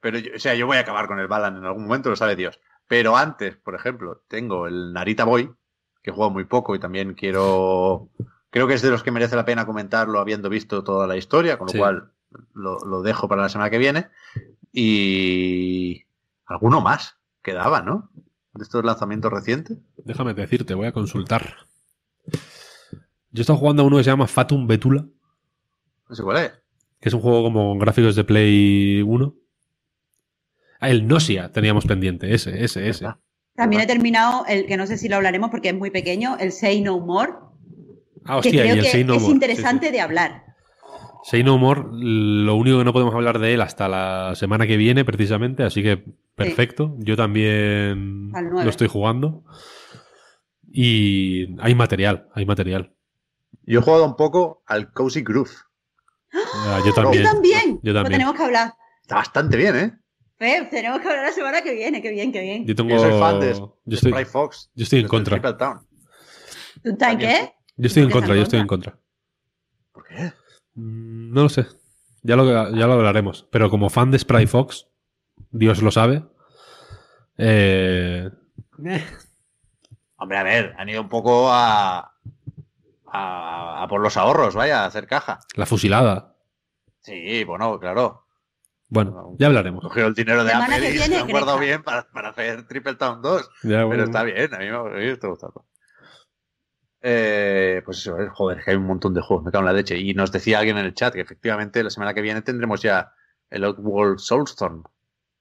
Pero, yo- o sea, yo voy a acabar con el Balan en algún momento, lo sabe Dios. Pero antes, por ejemplo, tengo el Narita Boy, que juego muy poco y también quiero. Creo que es de los que merece la pena comentarlo habiendo visto toda la historia, con lo Sí. cual lo, lo dejo para la semana que viene. Y. Alguno más quedaba, ¿no? De estos lanzamientos recientes. Déjame decirte, voy a consultar. Yo he estado jugando a uno que se llama Fatum Betula, No sé cuál es. que es un juego como con gráficos de Play 1. Ah, el Nosia teníamos pendiente, ese, ese, ese. También he terminado el que no sé si lo hablaremos porque es muy pequeño, el Say No More, Ah, que hostia, creo y el que Say No es More. interesante Sí, sí. de hablar. Say No More, lo único que no podemos hablar de él hasta la semana que viene, precisamente, así que perfecto. Yo también lo estoy jugando. Y hay material, hay material. Yo he jugado un poco al Cozy Groove. Ah, yo también. Yo también. Yo Lo también. tenemos que hablar. Está bastante bien, ¿eh? Pep, tenemos que hablar la semana que viene. Qué bien, qué bien. Yo tengo. Yo soy fan de, yo de estoy, Fox. yo estoy en contra. ¿Tú estás en qué? Yo estoy en ¿Por qué contra, yo estoy en contra. ¿Por qué? Mm, No lo sé. Ya lo, ya lo hablaremos. Pero como fan de Spry Fox, Dios lo sabe. eh, Hombre, a ver, han ido un poco a, a, a por los ahorros, vaya, a hacer caja. la fusilada. Sí, bueno, claro. Bueno, ya hablaremos. Cogió el dinero de Apple que y se lo han guardado bien para, para hacer Triple Town 2. Ya, Pero está bien, a mí me, a mí me está gustando. Eh, pues eso, eh, joder, que hay un montón de juegos, me cago en la leche. Y nos decía alguien en el chat que efectivamente la semana que viene tendremos ya el Outworld Soulstorm.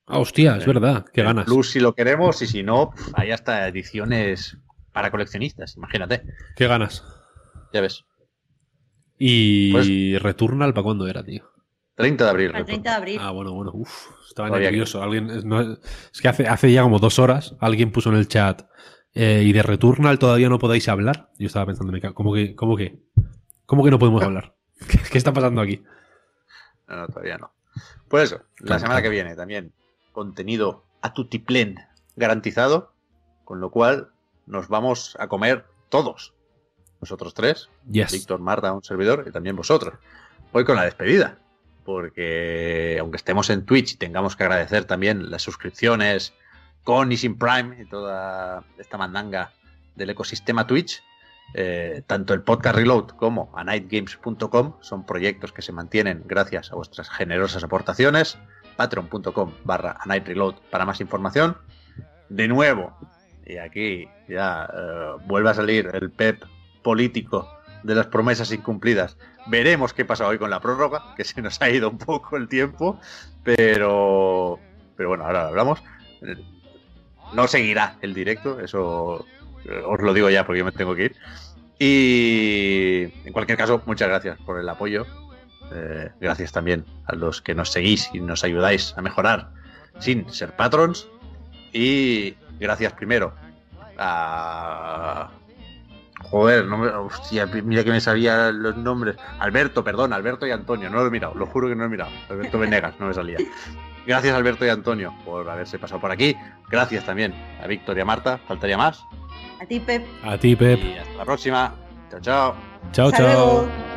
Ah, hostia, es verdad. Qué El ganas. Plus si lo queremos y si no, hay hasta ediciones para coleccionistas, imagínate. Qué ganas. Ya ves. Y Pues- Returnal, ¿para cuándo era, tío? 30 de abril. Para el 30 de abril. Ah, bueno, bueno. Uf, estaba Todavía nervioso. Alguien, es, no- es que hace, hace ya como dos horas alguien puso en el chat eh, y de Returnal todavía no podéis hablar. Yo estaba pensando, me ¿cómo que, cómo que, cómo que no podemos hablar? (laughs) ¿Qué, qué está pasando aquí? No, no, todavía no. Pues eso, la semana que viene también contenido a tutiplen garantizado, con lo cual nos vamos a comer todos. Nosotros tres, Yes. Víctor, Marta, un servidor y también vosotros. Hoy con la despedida, porque aunque estemos en Twitch y tengamos que agradecer también las suscripciones con y sin Prime y toda esta mandanga del ecosistema Twitch, eh, tanto el podcast Reload como a nightgames.com son proyectos que se mantienen gracias a vuestras generosas aportaciones. Patreon.com barra a reload para más información. De nuevo, y aquí ya eh, vuelve a salir el PEP político de las promesas incumplidas. Veremos qué pasa hoy con la prórroga, que se nos ha ido un poco el tiempo, pero, pero bueno, ahora hablamos. No seguirá el directo, eso eh, os lo digo ya porque me tengo que ir. Y en cualquier caso, muchas gracias por el apoyo. Eh, gracias también a los que nos seguís y nos ayudáis a mejorar sin ser patrons. Y gracias primero a. Joder, no me... hostia, mira que me sabía los nombres. Alberto, perdón, Alberto y Antonio. No lo he mirado, lo juro que no lo he mirado. Alberto Venegas, no me salía. Gracias Alberto y Antonio por haberse pasado por aquí. Gracias también a Víctor y a Marta. Faltaría más. A ti, Pep. A ti, Pep. Y hasta la próxima. Chao, chao. Chao, Hasta chao.